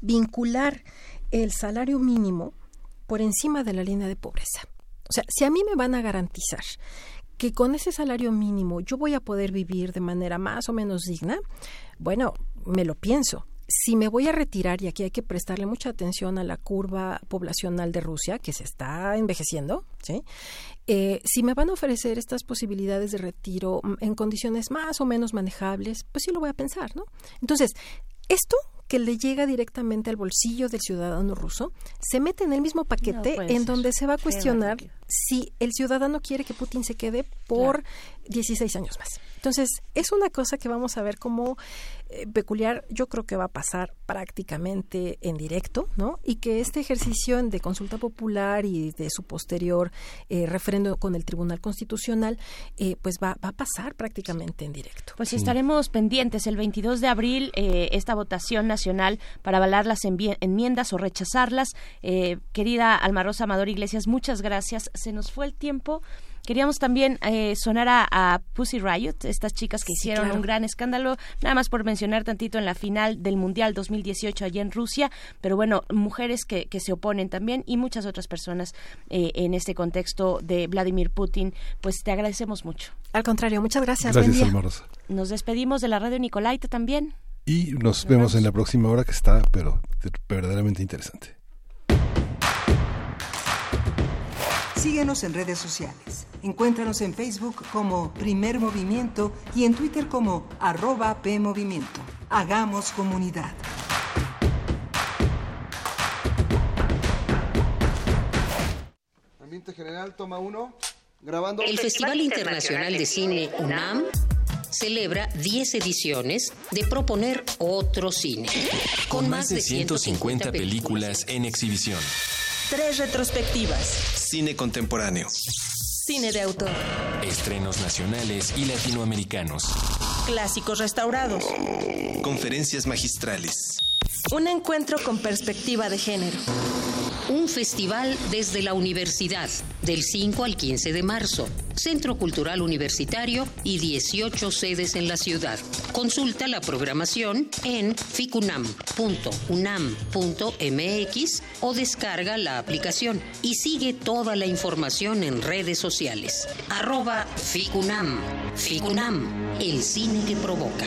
vincular el salario mínimo por encima de la línea de pobreza. O sea, si a mí me van a garantizar que con ese salario mínimo yo voy a poder vivir de manera más o menos digna, bueno, me lo pienso si me voy a retirar, y aquí hay que prestarle mucha atención a la curva poblacional de Rusia, que se está envejeciendo, ¿sí? Eh, si me van a ofrecer estas posibilidades de retiro mm, en condiciones más o menos manejables, pues sí lo voy a pensar, ¿no? Entonces, esto que le llega directamente al bolsillo del ciudadano ruso, se mete en el mismo paquete en ser. donde se va a cuestionar si el ciudadano quiere que Putin se quede por 16 años más. Entonces, es una cosa que vamos a ver como eh, peculiar, yo creo que va a pasar prácticamente en directo, ¿no? Y que este ejercicio de consulta popular y de su posterior eh, referendo con el Tribunal Constitucional, eh, pues va, va a pasar prácticamente en directo. Pues sí, estaremos pendientes el 22 de abril eh, esta votación nacional para avalar las enmiendas o rechazarlas. Eh, querida Alma Rosa Amador Iglesias, muchas gracias. Se nos fue el tiempo. Queríamos también eh, sonar a, a Pussy Riot, estas chicas que Sí, hicieron claro. un gran escándalo, nada más por mencionar tantito en la final del Mundial 2018 allá en Rusia, pero bueno, mujeres que, que se oponen también y muchas otras personas eh, en este contexto de Vladimir Putin, pues te agradecemos mucho. Al contrario, muchas gracias. Gracias, Buen día. Nos despedimos de la radio Nicolaita también. Y nos vemos en la próxima hora que está, pero verdaderamente interesante. Síguenos en redes sociales. Encuéntranos en Facebook como Primer Movimiento y en Twitter como arroba PMovimiento. Hagamos comunidad. Ambiente general, toma uno. Grabando. El Festival Internacional de Cine UNAM celebra 10 ediciones de proponer otro cine. Con más de 150 películas en exhibición. Tres retrospectivas. Cine contemporáneo. Cine de autor. Estrenos nacionales y latinoamericanos. Clásicos restaurados. Conferencias magistrales. Un encuentro con perspectiva de género. Un festival desde la universidad, del 5 al 15 de marzo. Centro Cultural Universitario y 18 sedes en la ciudad. Consulta la programación en ficunam.unam.mx o descarga la aplicación y sigue toda la información en redes sociales. Arroba Ficunam. Ficunam, el cine que provoca.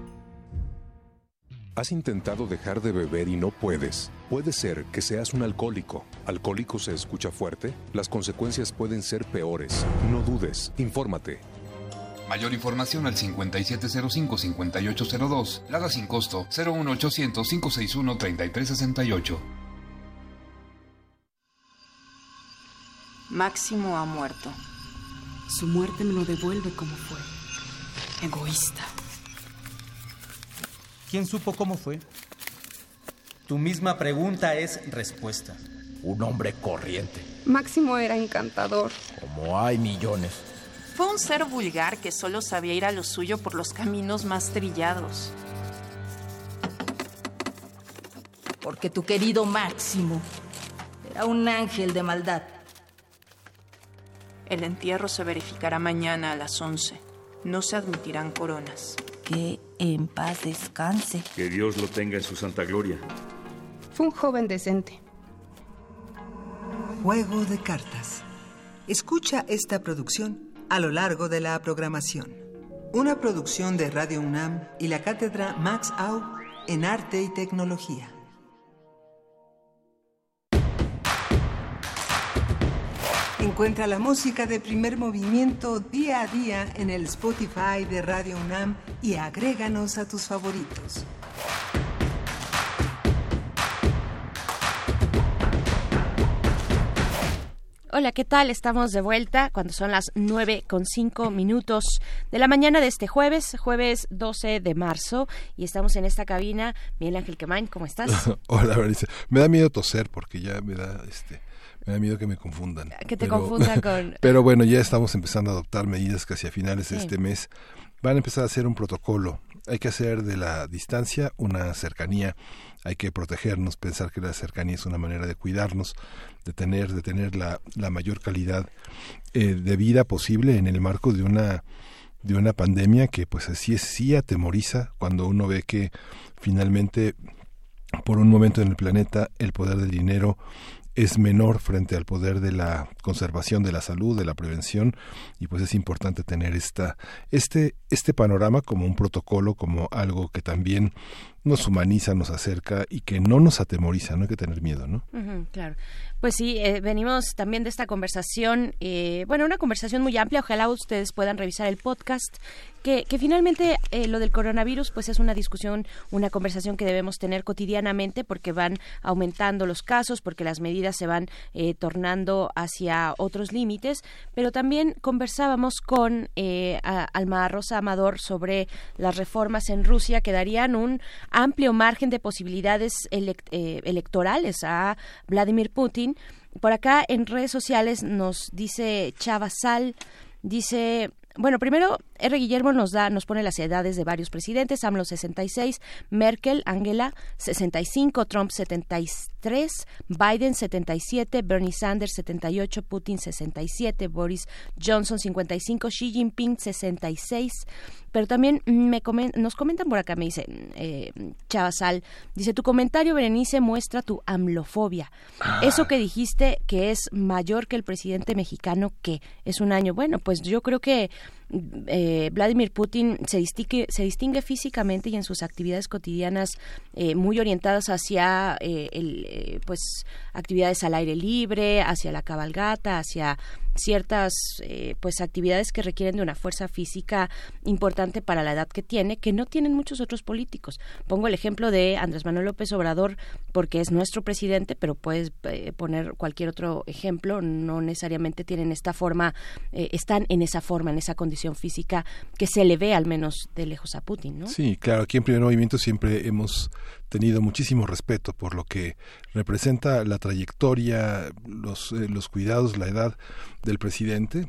¿Has intentado dejar de beber y no puedes? Puede ser que seas un alcohólico. ¿Alcohólico se escucha fuerte? Las consecuencias pueden ser peores. No dudes, infórmate. Mayor información al 5705-5802. Lada sin costo 01800-561-3368. Máximo ha muerto. Su muerte me lo devuelve como fue. Egoísta. ¿Quién supo cómo fue? Tu misma pregunta es respuesta. Un hombre corriente, Máximo era encantador. como hay millones. Fue un ser vulgar que solo sabía ir a lo suyo por los caminos más trillados. Porque tu querido Máximo era un ángel de maldad. El entierro se verificará mañana a las 11. No se admitirán coronas. Que en paz descanse. Que Dios lo tenga en su santa gloria. Fue un joven decente. Juego de cartas. Escucha esta producción a lo largo de la programación. Una producción de Radio UNAM y la cátedra Max Au en Arte y Tecnología. Encuentra la música de primer movimiento día a día en el Spotify de Radio UNAM y agréganos a tus favoritos. Hola, ¿qué tal? Estamos de vuelta cuando son las 9 con 5 minutos de la mañana de este jueves, jueves 12 de marzo, y estamos en esta cabina. Miguel Ángel Quemain, ¿cómo estás? <laughs> Hola, Berenice. Me da miedo toser porque ya me da este me da miedo que me confundan. Que te confundan <laughs> con... Pero bueno, ya estamos empezando a adoptar medidas que hacia finales de este mes van a empezar a hacer un protocolo. Hay que hacer de la distancia una cercanía hay que protegernos, pensar que la cercanía es una manera de cuidarnos, de tener, de tener la, la mayor calidad eh, de vida posible en el marco de una de una pandemia que pues así es, sí atemoriza cuando uno ve que finalmente por un momento en el planeta el poder del dinero es menor frente al poder de la conservación de la salud, de la prevención, y pues es importante tener esta, este, este panorama como un protocolo, como algo que también nos humaniza, nos acerca y que no nos atemoriza, no hay que tener miedo, ¿no? claro. Pues sí, eh, venimos también de esta conversación, eh, bueno, una conversación muy amplia, ojalá ustedes puedan revisar el podcast, que, que finalmente eh, lo del coronavirus pues es una discusión, una conversación que debemos tener cotidianamente porque van aumentando los casos, porque las medidas se van tornando hacia otros límites, pero también conversábamos con Alma Rosa Amador sobre las reformas en Rusia que darían un amplio margen de posibilidades electorales a Vladimir Putin. Por acá en redes sociales nos dice Chava Sal, dice bueno, primero R. Guillermo nos da, nos pone las edades de varios presidentes, AMLO 66, Merkel, Angela 65, Trump 73, Biden 77, Bernie Sanders 78, Putin 67, Boris Johnson 55, Xi Jinping 66, pero también me nos comentan por acá, me dice eh, Chavasal, dice, tu comentario, Berenice, muestra tu amlofobia. Ah. Eso que dijiste que es mayor que el presidente mexicano, que es un año. Bueno, pues yo creo que eh, Vladimir Putin se distingue, se distingue físicamente y en sus actividades cotidianas eh, muy orientadas hacia eh, el, pues actividades al aire libre, hacia la cabalgata, hacia ciertas eh, pues actividades que requieren de una fuerza física importante para la edad que tiene que no tienen muchos otros políticos pongo el ejemplo de Andrés Manuel López Obrador porque es nuestro presidente pero puedes eh, poner cualquier otro ejemplo no necesariamente tienen esta forma eh, están en esa forma en esa condición física que se le ve al menos de lejos a Putin ¿no? sí claro aquí en Primer Movimiento siempre hemos tenido muchísimo respeto por lo que representa la trayectoria, los, eh, los cuidados, la edad del presidente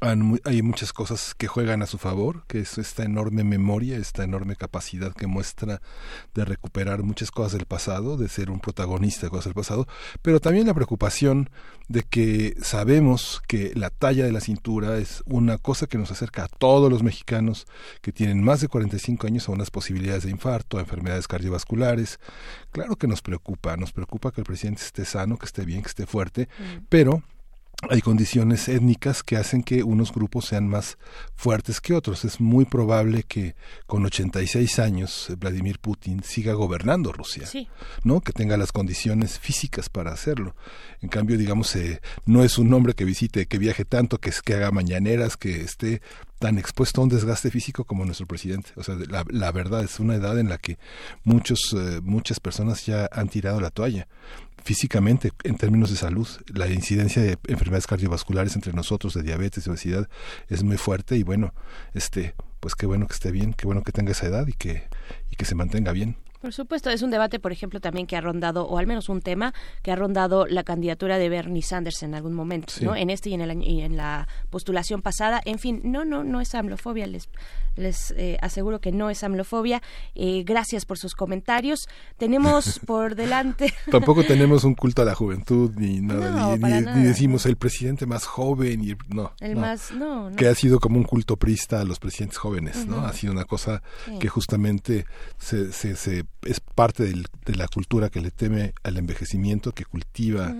hay muchas cosas que juegan a su favor, que es esta enorme memoria, esta enorme capacidad que muestra de recuperar muchas cosas del pasado, de ser un protagonista de cosas del pasado, pero también la preocupación de que sabemos que la talla de la cintura es una cosa que nos acerca a todos los mexicanos que tienen más de 45 años a unas posibilidades de infarto, a enfermedades cardiovasculares. Claro que nos preocupa, nos preocupa que el presidente esté sano, que esté bien, que esté fuerte, mm. pero hay condiciones étnicas que hacen que unos grupos sean más fuertes que otros. Es muy probable que con 86 años eh, Vladimir Putin siga gobernando Rusia, ¿no? Que tenga las condiciones físicas para hacerlo. En cambio, digamos, eh, no es un hombre que visite, que viaje tanto, que, que haga mañaneras, que esté tan expuesto a un desgaste físico como nuestro presidente. O sea, la, la verdad es una edad en la que muchos, eh, muchas personas ya han tirado la toalla físicamente en términos de salud. La incidencia de enfermedades cardiovasculares entre nosotros, de diabetes, de obesidad, es muy fuerte y bueno, este, pues qué bueno que esté bien, qué bueno que tenga esa edad y que, y que se mantenga bien. Por supuesto, es un debate, por ejemplo, también que ha rondado, o al menos un tema, que ha rondado la candidatura de Bernie Sanders en algún momento, ¿no? En este y en, el y en la postulación pasada. En fin, no, no, no es amlofobia, les, les eh, aseguro que no es amlofobia. Eh, gracias por sus comentarios. Tenemos <laughs> por delante... Tampoco <laughs> tenemos un culto a la juventud, ni nada, ni, decimos el presidente más joven, y no. El más, no, Que ha sido como un culto prista a los presidentes jóvenes, ¿no? Ha sido una cosa que justamente se, se, se es parte de la cultura que le teme al envejecimiento, que cultiva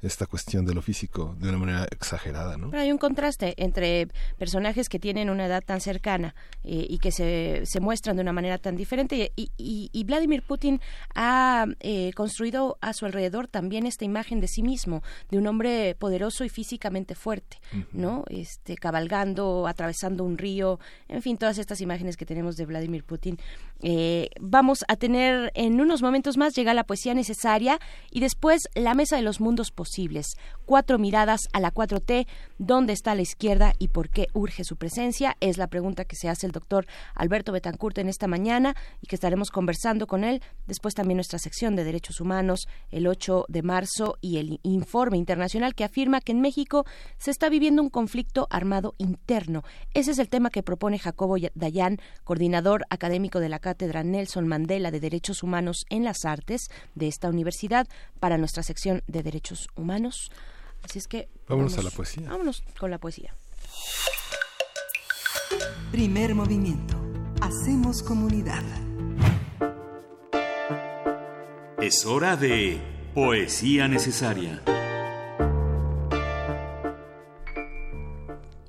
esta cuestión de lo físico de una manera exagerada. ¿no? Pero hay un contraste entre personajes que tienen una edad tan cercana eh, y que se, se, muestran de una manera tan diferente. Y, y, Vladimir Putin ha eh, construido a su alrededor también esta imagen de sí mismo, de un hombre poderoso y físicamente fuerte, ¿no? Este, cabalgando, atravesando un río, en fin, todas estas imágenes que tenemos de Vladimir Putin. Eh, vamos a tener tener en unos momentos más llega la poesía necesaria y después la mesa de los mundos posibles. Cuatro miradas a la 4T, ¿dónde está la izquierda y por qué urge su presencia? Es la pregunta que se hace el doctor Alberto Betancourt en esta mañana y que estaremos conversando con él. Después también nuestra sección de derechos humanos el 8 de marzo y el informe internacional que afirma que en México se está viviendo un conflicto armado interno. Ese es el tema que propone Jacobo Dayan, coordinador académico de la Cátedra Nelson Mandela de Derechos Humanos en las Artes de esta universidad para nuestra sección de derechos humanos. Así es que vámonos a la poesía. Vámonos con la poesía. Primer movimiento. Hacemos comunidad. Es hora de poesía necesaria.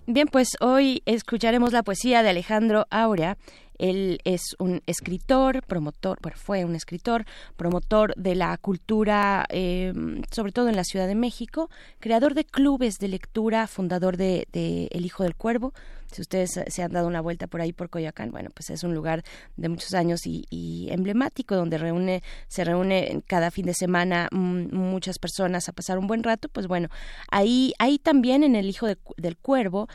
Bien, pues hoy escucharemos la poesía de Alejandro Aurea. Él es un escritor, promotor, bueno, fue un escritor, promotor de la cultura, eh, sobre todo en la Ciudad de México, creador de clubes de lectura, fundador de, El Hijo del Cuervo. Si ustedes se han dado una vuelta por ahí por Coyoacán, bueno, pues es un lugar de muchos años y, emblemático donde reúne, se reúne cada fin de semana mm, muchas personas a pasar un buen rato. Pues bueno, ahí, ahí también en El Hijo del Cuervo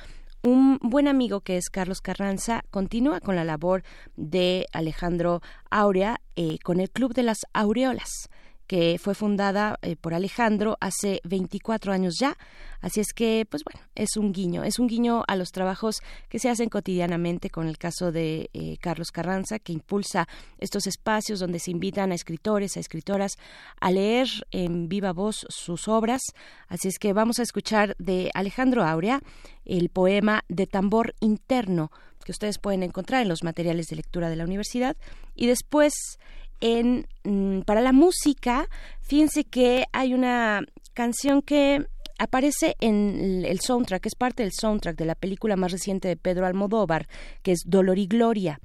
un buen amigo que es Carlos Carranza continúa con la labor de Alejandro Aurea eh, con el Club de las Aureolas que fue fundada eh, por Alejandro hace 24 años ya. Así es que, pues bueno, es un guiño, es un guiño a los trabajos que se hacen cotidianamente con el caso de eh, Carlos Carranza, que impulsa estos espacios donde se invitan a escritores, a escritoras a leer en viva voz sus obras. Así es que vamos a escuchar de Alejandro Aurea el poema de tambor interno que ustedes pueden encontrar en los materiales de lectura de la universidad y después en mm, para la música, fíjense que hay una canción que aparece en el soundtrack, es parte del soundtrack de la película más reciente de Pedro Almodóvar, que es Dolor y Gloria.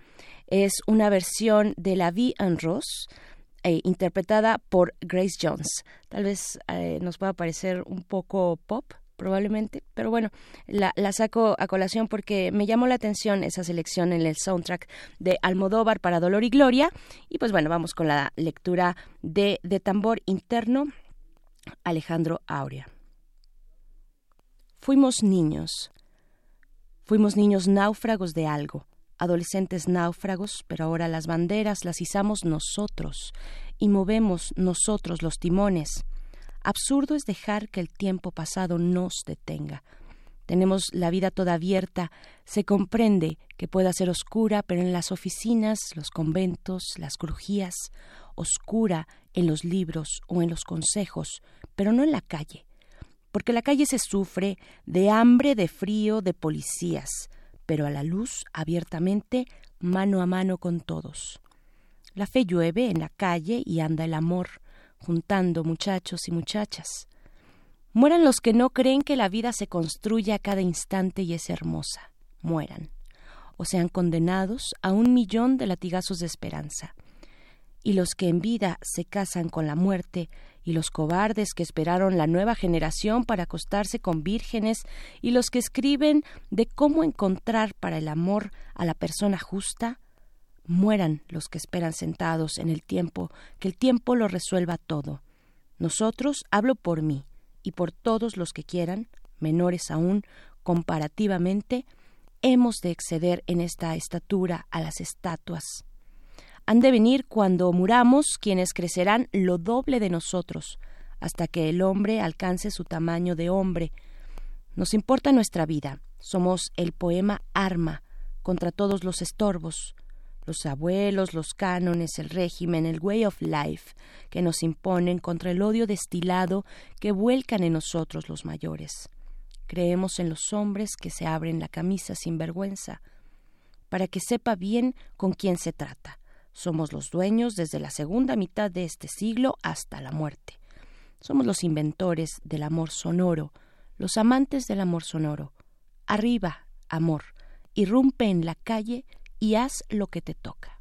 Es una versión de La Vie en Rose, eh, interpretada por Grace Jones. Tal vez eh, nos pueda parecer un poco pop, probablemente, pero bueno, la, saco a colación porque me llamó la atención esa selección en el soundtrack de Almodóvar para Dolor y Gloria. Y pues bueno, vamos con la lectura de, de tambor interno, Alejandro Aurea. Fuimos niños, fuimos niños náufragos de algo, adolescentes náufragos, pero ahora las banderas las izamos nosotros y movemos nosotros los timones Absurdo es dejar que el tiempo pasado nos detenga. Tenemos la vida toda abierta, se comprende que pueda ser oscura, pero en las oficinas, los conventos, las crujías, oscura en los libros o en los consejos, pero no en la calle, porque la calle se sufre de hambre, de frío, de policías, pero a la luz, abiertamente, mano a mano con todos. La fe llueve en la calle y anda el amor, juntando muchachos y muchachas. Mueran los que no creen que la vida se construye a cada instante y es hermosa. Mueran. O sean condenados a un millón de latigazos de esperanza. Y los que en vida se casan con la muerte, y los cobardes que esperaron la nueva generación para acostarse con vírgenes, y los que escriben de cómo encontrar para el amor a la persona justa, Mueran los que esperan sentados en el tiempo, que el tiempo lo resuelva todo. Nosotros hablo por mí y por todos los que quieran, menores aún, comparativamente, hemos de exceder en esta estatura a las estatuas. Han de venir cuando muramos quienes crecerán lo doble de nosotros, hasta que el hombre alcance su tamaño de hombre. Nos importa nuestra vida, somos el poema arma contra todos los estorbos los abuelos, los cánones, el régimen, el way of life que nos imponen contra el odio destilado que vuelcan en nosotros los mayores. Creemos en los hombres que se abren la camisa sin vergüenza, para que sepa bien con quién se trata. Somos los dueños desde la segunda mitad de este siglo hasta la muerte. Somos los inventores del amor sonoro, los amantes del amor sonoro. Arriba, amor, irrumpe en la calle y haz lo que te toca.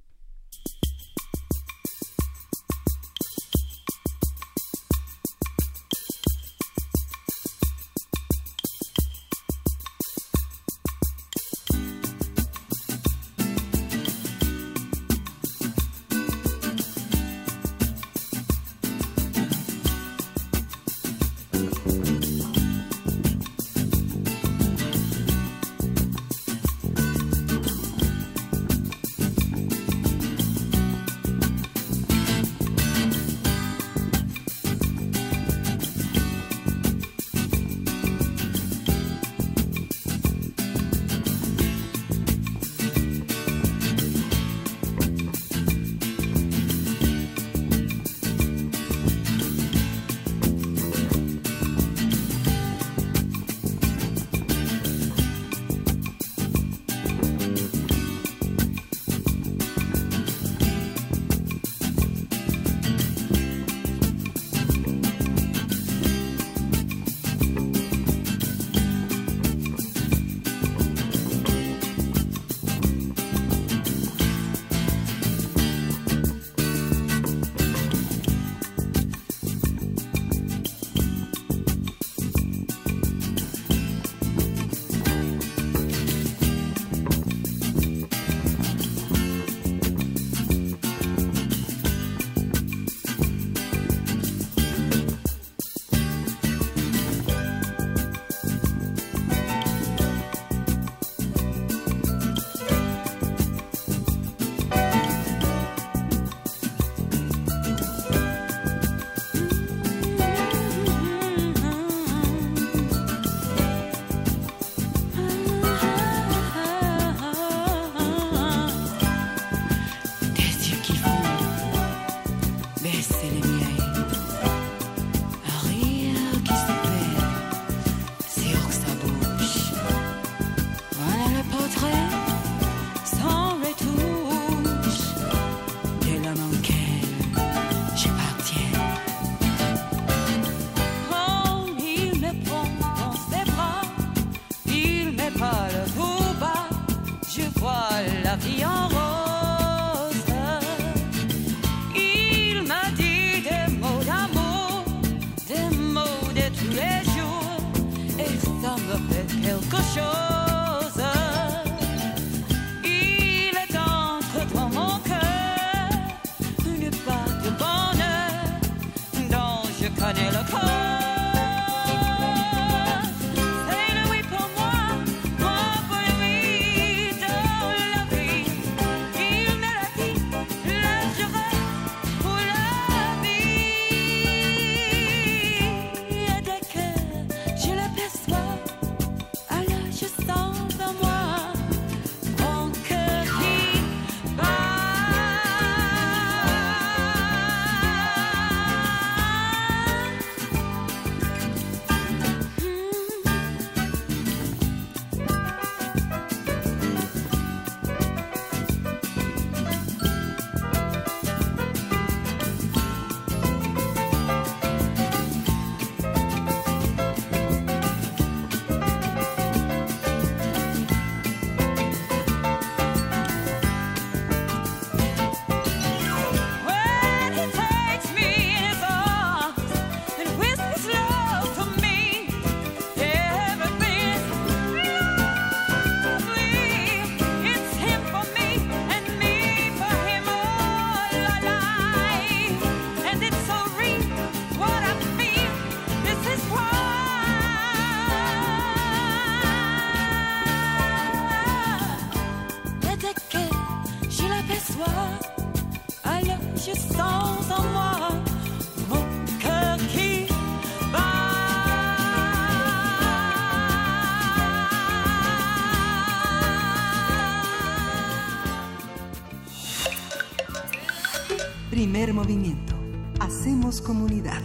Movimiento. Hacemos comunidad.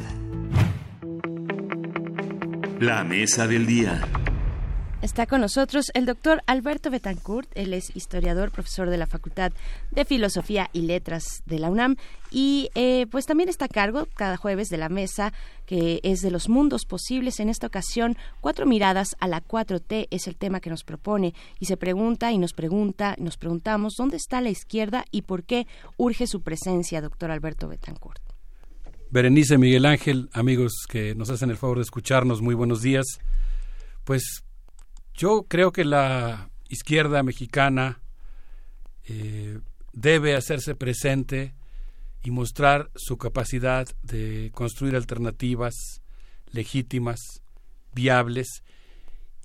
La mesa del día. Está con nosotros el doctor Alberto Betancourt, él es historiador, profesor de la Facultad de Filosofía y Letras de la UNAM y eh, pues también está a cargo cada jueves de la mesa que es de los mundos posibles. En esta ocasión, cuatro miradas a la 4T es el tema que nos propone y se pregunta y nos pregunta, nos preguntamos dónde está la izquierda y por qué urge su presencia, doctor Alberto Betancourt. Berenice Miguel Ángel, amigos que nos hacen el favor de escucharnos, muy buenos días. Pues yo creo que la izquierda mexicana eh, debe hacerse presente y mostrar su capacidad de construir alternativas legítimas, viables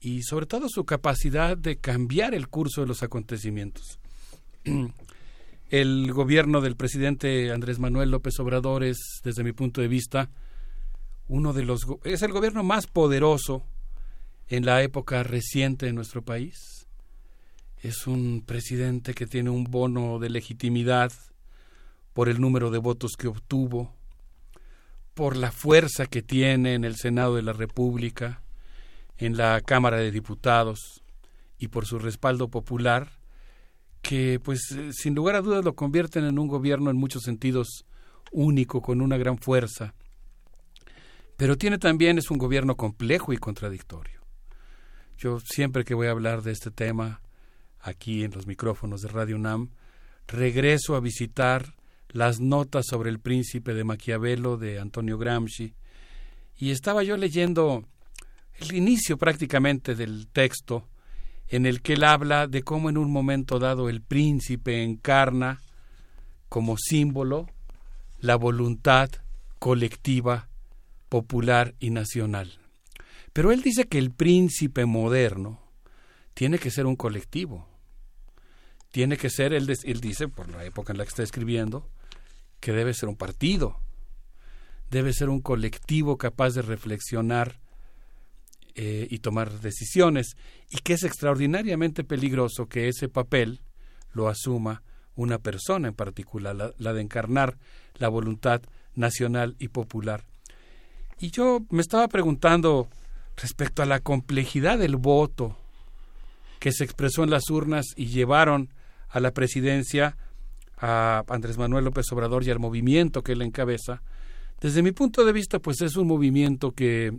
y sobre todo su capacidad de cambiar el curso de los acontecimientos. <clears throat> El gobierno del presidente Andrés Manuel López Obrador es, desde mi punto de vista, uno de los es el gobierno más poderoso en la época reciente de nuestro país. Es un presidente que tiene un bono de legitimidad por el número de votos que obtuvo, por la fuerza que tiene en el Senado de la República, en la Cámara de Diputados y por su respaldo popular, que pues sin lugar a dudas lo convierten en un gobierno en muchos sentidos único, con una gran fuerza. Pero tiene también es un gobierno complejo y contradictorio. Yo siempre que voy a hablar de este tema aquí en los micrófonos de Radio UNAM, regreso a visitar las notas sobre el príncipe de Maquiavelo de Antonio Gramsci y estaba yo leyendo el inicio prácticamente del texto en el que él habla de cómo en un momento dado el príncipe encarna como símbolo la voluntad colectiva, popular y nacional. Pero él dice que el príncipe moderno tiene que ser un colectivo. Tiene que ser, él, él, dice, por la época en la que está escribiendo, que debe ser un partido. Debe ser un colectivo capaz de reflexionar eh, y tomar decisiones. Y que es extraordinariamente peligroso que ese papel lo asuma una persona en particular, la, la de encarnar la voluntad nacional y popular. Y yo me estaba preguntando respecto a la complejidad del voto que se expresó en las urnas y llevaron a la presidencia a Andrés Manuel López Obrador y al movimiento que él encabeza. Desde mi punto de vista, pues es un movimiento que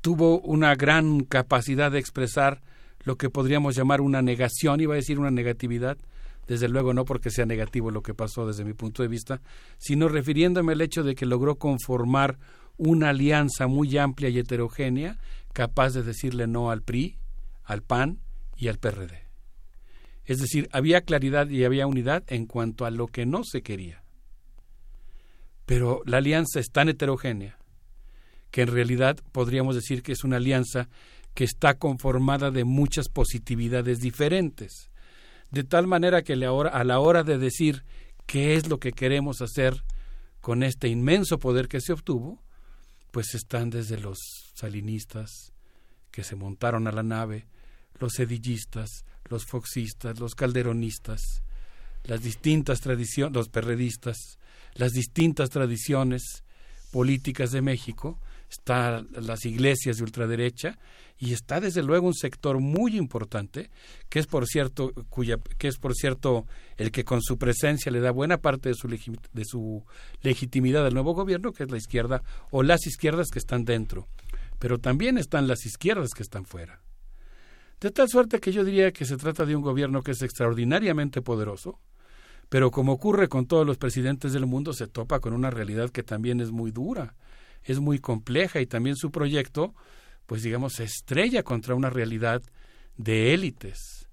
tuvo una gran capacidad de expresar lo que podríamos llamar una negación, iba a decir una negatividad, desde luego no porque sea negativo lo que pasó desde mi punto de vista, sino refiriéndome al hecho de que logró conformar una alianza muy amplia y heterogénea capaz de decirle no al PRI, al PAN y al PRD. Es decir, había claridad y había unidad en cuanto a lo que no se quería. Pero la alianza es tan heterogénea que en realidad podríamos decir que es una alianza que está conformada de muchas positividades diferentes, de tal manera que a la hora de decir qué es lo que queremos hacer con este inmenso poder que se obtuvo, pues están desde los salinistas que se montaron a la nave, los sedillistas, los foxistas, los calderonistas, las distintas tradiciones, los perredistas, las distintas tradiciones políticas de México, está las iglesias de ultraderecha y está desde luego un sector muy importante que es por cierto cuya que es por cierto el que con su presencia le da buena parte de su de su legitimidad al nuevo gobierno que es la izquierda o las izquierdas que están dentro. Pero también están las izquierdas que están fuera de tal suerte que yo diría que se trata de un gobierno que es extraordinariamente poderoso pero como ocurre con todos los presidentes del mundo se topa con una realidad que también es muy dura es muy compleja y también su proyecto, pues digamos, se estrella contra una realidad de élites,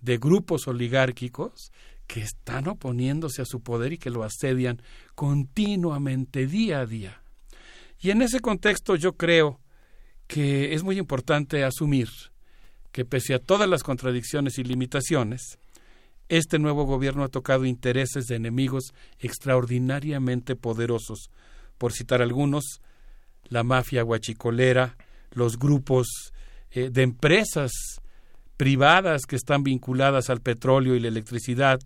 de grupos oligárquicos que están oponiéndose a su poder y que lo asedian continuamente, día a día. Y en ese contexto yo creo que es muy importante asumir que pese a todas las contradicciones y limitaciones, este nuevo gobierno ha tocado intereses de enemigos extraordinariamente poderosos, por citar algunos, la mafia guachicolera, los grupos eh, de empresas privadas que están vinculadas al petróleo y la electricidad,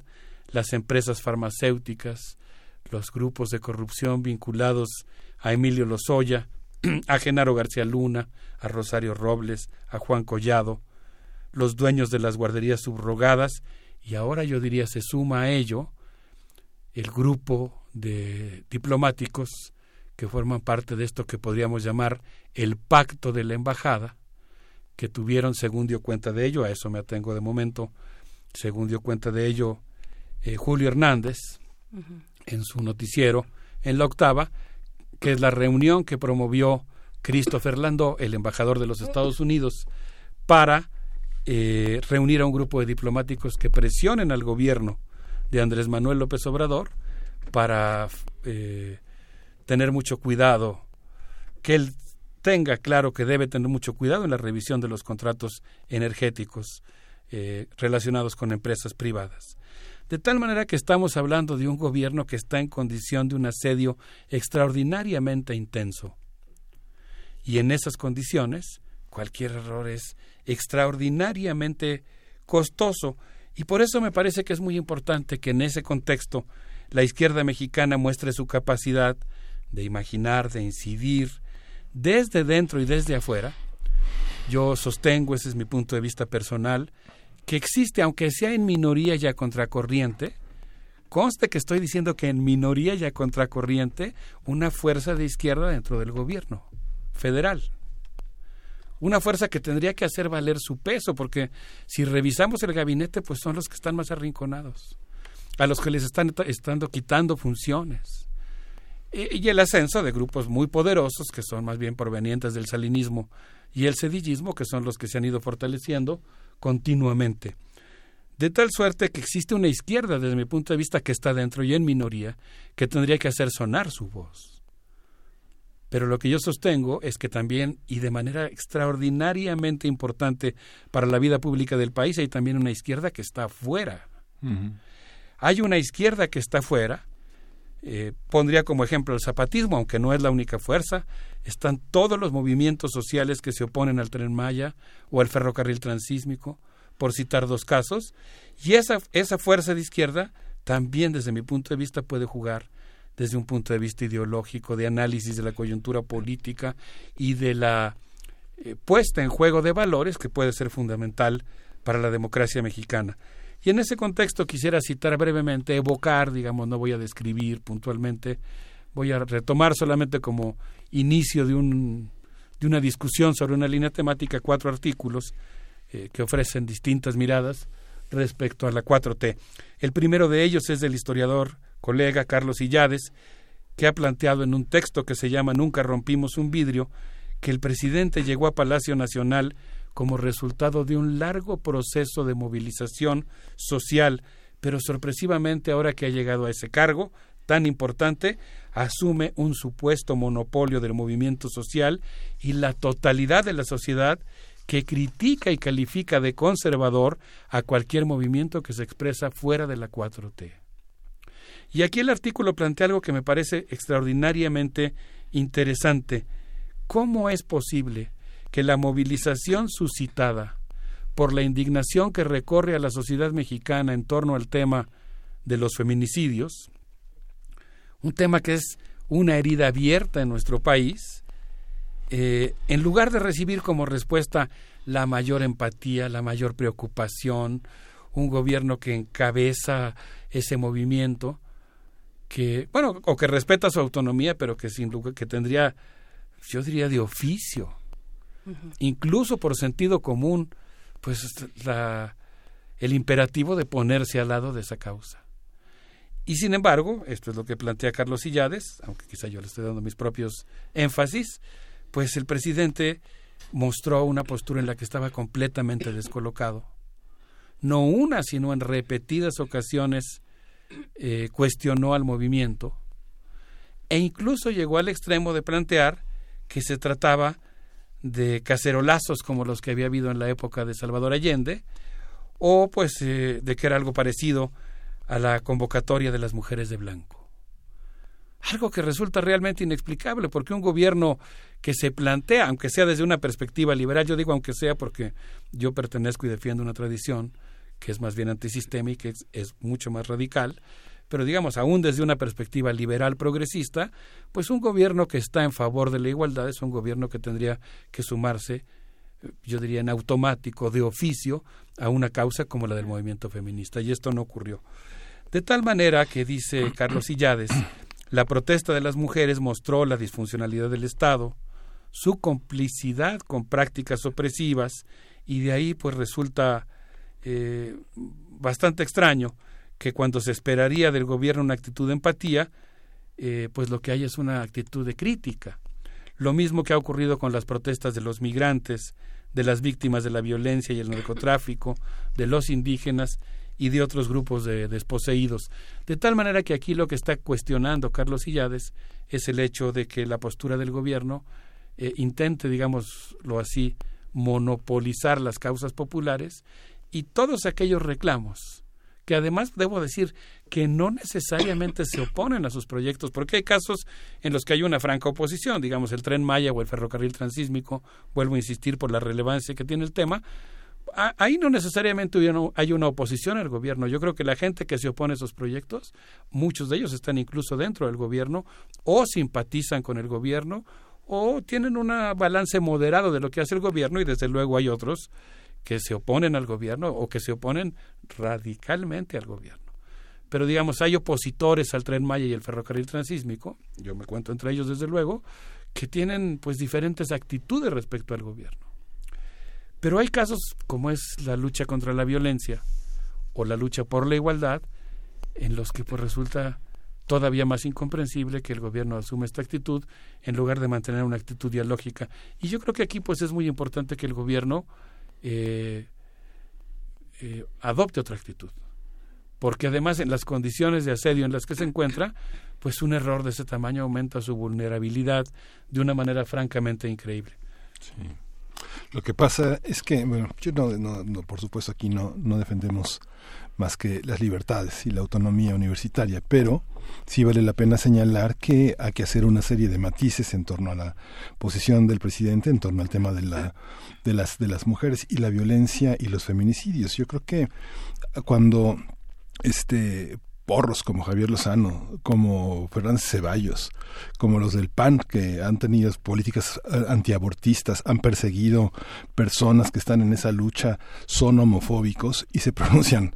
las empresas farmacéuticas, los grupos de corrupción vinculados a Emilio Lozoya, <clears throat> a Genaro García Luna, a Rosario Robles, a Juan Collado, los dueños de las guarderías subrogadas, y ahora yo diría se suma a ello el grupo de diplomáticos que forman parte de esto que podríamos llamar el pacto de la embajada, que tuvieron, según dio cuenta de ello, a eso me atengo de momento, según dio cuenta de ello eh, Julio Hernández en su noticiero, en la octava, que es la reunión que promovió Christopher Landau, el embajador de los Estados Unidos, para eh, reunir a un grupo de diplomáticos que presionen al gobierno de Andrés Manuel López Obrador para eh, tener mucho cuidado, que él tenga claro que debe tener mucho cuidado en la revisión de los contratos energéticos eh, relacionados con empresas privadas. De tal manera que estamos hablando de un gobierno que está en condición de un asedio extraordinariamente intenso. Y en esas condiciones, cualquier error es extraordinariamente costoso. Y por eso me parece que es muy importante que en ese contexto la izquierda mexicana muestre su capacidad de imaginar, de incidir desde dentro y desde afuera. Yo sostengo, ese es mi punto de vista personal, que existe, aunque sea en minoría y a contracorriente, conste que estoy diciendo que en minoría y a contracorriente, una fuerza de izquierda dentro del gobierno federal. Una fuerza que tendría que hacer valer su peso, porque si revisamos el gabinete, pues son los que están más arrinconados, a los que les están estando quitando funciones y el ascenso de grupos muy poderosos que son más bien provenientes del salinismo y el sedillismo, que son los que se han ido fortaleciendo continuamente. De tal suerte que existe una izquierda, desde mi punto de vista, que está dentro y en minoría, que tendría que hacer sonar su voz. Pero lo que yo sostengo es que también, y de manera extraordinariamente importante para la vida pública del país, hay también una izquierda que está afuera. Hay una izquierda que está afuera, eh, pondría como ejemplo el zapatismo, aunque no es la única fuerza. Están todos los movimientos sociales que se oponen al tren Maya o al ferrocarril transísmico, por citar dos casos. Y esa, esa fuerza de izquierda también, desde mi punto de vista, puede jugar desde un punto de vista ideológico, de análisis de la coyuntura política y de la eh, puesta en juego de valores que puede ser fundamental para la democracia mexicana. Y en ese contexto quisiera citar brevemente, evocar, digamos, no voy a describir puntualmente, voy a retomar solamente como inicio de un de una discusión sobre una línea temática, cuatro artículos eh, que ofrecen distintas miradas respecto a la 4T. El primero de ellos es del historiador colega Carlos Illades, que ha planteado en un texto que se llama Nunca rompimos un vidrio, que el presidente llegó a Palacio Nacional como resultado de un largo proceso de movilización social, pero sorpresivamente ahora que ha llegado a ese cargo tan importante, asume un supuesto monopolio del movimiento social y la totalidad de la sociedad que critica y califica de conservador a cualquier movimiento que se expresa fuera de la 4T. Y aquí el artículo plantea algo que me parece extraordinariamente interesante. ¿Cómo es posible que la movilización suscitada por la indignación que recorre a la sociedad mexicana en torno al tema de los feminicidios, un tema que es una herida abierta en nuestro país, eh, en lugar de recibir como respuesta la mayor empatía, la mayor preocupación, un gobierno que encabeza ese movimiento, que, bueno, o que respeta su autonomía, pero que sin lugar, que tendría, yo diría, de oficio, incluso por sentido común, pues la, el imperativo de ponerse al lado de esa causa. Y sin embargo, esto es lo que plantea Carlos Illades, aunque quizá yo le estoy dando mis propios énfasis, pues el presidente mostró una postura en la que estaba completamente descolocado. No una, sino en repetidas ocasiones eh, cuestionó al movimiento e incluso llegó al extremo de plantear que se trataba de cacerolazos como los que había habido en la época de Salvador Allende o pues eh, de que era algo parecido a la convocatoria de las mujeres de blanco. Algo que resulta realmente inexplicable, porque un gobierno que se plantea, aunque sea desde una perspectiva liberal, yo digo aunque sea porque yo pertenezco y defiendo una tradición que es más bien antisistémica, es, es mucho más radical, pero digamos, aún desde una perspectiva liberal progresista, pues un gobierno que está en favor de la igualdad es un gobierno que tendría que sumarse, yo diría en automático, de oficio, a una causa como la del movimiento feminista, y esto no ocurrió. De tal manera que, dice Carlos Illades, <clears throat> la protesta de las mujeres mostró la disfuncionalidad del Estado, su complicidad con prácticas opresivas, y de ahí pues resulta eh, bastante extraño que cuando se esperaría del gobierno una actitud de empatía, eh, pues lo que hay es una actitud de crítica. Lo mismo que ha ocurrido con las protestas de los migrantes, de las víctimas de la violencia y el narcotráfico, de los indígenas y de otros grupos de desposeídos. De tal manera que aquí lo que está cuestionando Carlos Illades es el hecho de que la postura del gobierno eh, intente, digámoslo así, monopolizar las causas populares y todos aquellos reclamos que además debo decir que no necesariamente se oponen a sus proyectos, porque hay casos en los que hay una franca oposición, digamos el tren Maya o el ferrocarril transísmico, vuelvo a insistir por la relevancia que tiene el tema, ahí no necesariamente hay una oposición al gobierno. Yo creo que la gente que se opone a esos proyectos, muchos de ellos están incluso dentro del gobierno o simpatizan con el gobierno o tienen un balance moderado de lo que hace el gobierno y desde luego hay otros que se oponen al gobierno o que se oponen radicalmente al gobierno. Pero digamos, hay opositores al tren Maya y el ferrocarril transísmico, yo me cuento entre ellos desde luego, que tienen pues diferentes actitudes respecto al gobierno. Pero hay casos como es la lucha contra la violencia o la lucha por la igualdad en los que pues resulta todavía más incomprensible que el gobierno asume esta actitud en lugar de mantener una actitud dialógica. Y yo creo que aquí pues es muy importante que el gobierno eh, eh, adopte otra actitud. Porque además en las condiciones de asedio en las que se encuentra, pues un error de ese tamaño aumenta su vulnerabilidad de una manera francamente increíble. Lo que pasa es que, bueno, yo no, no, no, por supuesto aquí no, no defendemos más que las libertades y la autonomía universitaria, pero sí vale la pena señalar que hay que hacer una serie de matices en torno a la posición del presidente, en torno al tema de, la, de, las, de las mujeres y la violencia y los feminicidios. Yo creo que cuando este porros como Javier Lozano, como Fernández Ceballos, como los del PAN, que han tenido políticas eh, antiabortistas, han perseguido personas que están en esa lucha, son homofóbicos y se <laughs> pronuncian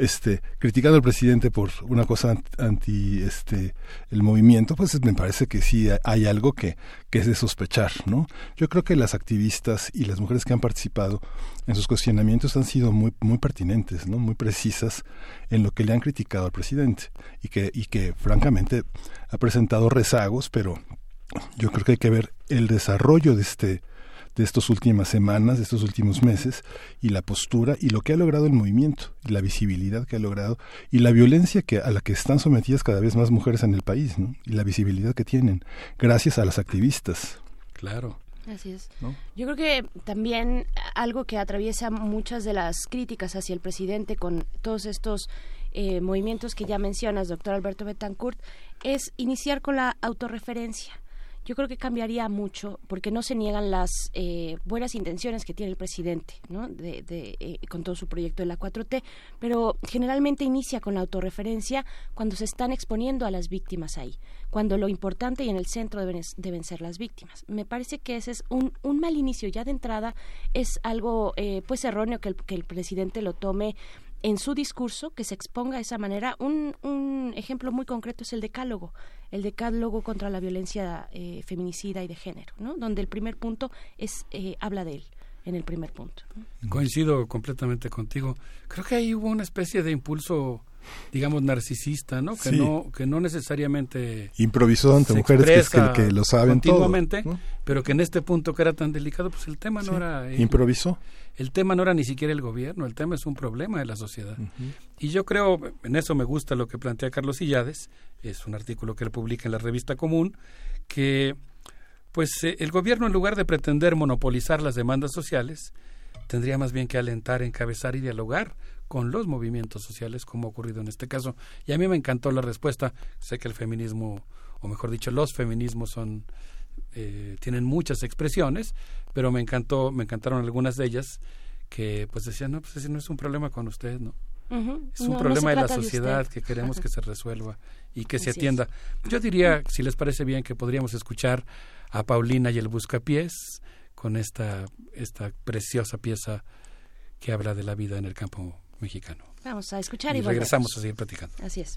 este, criticando al presidente por una cosa ant- anti este el movimiento, pues me parece que sí hay algo que, que es de sospechar, ¿no? Yo creo que las activistas y las mujeres que han participado en sus cuestionamientos han sido muy, muy pertinentes, ¿no? Muy precisas en lo que le han criticado al presidente y que, y que francamente ha presentado rezagos, pero yo creo que hay que ver el desarrollo de este de estas últimas semanas, de estos últimos meses, y la postura y lo que ha logrado el movimiento, y la visibilidad que ha logrado, y la violencia que, a la que están sometidas cada vez más mujeres en el país, ¿no? y la visibilidad que tienen, gracias a las activistas. Claro. Así es. ¿no? Yo creo que también algo que atraviesa muchas de las críticas hacia el presidente con todos estos eh, movimientos que ya mencionas, doctor Alberto Betancourt, es iniciar con la autorreferencia. Yo creo que cambiaría mucho porque no se niegan las eh, buenas intenciones que tiene el presidente ¿no? de, de, eh, con todo su proyecto de la 4T, pero generalmente inicia con la autorreferencia cuando se están exponiendo a las víctimas ahí, cuando lo importante y en el centro deben, deben ser las víctimas. Me parece que ese es un, un mal inicio ya de entrada, es algo eh, pues erróneo que el, que el presidente lo tome en su discurso, que se exponga de esa manera. Un, un ejemplo muy concreto es el decálogo, el decálogo contra la violencia eh, feminicida y de género, ¿no? donde el primer punto es eh, habla de él en el primer punto. Coincido completamente contigo. Creo que ahí hubo una especie de impulso, digamos, narcisista, ¿no? Que Sí. no que no necesariamente Improvisó ante mujeres que, que, que lo saben todo. continuamente, ¿no? pero que en este punto que era tan delicado, pues el tema no Sí. era eh, Improvisó. El tema no era ni siquiera el gobierno, el tema es un problema de la sociedad. Y yo creo, en eso me gusta lo que plantea Carlos Illades, es un artículo que él publica en la revista Común, que pues eh, el gobierno en lugar de pretender monopolizar las demandas sociales, tendría más bien que alentar, encabezar y dialogar con los movimientos sociales, como ha ocurrido en este caso. Y a mí me encantó la respuesta. Sé que el feminismo, o mejor dicho, los feminismos son eh, tienen muchas expresiones, pero me encantó, me encantaron algunas de ellas que pues decían, no, pues ese no es un problema con usted, ¿no? Es un No, problema de la de sociedad que queremos que se resuelva y que se es. atienda. Yo diría, si les parece bien, que podríamos escuchar a Paulina y el Buscapiés con esta, esta preciosa pieza que habla de la vida en el campo mexicano. Vamos a escuchar y, Y volvemos. regresamos a seguir platicando. Así es.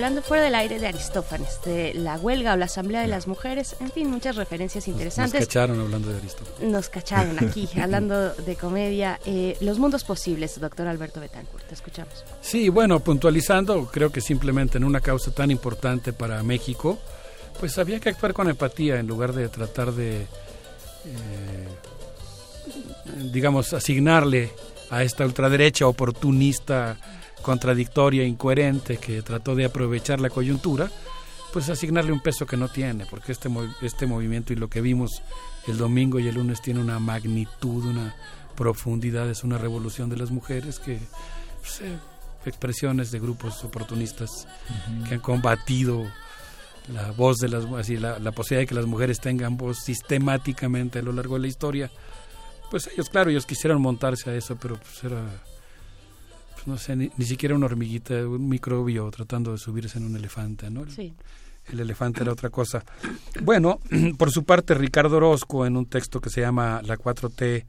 Hablando fuera del aire de Aristófanes, de la huelga o la asamblea de las mujeres, en fin, muchas referencias Nos interesantes. cacharon hablando de Aristóteles. Nos cacharon aquí, <laughs> hablando de comedia. Eh, los mundos posibles, doctor Alberto Betancourt, te escuchamos. Sí, bueno, puntualizando, creo que simplemente en una causa tan importante para México, pues había que actuar con empatía en lugar de tratar de, eh, digamos, asignarle a esta ultraderecha oportunista, contradictoria, incoherente, que trató de aprovechar la coyuntura, pues asignarle un peso que no tiene, porque este, este movimiento y lo que vimos el domingo y el lunes tiene una magnitud, una profundidad, es una revolución de las mujeres que pues, eh, expresiones de grupos oportunistas que han combatido la voz de las así la, la posibilidad de que las mujeres tengan voz sistemáticamente a lo largo de la historia. Pues ellos claro ellos quisieron montarse a eso pero pues era pues, no sé ni, ni siquiera una hormiguita un microbio tratando de subirse en un elefante no el, Sí. el elefante era otra cosa bueno <clears throat> por su parte Ricardo Orozco en un texto que se llama la 4T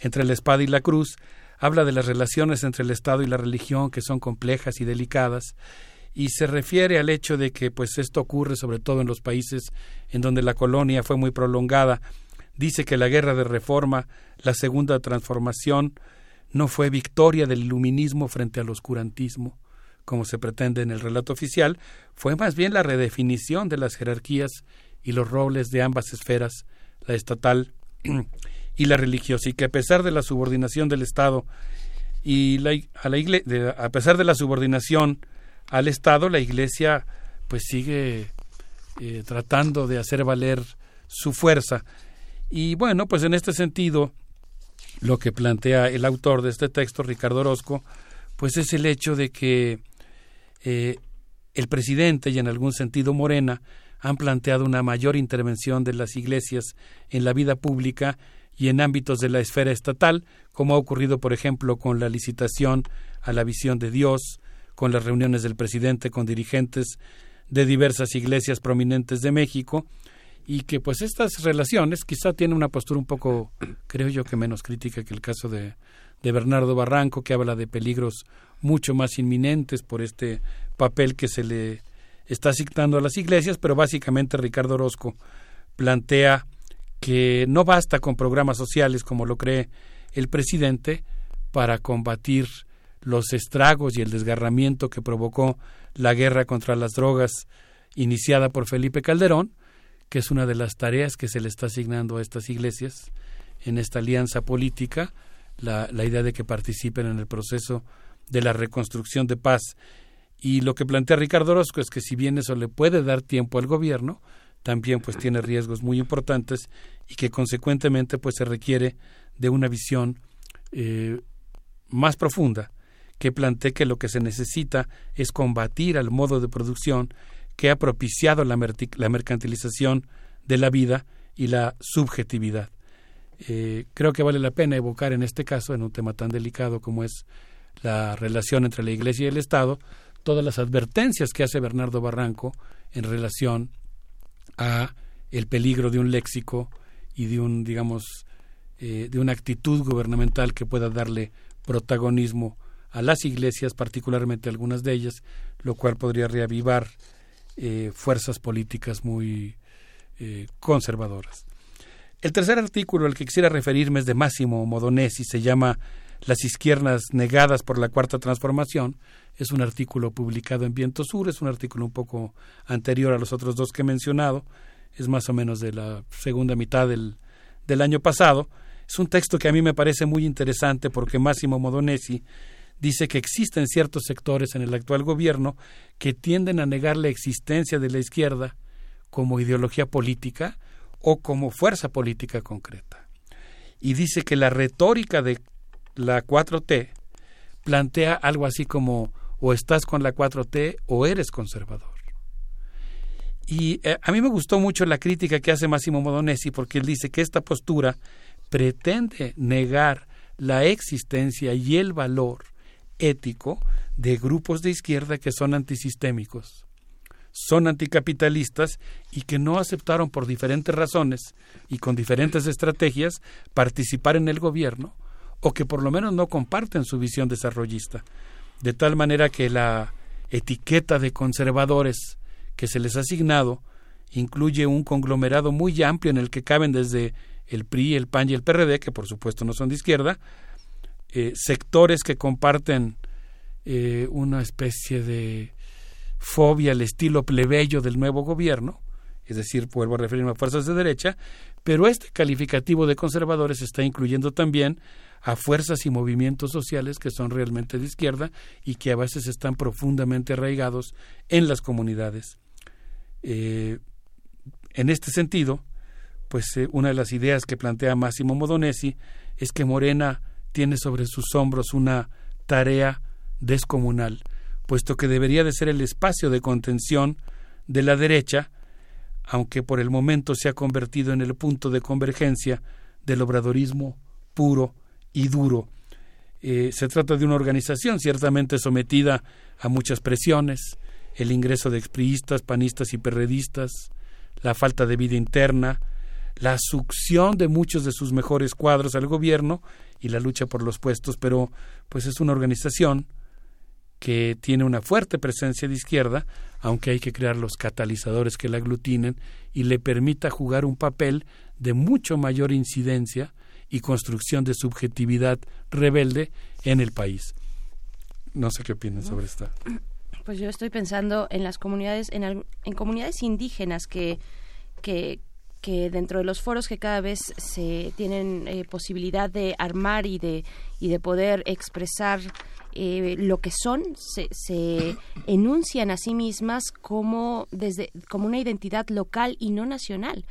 entre la espada y la cruz habla de las relaciones entre el Estado y la religión que son complejas y delicadas y se refiere al hecho de que pues esto ocurre sobre todo en los países en donde la colonia fue muy prolongada. Dice que la guerra de reforma, la segunda transformación, no fue victoria del iluminismo frente al oscurantismo, como se pretende en el relato oficial, fue más bien la redefinición de las jerarquías y los roles de ambas esferas, la estatal y la religiosa, y que a pesar de la subordinación del Estado y la, a, la de- pesar de la subordinación al Estado, la Iglesia pues sigue eh, tratando de hacer valer su fuerza. Y bueno, pues en este sentido, lo que plantea el autor de este texto, Ricardo Orozco, pues es el hecho de que eh, el presidente y en algún sentido Morena han planteado una mayor intervención de las iglesias en la vida pública y en ámbitos de la esfera estatal, como ha ocurrido, por ejemplo, con la licitación a la visión de Dios, con las reuniones del presidente con dirigentes de diversas iglesias prominentes de México, y que pues estas relaciones quizá tienen una postura un poco, <clears throat> creo yo, que menos crítica que el caso de, de Bernardo Barranco, que habla de peligros mucho más inminentes por este papel que se le está asignando a las iglesias, pero básicamente Ricardo Orozco plantea que no basta con programas sociales como lo cree el presidente para combatir los estragos y el desgarramiento que provocó la guerra contra las drogas iniciada por Felipe Calderón, que es una de las tareas que se le está asignando a estas iglesias en esta alianza política, la, la idea de que participen en el proceso de la reconstrucción de paz. Y lo que plantea Ricardo Orozco es que si bien eso le puede dar tiempo al gobierno, también pues tiene riesgos muy importantes y que consecuentemente pues se requiere de una visión eh, más profunda que plantee que lo que se necesita es combatir al modo de producción que ha propiciado la, la mercantilización de la vida y la subjetividad. Eh, creo que vale la pena evocar en este caso, en un tema tan delicado como es la relación entre la Iglesia y el Estado, todas las advertencias que hace Bernardo Barranco en relación a el peligro de un léxico y de un, digamos, eh, de una actitud gubernamental que pueda darle protagonismo a las iglesias, particularmente algunas de ellas, lo cual podría reavivar eh, fuerzas políticas muy eh, conservadoras. El tercer artículo al que quisiera referirme es de Máximo Modonesi, se llama Las izquierdas negadas por la Cuarta Transformación. Es un artículo publicado en Viento Sur, es un artículo un poco anterior a los otros dos que he mencionado, es más o menos de la segunda mitad del, del año pasado. Es un texto que a mí me parece muy interesante porque Máximo Modonesi dice que existen ciertos sectores en el actual gobierno que tienden a negar la existencia de la izquierda como ideología política o como fuerza política concreta. Y dice que la retórica de la 4T plantea algo así como o estás con la 4T o eres conservador. Y eh, a mí me gustó mucho la crítica que hace Máximo Modonesi porque él dice que esta postura pretende negar la existencia y el valor ético de grupos de izquierda que son antisistémicos, son anticapitalistas y que no aceptaron por diferentes razones y con diferentes estrategias participar en el gobierno o que por lo menos no comparten su visión desarrollista. De tal manera que la etiqueta de conservadores que se les ha asignado incluye un conglomerado muy amplio en el que caben desde el PRI, el PAN y el PRD, que por supuesto no son de izquierda, eh, sectores que comparten eh, una especie de fobia al estilo plebeyo del nuevo gobierno, es decir, vuelvo a referirme a fuerzas de derecha, pero este calificativo de conservadores está incluyendo también a fuerzas y movimientos sociales que son realmente de izquierda y que a veces están profundamente arraigados en las comunidades. Eh, en este sentido, pues una de las ideas que plantea Máximo Modonesi es que Morena tiene sobre sus hombros una tarea descomunal, puesto que debería de ser el espacio de contención de la derecha, aunque por el momento se ha convertido en el punto de convergencia del obradorismo puro y duro. Eh, se trata de una organización ciertamente sometida a muchas presiones, el ingreso de expriistas, panistas y perredistas, la falta de vida interna, la succión de muchos de sus mejores cuadros al gobierno y la lucha por los puestos, pero pues es una organización que tiene una fuerte presencia de izquierda, aunque hay que crear los catalizadores que la aglutinen y le permita jugar un papel de mucho mayor incidencia y construcción de subjetividad rebelde en el país. No sé qué opinan sobre esta. Pues yo estoy pensando en las comunidades, en, en comunidades indígenas que, que, que dentro de los foros que cada vez se tienen eh, posibilidad de armar y de, y de poder expresar eh, lo que son, se, se <clears throat> enuncian a sí mismas como, desde, como una identidad local y no nacional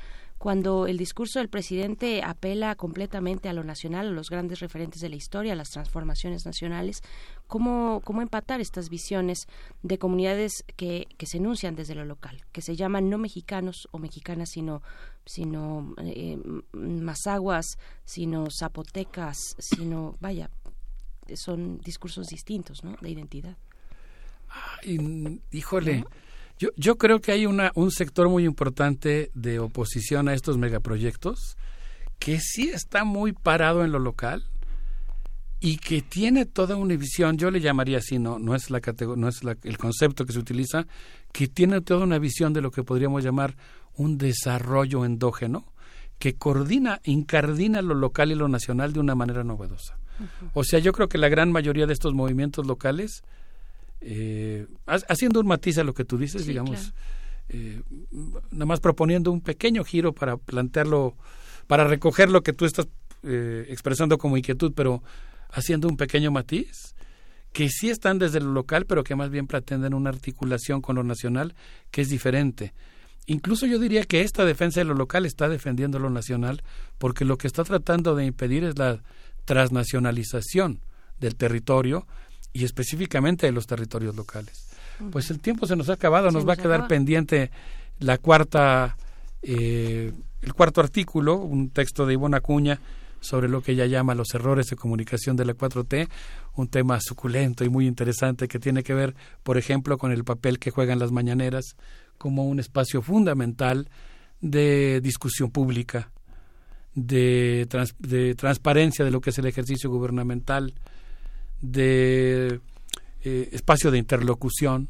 cuando el discurso del presidente apela completamente a lo nacional, a los grandes referentes de la historia, a las transformaciones nacionales, ¿cómo, cómo empatar estas visiones de comunidades que, que se enuncian desde lo local, que se llaman no mexicanos o mexicanas, sino, sino eh, mazaguas, sino zapotecas, sino, vaya, son discursos distintos, ¿no? De identidad. Ay, híjole, yo, yo creo que hay una, un sector muy importante de oposición a estos megaproyectos que sí está muy parado en lo local y que tiene toda una visión, yo le llamaría así, no, no es, la no es la- el concepto que se utiliza, que tiene toda una visión de lo que podríamos llamar un desarrollo endógeno que coordina, incardina lo local y lo nacional de una manera novedosa. O sea, yo creo que la gran mayoría de estos movimientos locales, eh, ha- haciendo un matiz a lo que tú dices, Sí, digamos, claro. eh, nada más proponiendo un pequeño giro para plantearlo, para recoger lo que tú estás eh, expresando como inquietud, pero haciendo un pequeño matiz, que sí están desde lo local, pero que más bien pretenden una articulación con lo nacional que es diferente. Incluso yo diría que esta defensa de lo local está defendiendo lo nacional, porque lo que está tratando de impedir es la transnacionalización del territorio y específicamente de los territorios locales. Pues el tiempo se nos ha acabado, Se nos va a quedar acaba. pendiente la cuarta, eh, el cuarto artículo, un texto de Ivonne Acuña sobre lo que ella llama los errores de comunicación de la 4T, un tema suculento y muy interesante que tiene que ver, por ejemplo, con el papel que juegan las mañaneras como un espacio fundamental de discusión pública, de, trans- de transparencia de lo que es el ejercicio gubernamental, de eh, espacio de interlocución,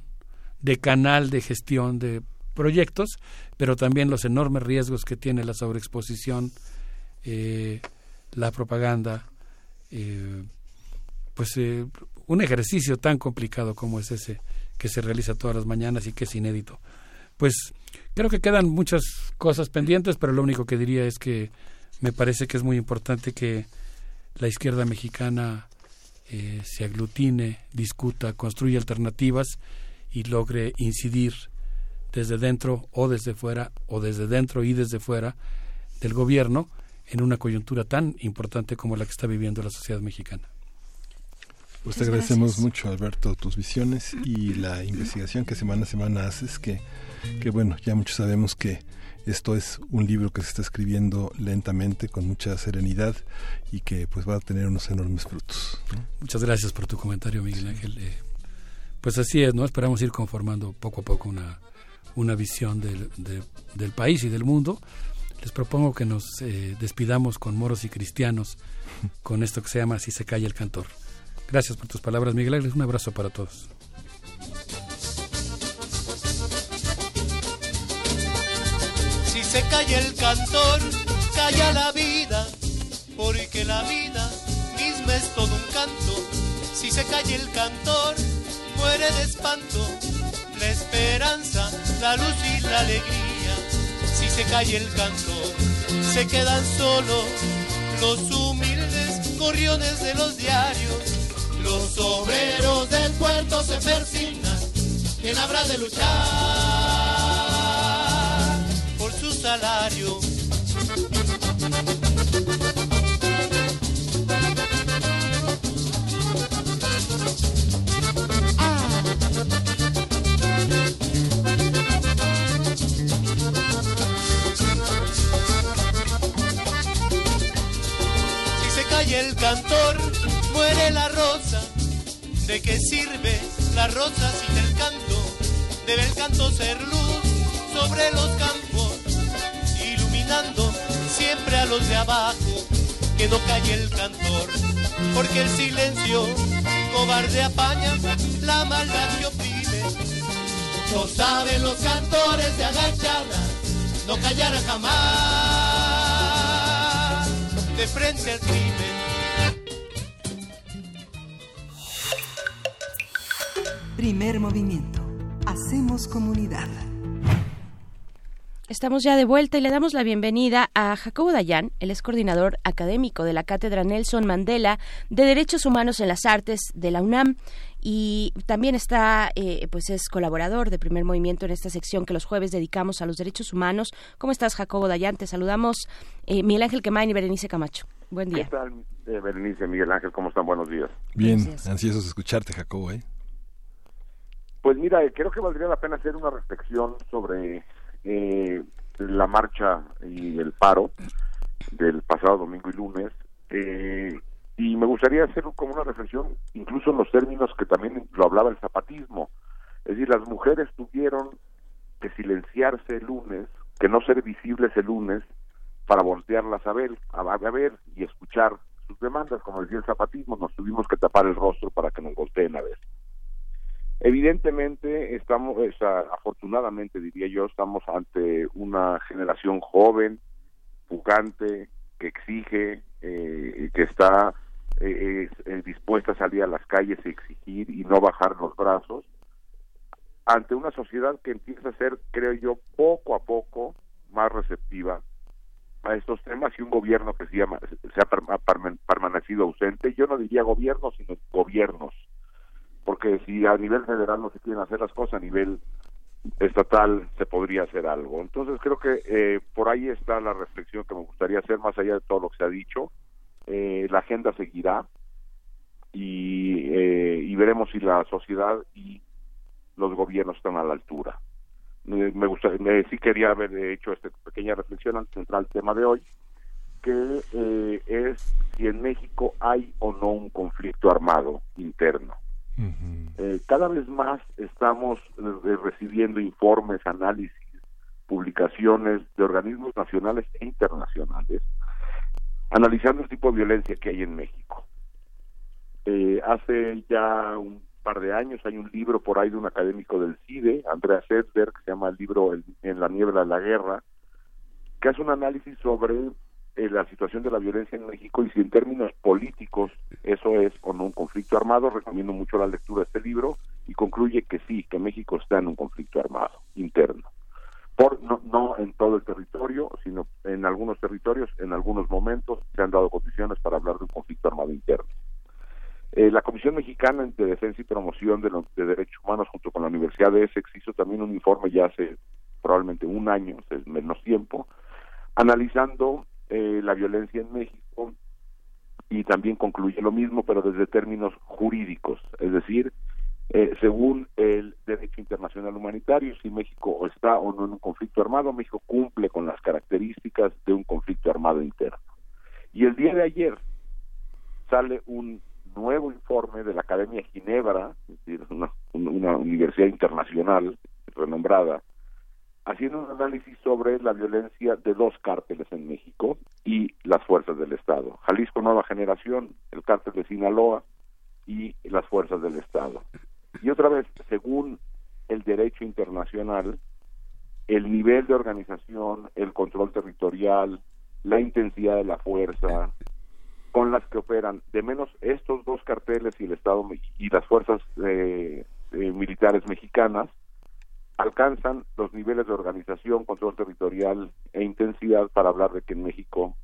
de canal de gestión de proyectos, pero también los enormes riesgos que tiene la sobreexposición, eh, la propaganda, eh, pues un ejercicio tan complicado como es ese que se realiza todas las mañanas y que es inédito. Pues creo que quedan muchas cosas pendientes, pero lo único que diría es que me parece que es muy importante que la izquierda mexicana eh, se aglutine, discuta, construya alternativas y logre incidir desde dentro o desde fuera, o desde dentro y desde fuera del gobierno en una coyuntura tan importante como la que está viviendo la sociedad mexicana. Pues te agradecemos gracias. mucho, Alberto, tus visiones y la <clears throat> investigación que semana a semana haces, que, que bueno, ya muchos sabemos que esto es un libro que se está escribiendo lentamente, con mucha serenidad y que pues va a tener unos enormes frutos. Muchas gracias por tu comentario, Miguel Ángel. Eh, pues así es, ¿no? Esperamos ir conformando poco a poco una, una visión del, de- del país y del mundo. Les propongo que nos eh, despidamos con moros y cristianos con esto que se llama Si se calla el cantor. Gracias por tus palabras, Miguel Ángel. Un abrazo para todos. Si se calla el cantor, calla la vida, porque la vida misma es todo un canto. Si se calla el cantor, muere de espanto la esperanza, la luz y la alegría. Si se calla el cantor, se quedan solos los humildes gorriones de los diarios. Los obreros del puerto se persignan, ¿quién habrá de luchar? Salario. Si se cae el cantor, muere la rosa. ¿De qué sirve la rosa sin el canto? Debe el canto ser luz sobre los campos, siempre a los de abajo. Que no calle el cantor, porque el silencio cobarde apaña la maldad que oprime. No saben los cantores de agachada, no callar jamás de frente al crimen. Primer movimiento. Hacemos comunidad. Estamos ya de vuelta y le damos la bienvenida a Jacobo Dayan, él es coordinador académico de la Cátedra Nelson Mandela de Derechos Humanos en las Artes de la UNAM y también está, eh, pues es colaborador de Primer Movimiento en esta sección que los jueves dedicamos a los derechos humanos. ¿Cómo estás, Jacobo Dayan? Te saludamos eh, Miguel Ángel Quemain y Berenice Camacho. Buen día. ¿Qué tal, eh, Berenice, Miguel Ángel? ¿Cómo están? Buenos días. Bien, ansiosos de escucharte, Jacobo. ¿eh? Pues mira, eh, creo que valdría la pena hacer una reflexión sobre eh, la marcha y el paro del pasado domingo y lunes. Eh, y me gustaría hacer como una reflexión, incluso en los términos que también lo hablaba el zapatismo. Es decir, las mujeres tuvieron que silenciarse el lunes, que no ser visibles el lunes, para voltearlas a ver, a, a ver y escuchar sus demandas. Como decía el zapatismo, nos tuvimos que tapar el rostro para que nos volteen a ver. Evidentemente, estamos, sea, afortunadamente diría yo, estamos ante una generación joven, pujante, que exige, eh, que está eh, es- eh, dispuesta a salir a las calles y exigir y no bajar los brazos, ante una sociedad que empieza a ser, creo yo, poco a poco más receptiva a estos temas y un gobierno que se, llama, se ha perma- perma- permanecido ausente. Yo no diría gobierno, sino gobiernos porque si a nivel federal no se quieren hacer las cosas, a nivel estatal se podría hacer algo. Entonces creo que eh, por ahí está la reflexión que me gustaría hacer, más allá de todo lo que se ha dicho. Eh, la agenda seguirá y, eh, y veremos si la sociedad y los gobiernos están a la altura. Me, me gusta, me- sí quería haber hecho esta pequeña reflexión antes de entrar tema de hoy, que eh, es si en México hay o no un conflicto armado interno. Eh, cada vez más estamos recibiendo informes, análisis, publicaciones de organismos nacionales e internacionales analizando el tipo de violencia que hay en México. Eh, hace ya un par de años hay un libro por ahí de un académico del CIDE, Andrea Sedberg, que se llama el libro En la niebla de la guerra, que hace un análisis sobre eh, la situación de la violencia en México y si en términos políticos eso es o no un conflicto armado. Recomiendo mucho la lectura de este libro y concluye que sí, que México está en un conflicto armado interno. Por, no, no en todo el territorio, sino en algunos territorios, en algunos momentos se han dado condiciones para hablar de un conflicto armado interno. Eh, la Comisión Mexicana de Defensa y Promoción de, los- de Derechos Humanos junto con la Universidad de Essex hizo también un informe ya hace probablemente un año, es menos tiempo, analizando eh, la violencia en México y también concluye lo mismo, pero desde términos jurídicos, es decir, eh, según el derecho internacional humanitario, si México está o no en un conflicto armado, México cumple con las características de un conflicto armado interno. Y el día de ayer sale un nuevo informe de la Academia de Ginebra, es decir, una, una universidad internacional renombrada, haciendo un análisis sobre la violencia de dos cárteles en México y las fuerzas del Estado. Jalisco Nueva Generación, el cártel de Sinaloa y las fuerzas del Estado. Y otra vez, según el derecho internacional, el nivel de organización, el control territorial, la intensidad de la fuerza con las que operan, de menos estos dos carteles y el Estado y las fuerzas eh, eh, militares mexicanas, alcanzan los niveles de organización, control territorial e intensidad para hablar de que en México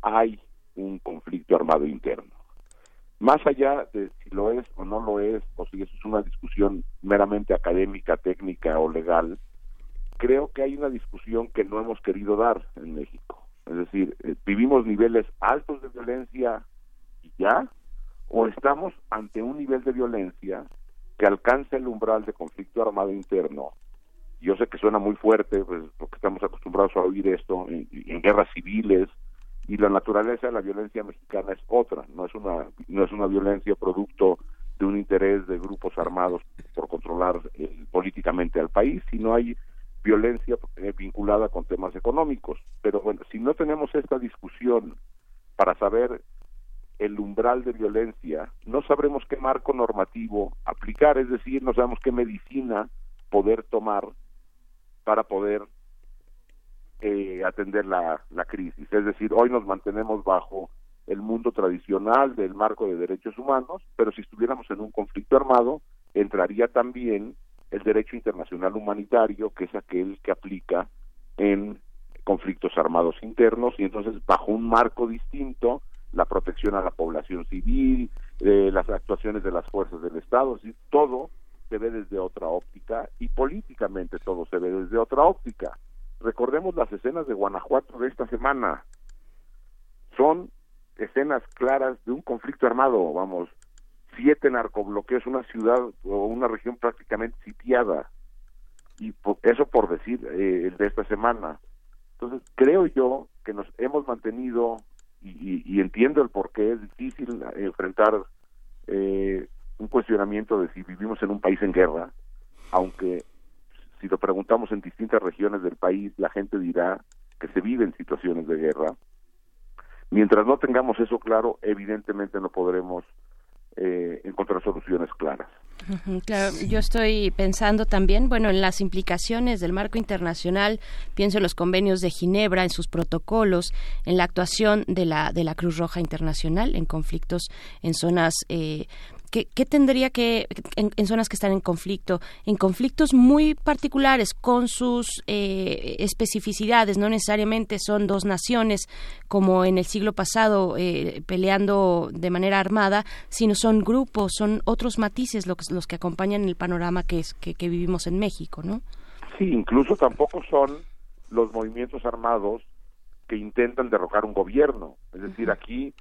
hay un conflicto armado interno. Más allá de si lo es o no lo es, o si eso es una discusión meramente académica, técnica o legal, creo que hay una discusión que no hemos querido dar en México. Es decir, eh, vivimos niveles altos de violencia y ya, o estamos ante un nivel de violencia que alcanza el umbral de conflicto armado interno. Yo sé que suena muy fuerte, pues, porque estamos acostumbrados a oír esto en, guerras civiles, y la naturaleza de la violencia mexicana es otra, no es una no es una violencia producto de un interés de grupos armados por controlar eh, políticamente al país, sino hay violencia eh, vinculada con temas económicos. Pero bueno, si no tenemos esta discusión para saber el umbral de violencia, no sabremos qué marco normativo aplicar, es decir, no sabemos qué medicina poder tomar para poder eh, atender la, crisis. Es decir, hoy nos mantenemos bajo el mundo tradicional del marco de derechos humanos, pero si estuviéramos en un conflicto armado, entraría también el derecho internacional humanitario, que es aquel que aplica en conflictos armados internos, y entonces bajo un marco distinto, la protección a la población civil, eh, las actuaciones de las fuerzas del Estado, es decir, todo se ve desde otra óptica y políticamente todo se ve desde otra óptica. Recordemos las escenas de Guanajuato de esta semana. Son escenas claras de un conflicto armado, vamos, siete narcobloqueos, una ciudad o una región prácticamente sitiada. Y eso por decir eh, el de esta semana. Entonces, creo yo que nos hemos mantenido, y, y- y entiendo el por qué es difícil enfrentar eh, un cuestionamiento de si vivimos en un país en guerra, aunque si lo preguntamos en distintas regiones del país, la gente dirá que se vive en situaciones de guerra. Mientras no tengamos eso claro, evidentemente no podremos eh, encontrar soluciones claras. Yo estoy pensando también, bueno, en las implicaciones del marco internacional, pienso en los convenios de Ginebra, en sus protocolos, en la actuación de la de la Cruz Roja Internacional en conflictos en zonas eh, ¿Qué, qué tendría que, en, en zonas que están en conflicto, en conflictos muy particulares, con sus eh, especificidades, no necesariamente son dos naciones como en el siglo pasado eh, peleando de manera armada, sino son grupos, son otros matices los, los que acompañan el panorama que, es, que, que vivimos en México, ¿no? Sí, incluso tampoco son los movimientos armados que intentan derrocar un gobierno. Es decir, aquí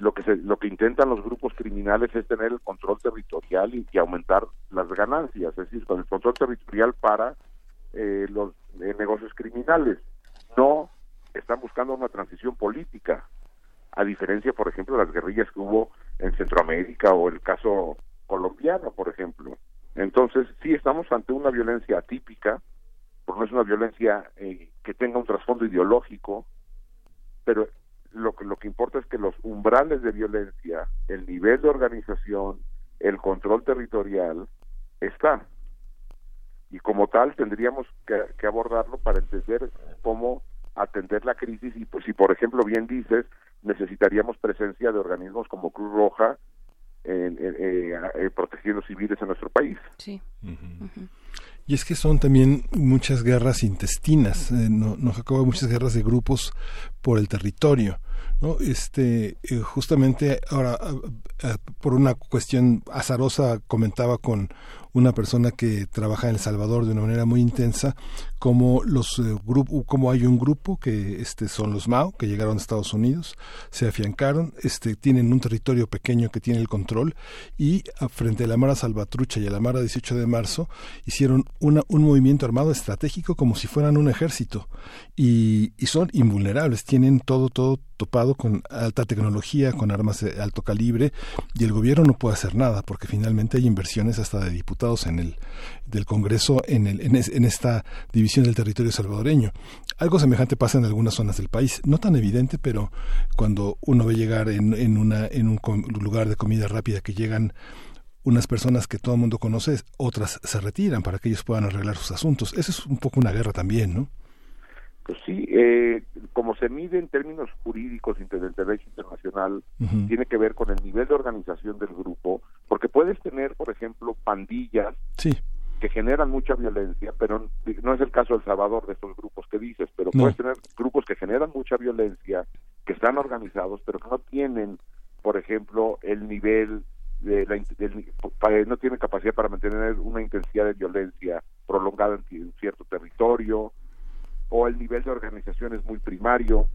lo que se, lo que intentan los grupos criminales es tener el control territorial y, aumentar las ganancias, es decir, con el control territorial para eh, los eh, negocios criminales. No están buscando una transición política, a diferencia, por ejemplo, de las guerrillas que hubo en Centroamérica o el caso colombiano, por ejemplo. Entonces, sí estamos ante una violencia atípica, porque no es una violencia eh, que tenga un trasfondo ideológico, pero lo que, lo que importa es que los umbrales de violencia, el nivel de organización, el control territorial, están. Y como tal tendríamos que, que abordarlo para entender cómo atender la crisis y pues si por ejemplo bien dices necesitaríamos presencia de organismos como Cruz Roja en, en, eh, eh, protegiendo civiles en nuestro país. Sí. Y es que son también muchas guerras intestinas, eh, no, no Jacobo, muchas guerras de grupos por el territorio. ¿No? Este, eh, justamente ahora, eh, por una cuestión azarosa, comentaba con una persona que trabaja en El Salvador de una manera muy intensa, como los eh, como hay un grupo que este son los Mao que llegaron a Estados Unidos, se afiancaron, este tienen un territorio pequeño que tiene el control y a, frente a la Mara Salvatrucha y a la Mara 18 de marzo hicieron una, un movimiento armado estratégico como si fueran un ejército y, y son invulnerables, tienen todo todo con alta tecnología, con armas de alto calibre y el gobierno no puede hacer nada porque finalmente hay inversiones hasta de diputados en el del Congreso en el en esta división del territorio salvadoreño. Algo semejante pasa en algunas zonas del país, no tan evidente, pero cuando uno ve llegar en, en una en un lugar de comida rápida que llegan unas personas que todo el mundo conoce, otras se retiran para que ellos puedan arreglar sus asuntos. Eso es un poco una guerra también, ¿no? Pues sí, eh, como se mide en términos jurídicos del derecho internacional, uh -huh. tiene que ver con el nivel de organización del grupo, porque puedes tener, por ejemplo, pandillas sí. que generan mucha violencia, pero no es el caso del Salvador de estos grupos que dices, pero no. puedes tener grupos que generan mucha violencia, que están organizados, pero que no tienen, por ejemplo, el nivel de la no tienen capacidad para mantener una intensidad de violencia prolongada en, en cierto territorio, o el nivel de organización es muy primario,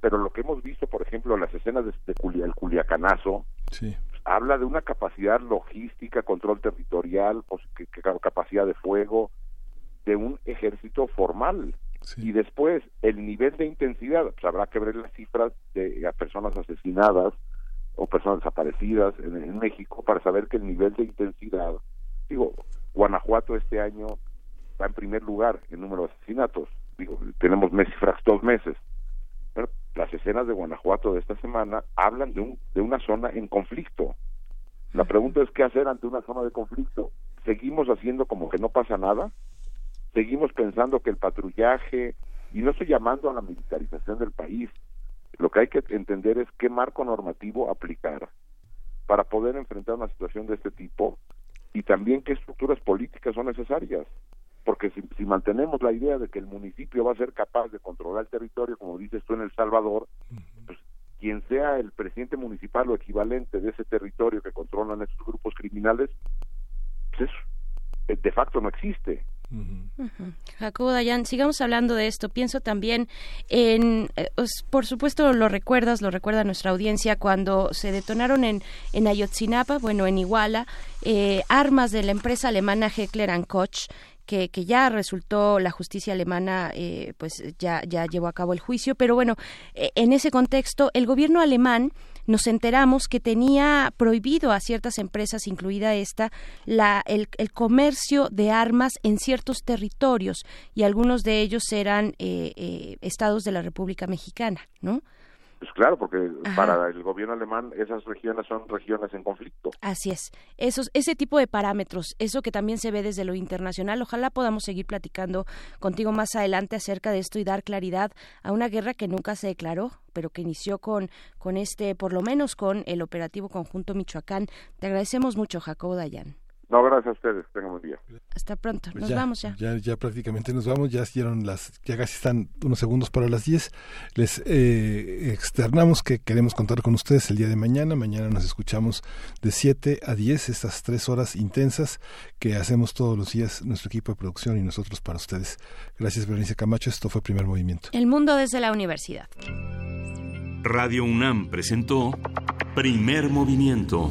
pero lo que hemos visto, por ejemplo, en las escenas de, de Culia- el Culiacanazo, Sí. habla de una capacidad logística, control territorial, pos- que- que- capacidad de fuego, de un ejército formal. Y después, el nivel de intensidad, pues habrá que ver las cifras de a personas asesinadas o personas desaparecidas en, en México para saber que el nivel de intensidad, digo, Guanajuato este año va en primer lugar en número de asesinatos, digo, tenemos mes cifras dos meses, pero las escenas de Guanajuato de esta semana hablan de, un, de una zona en conflicto. La pregunta es qué hacer ante una zona de conflicto. ¿Seguimos haciendo como que no pasa nada? ¿Seguimos pensando que el patrullaje, y no estoy llamando a la militarización del país, lo que hay que entender es qué marco normativo aplicar para poder enfrentar una situación de este tipo y también qué estructuras políticas son necesarias. Porque si, si mantenemos la idea de que el municipio va a ser capaz de controlar el territorio, como dices tú en El Salvador, pues quien sea el presidente municipal o equivalente de ese territorio que controlan estos grupos criminales, pues eso eh, de facto no existe. Jacobo Dayan, sigamos hablando de esto. Pienso también en, eh, os- por supuesto lo recuerdas, lo recuerda nuestra audiencia, cuando se detonaron en, en Ayotzinapa, bueno, en Iguala, eh, armas de la empresa alemana Heckler Koch, que, que ya resultó la justicia alemana, eh, pues ya, ya llevó a cabo el juicio, pero bueno, eh, en ese contexto, el gobierno alemán nos enteramos que tenía prohibido a ciertas empresas, incluida esta, la, el, el comercio de armas en ciertos territorios y algunos de ellos eran eh, eh, estados de la República Mexicana, ¿no? Pues claro, porque Ajá. para el gobierno alemán esas regiones son regiones en conflicto. Así es. Esos, ese tipo de parámetros, eso que también se ve desde lo internacional, ojalá podamos seguir platicando contigo más adelante acerca de esto y dar claridad a una guerra que nunca se declaró, pero que inició con, con este, por lo menos con el operativo conjunto Michoacán. Te agradecemos mucho, Jacobo Dayan. No, gracias a ustedes. Tengan buen día. Hasta pronto. Pues Nos ya, vamos ya. ya. Ya prácticamente nos vamos, ya dieron las, ya casi están unos segundos para las 10. Les eh, externamos que queremos contar con ustedes el día de mañana. Mañana nos escuchamos de 7 a 10, estas tres horas intensas que hacemos todos los días nuestro equipo de producción y nosotros para ustedes. Gracias, Berenice Camacho. Esto fue Primer Movimiento. El mundo desde la universidad. Radio UNAM presentó Primer Movimiento.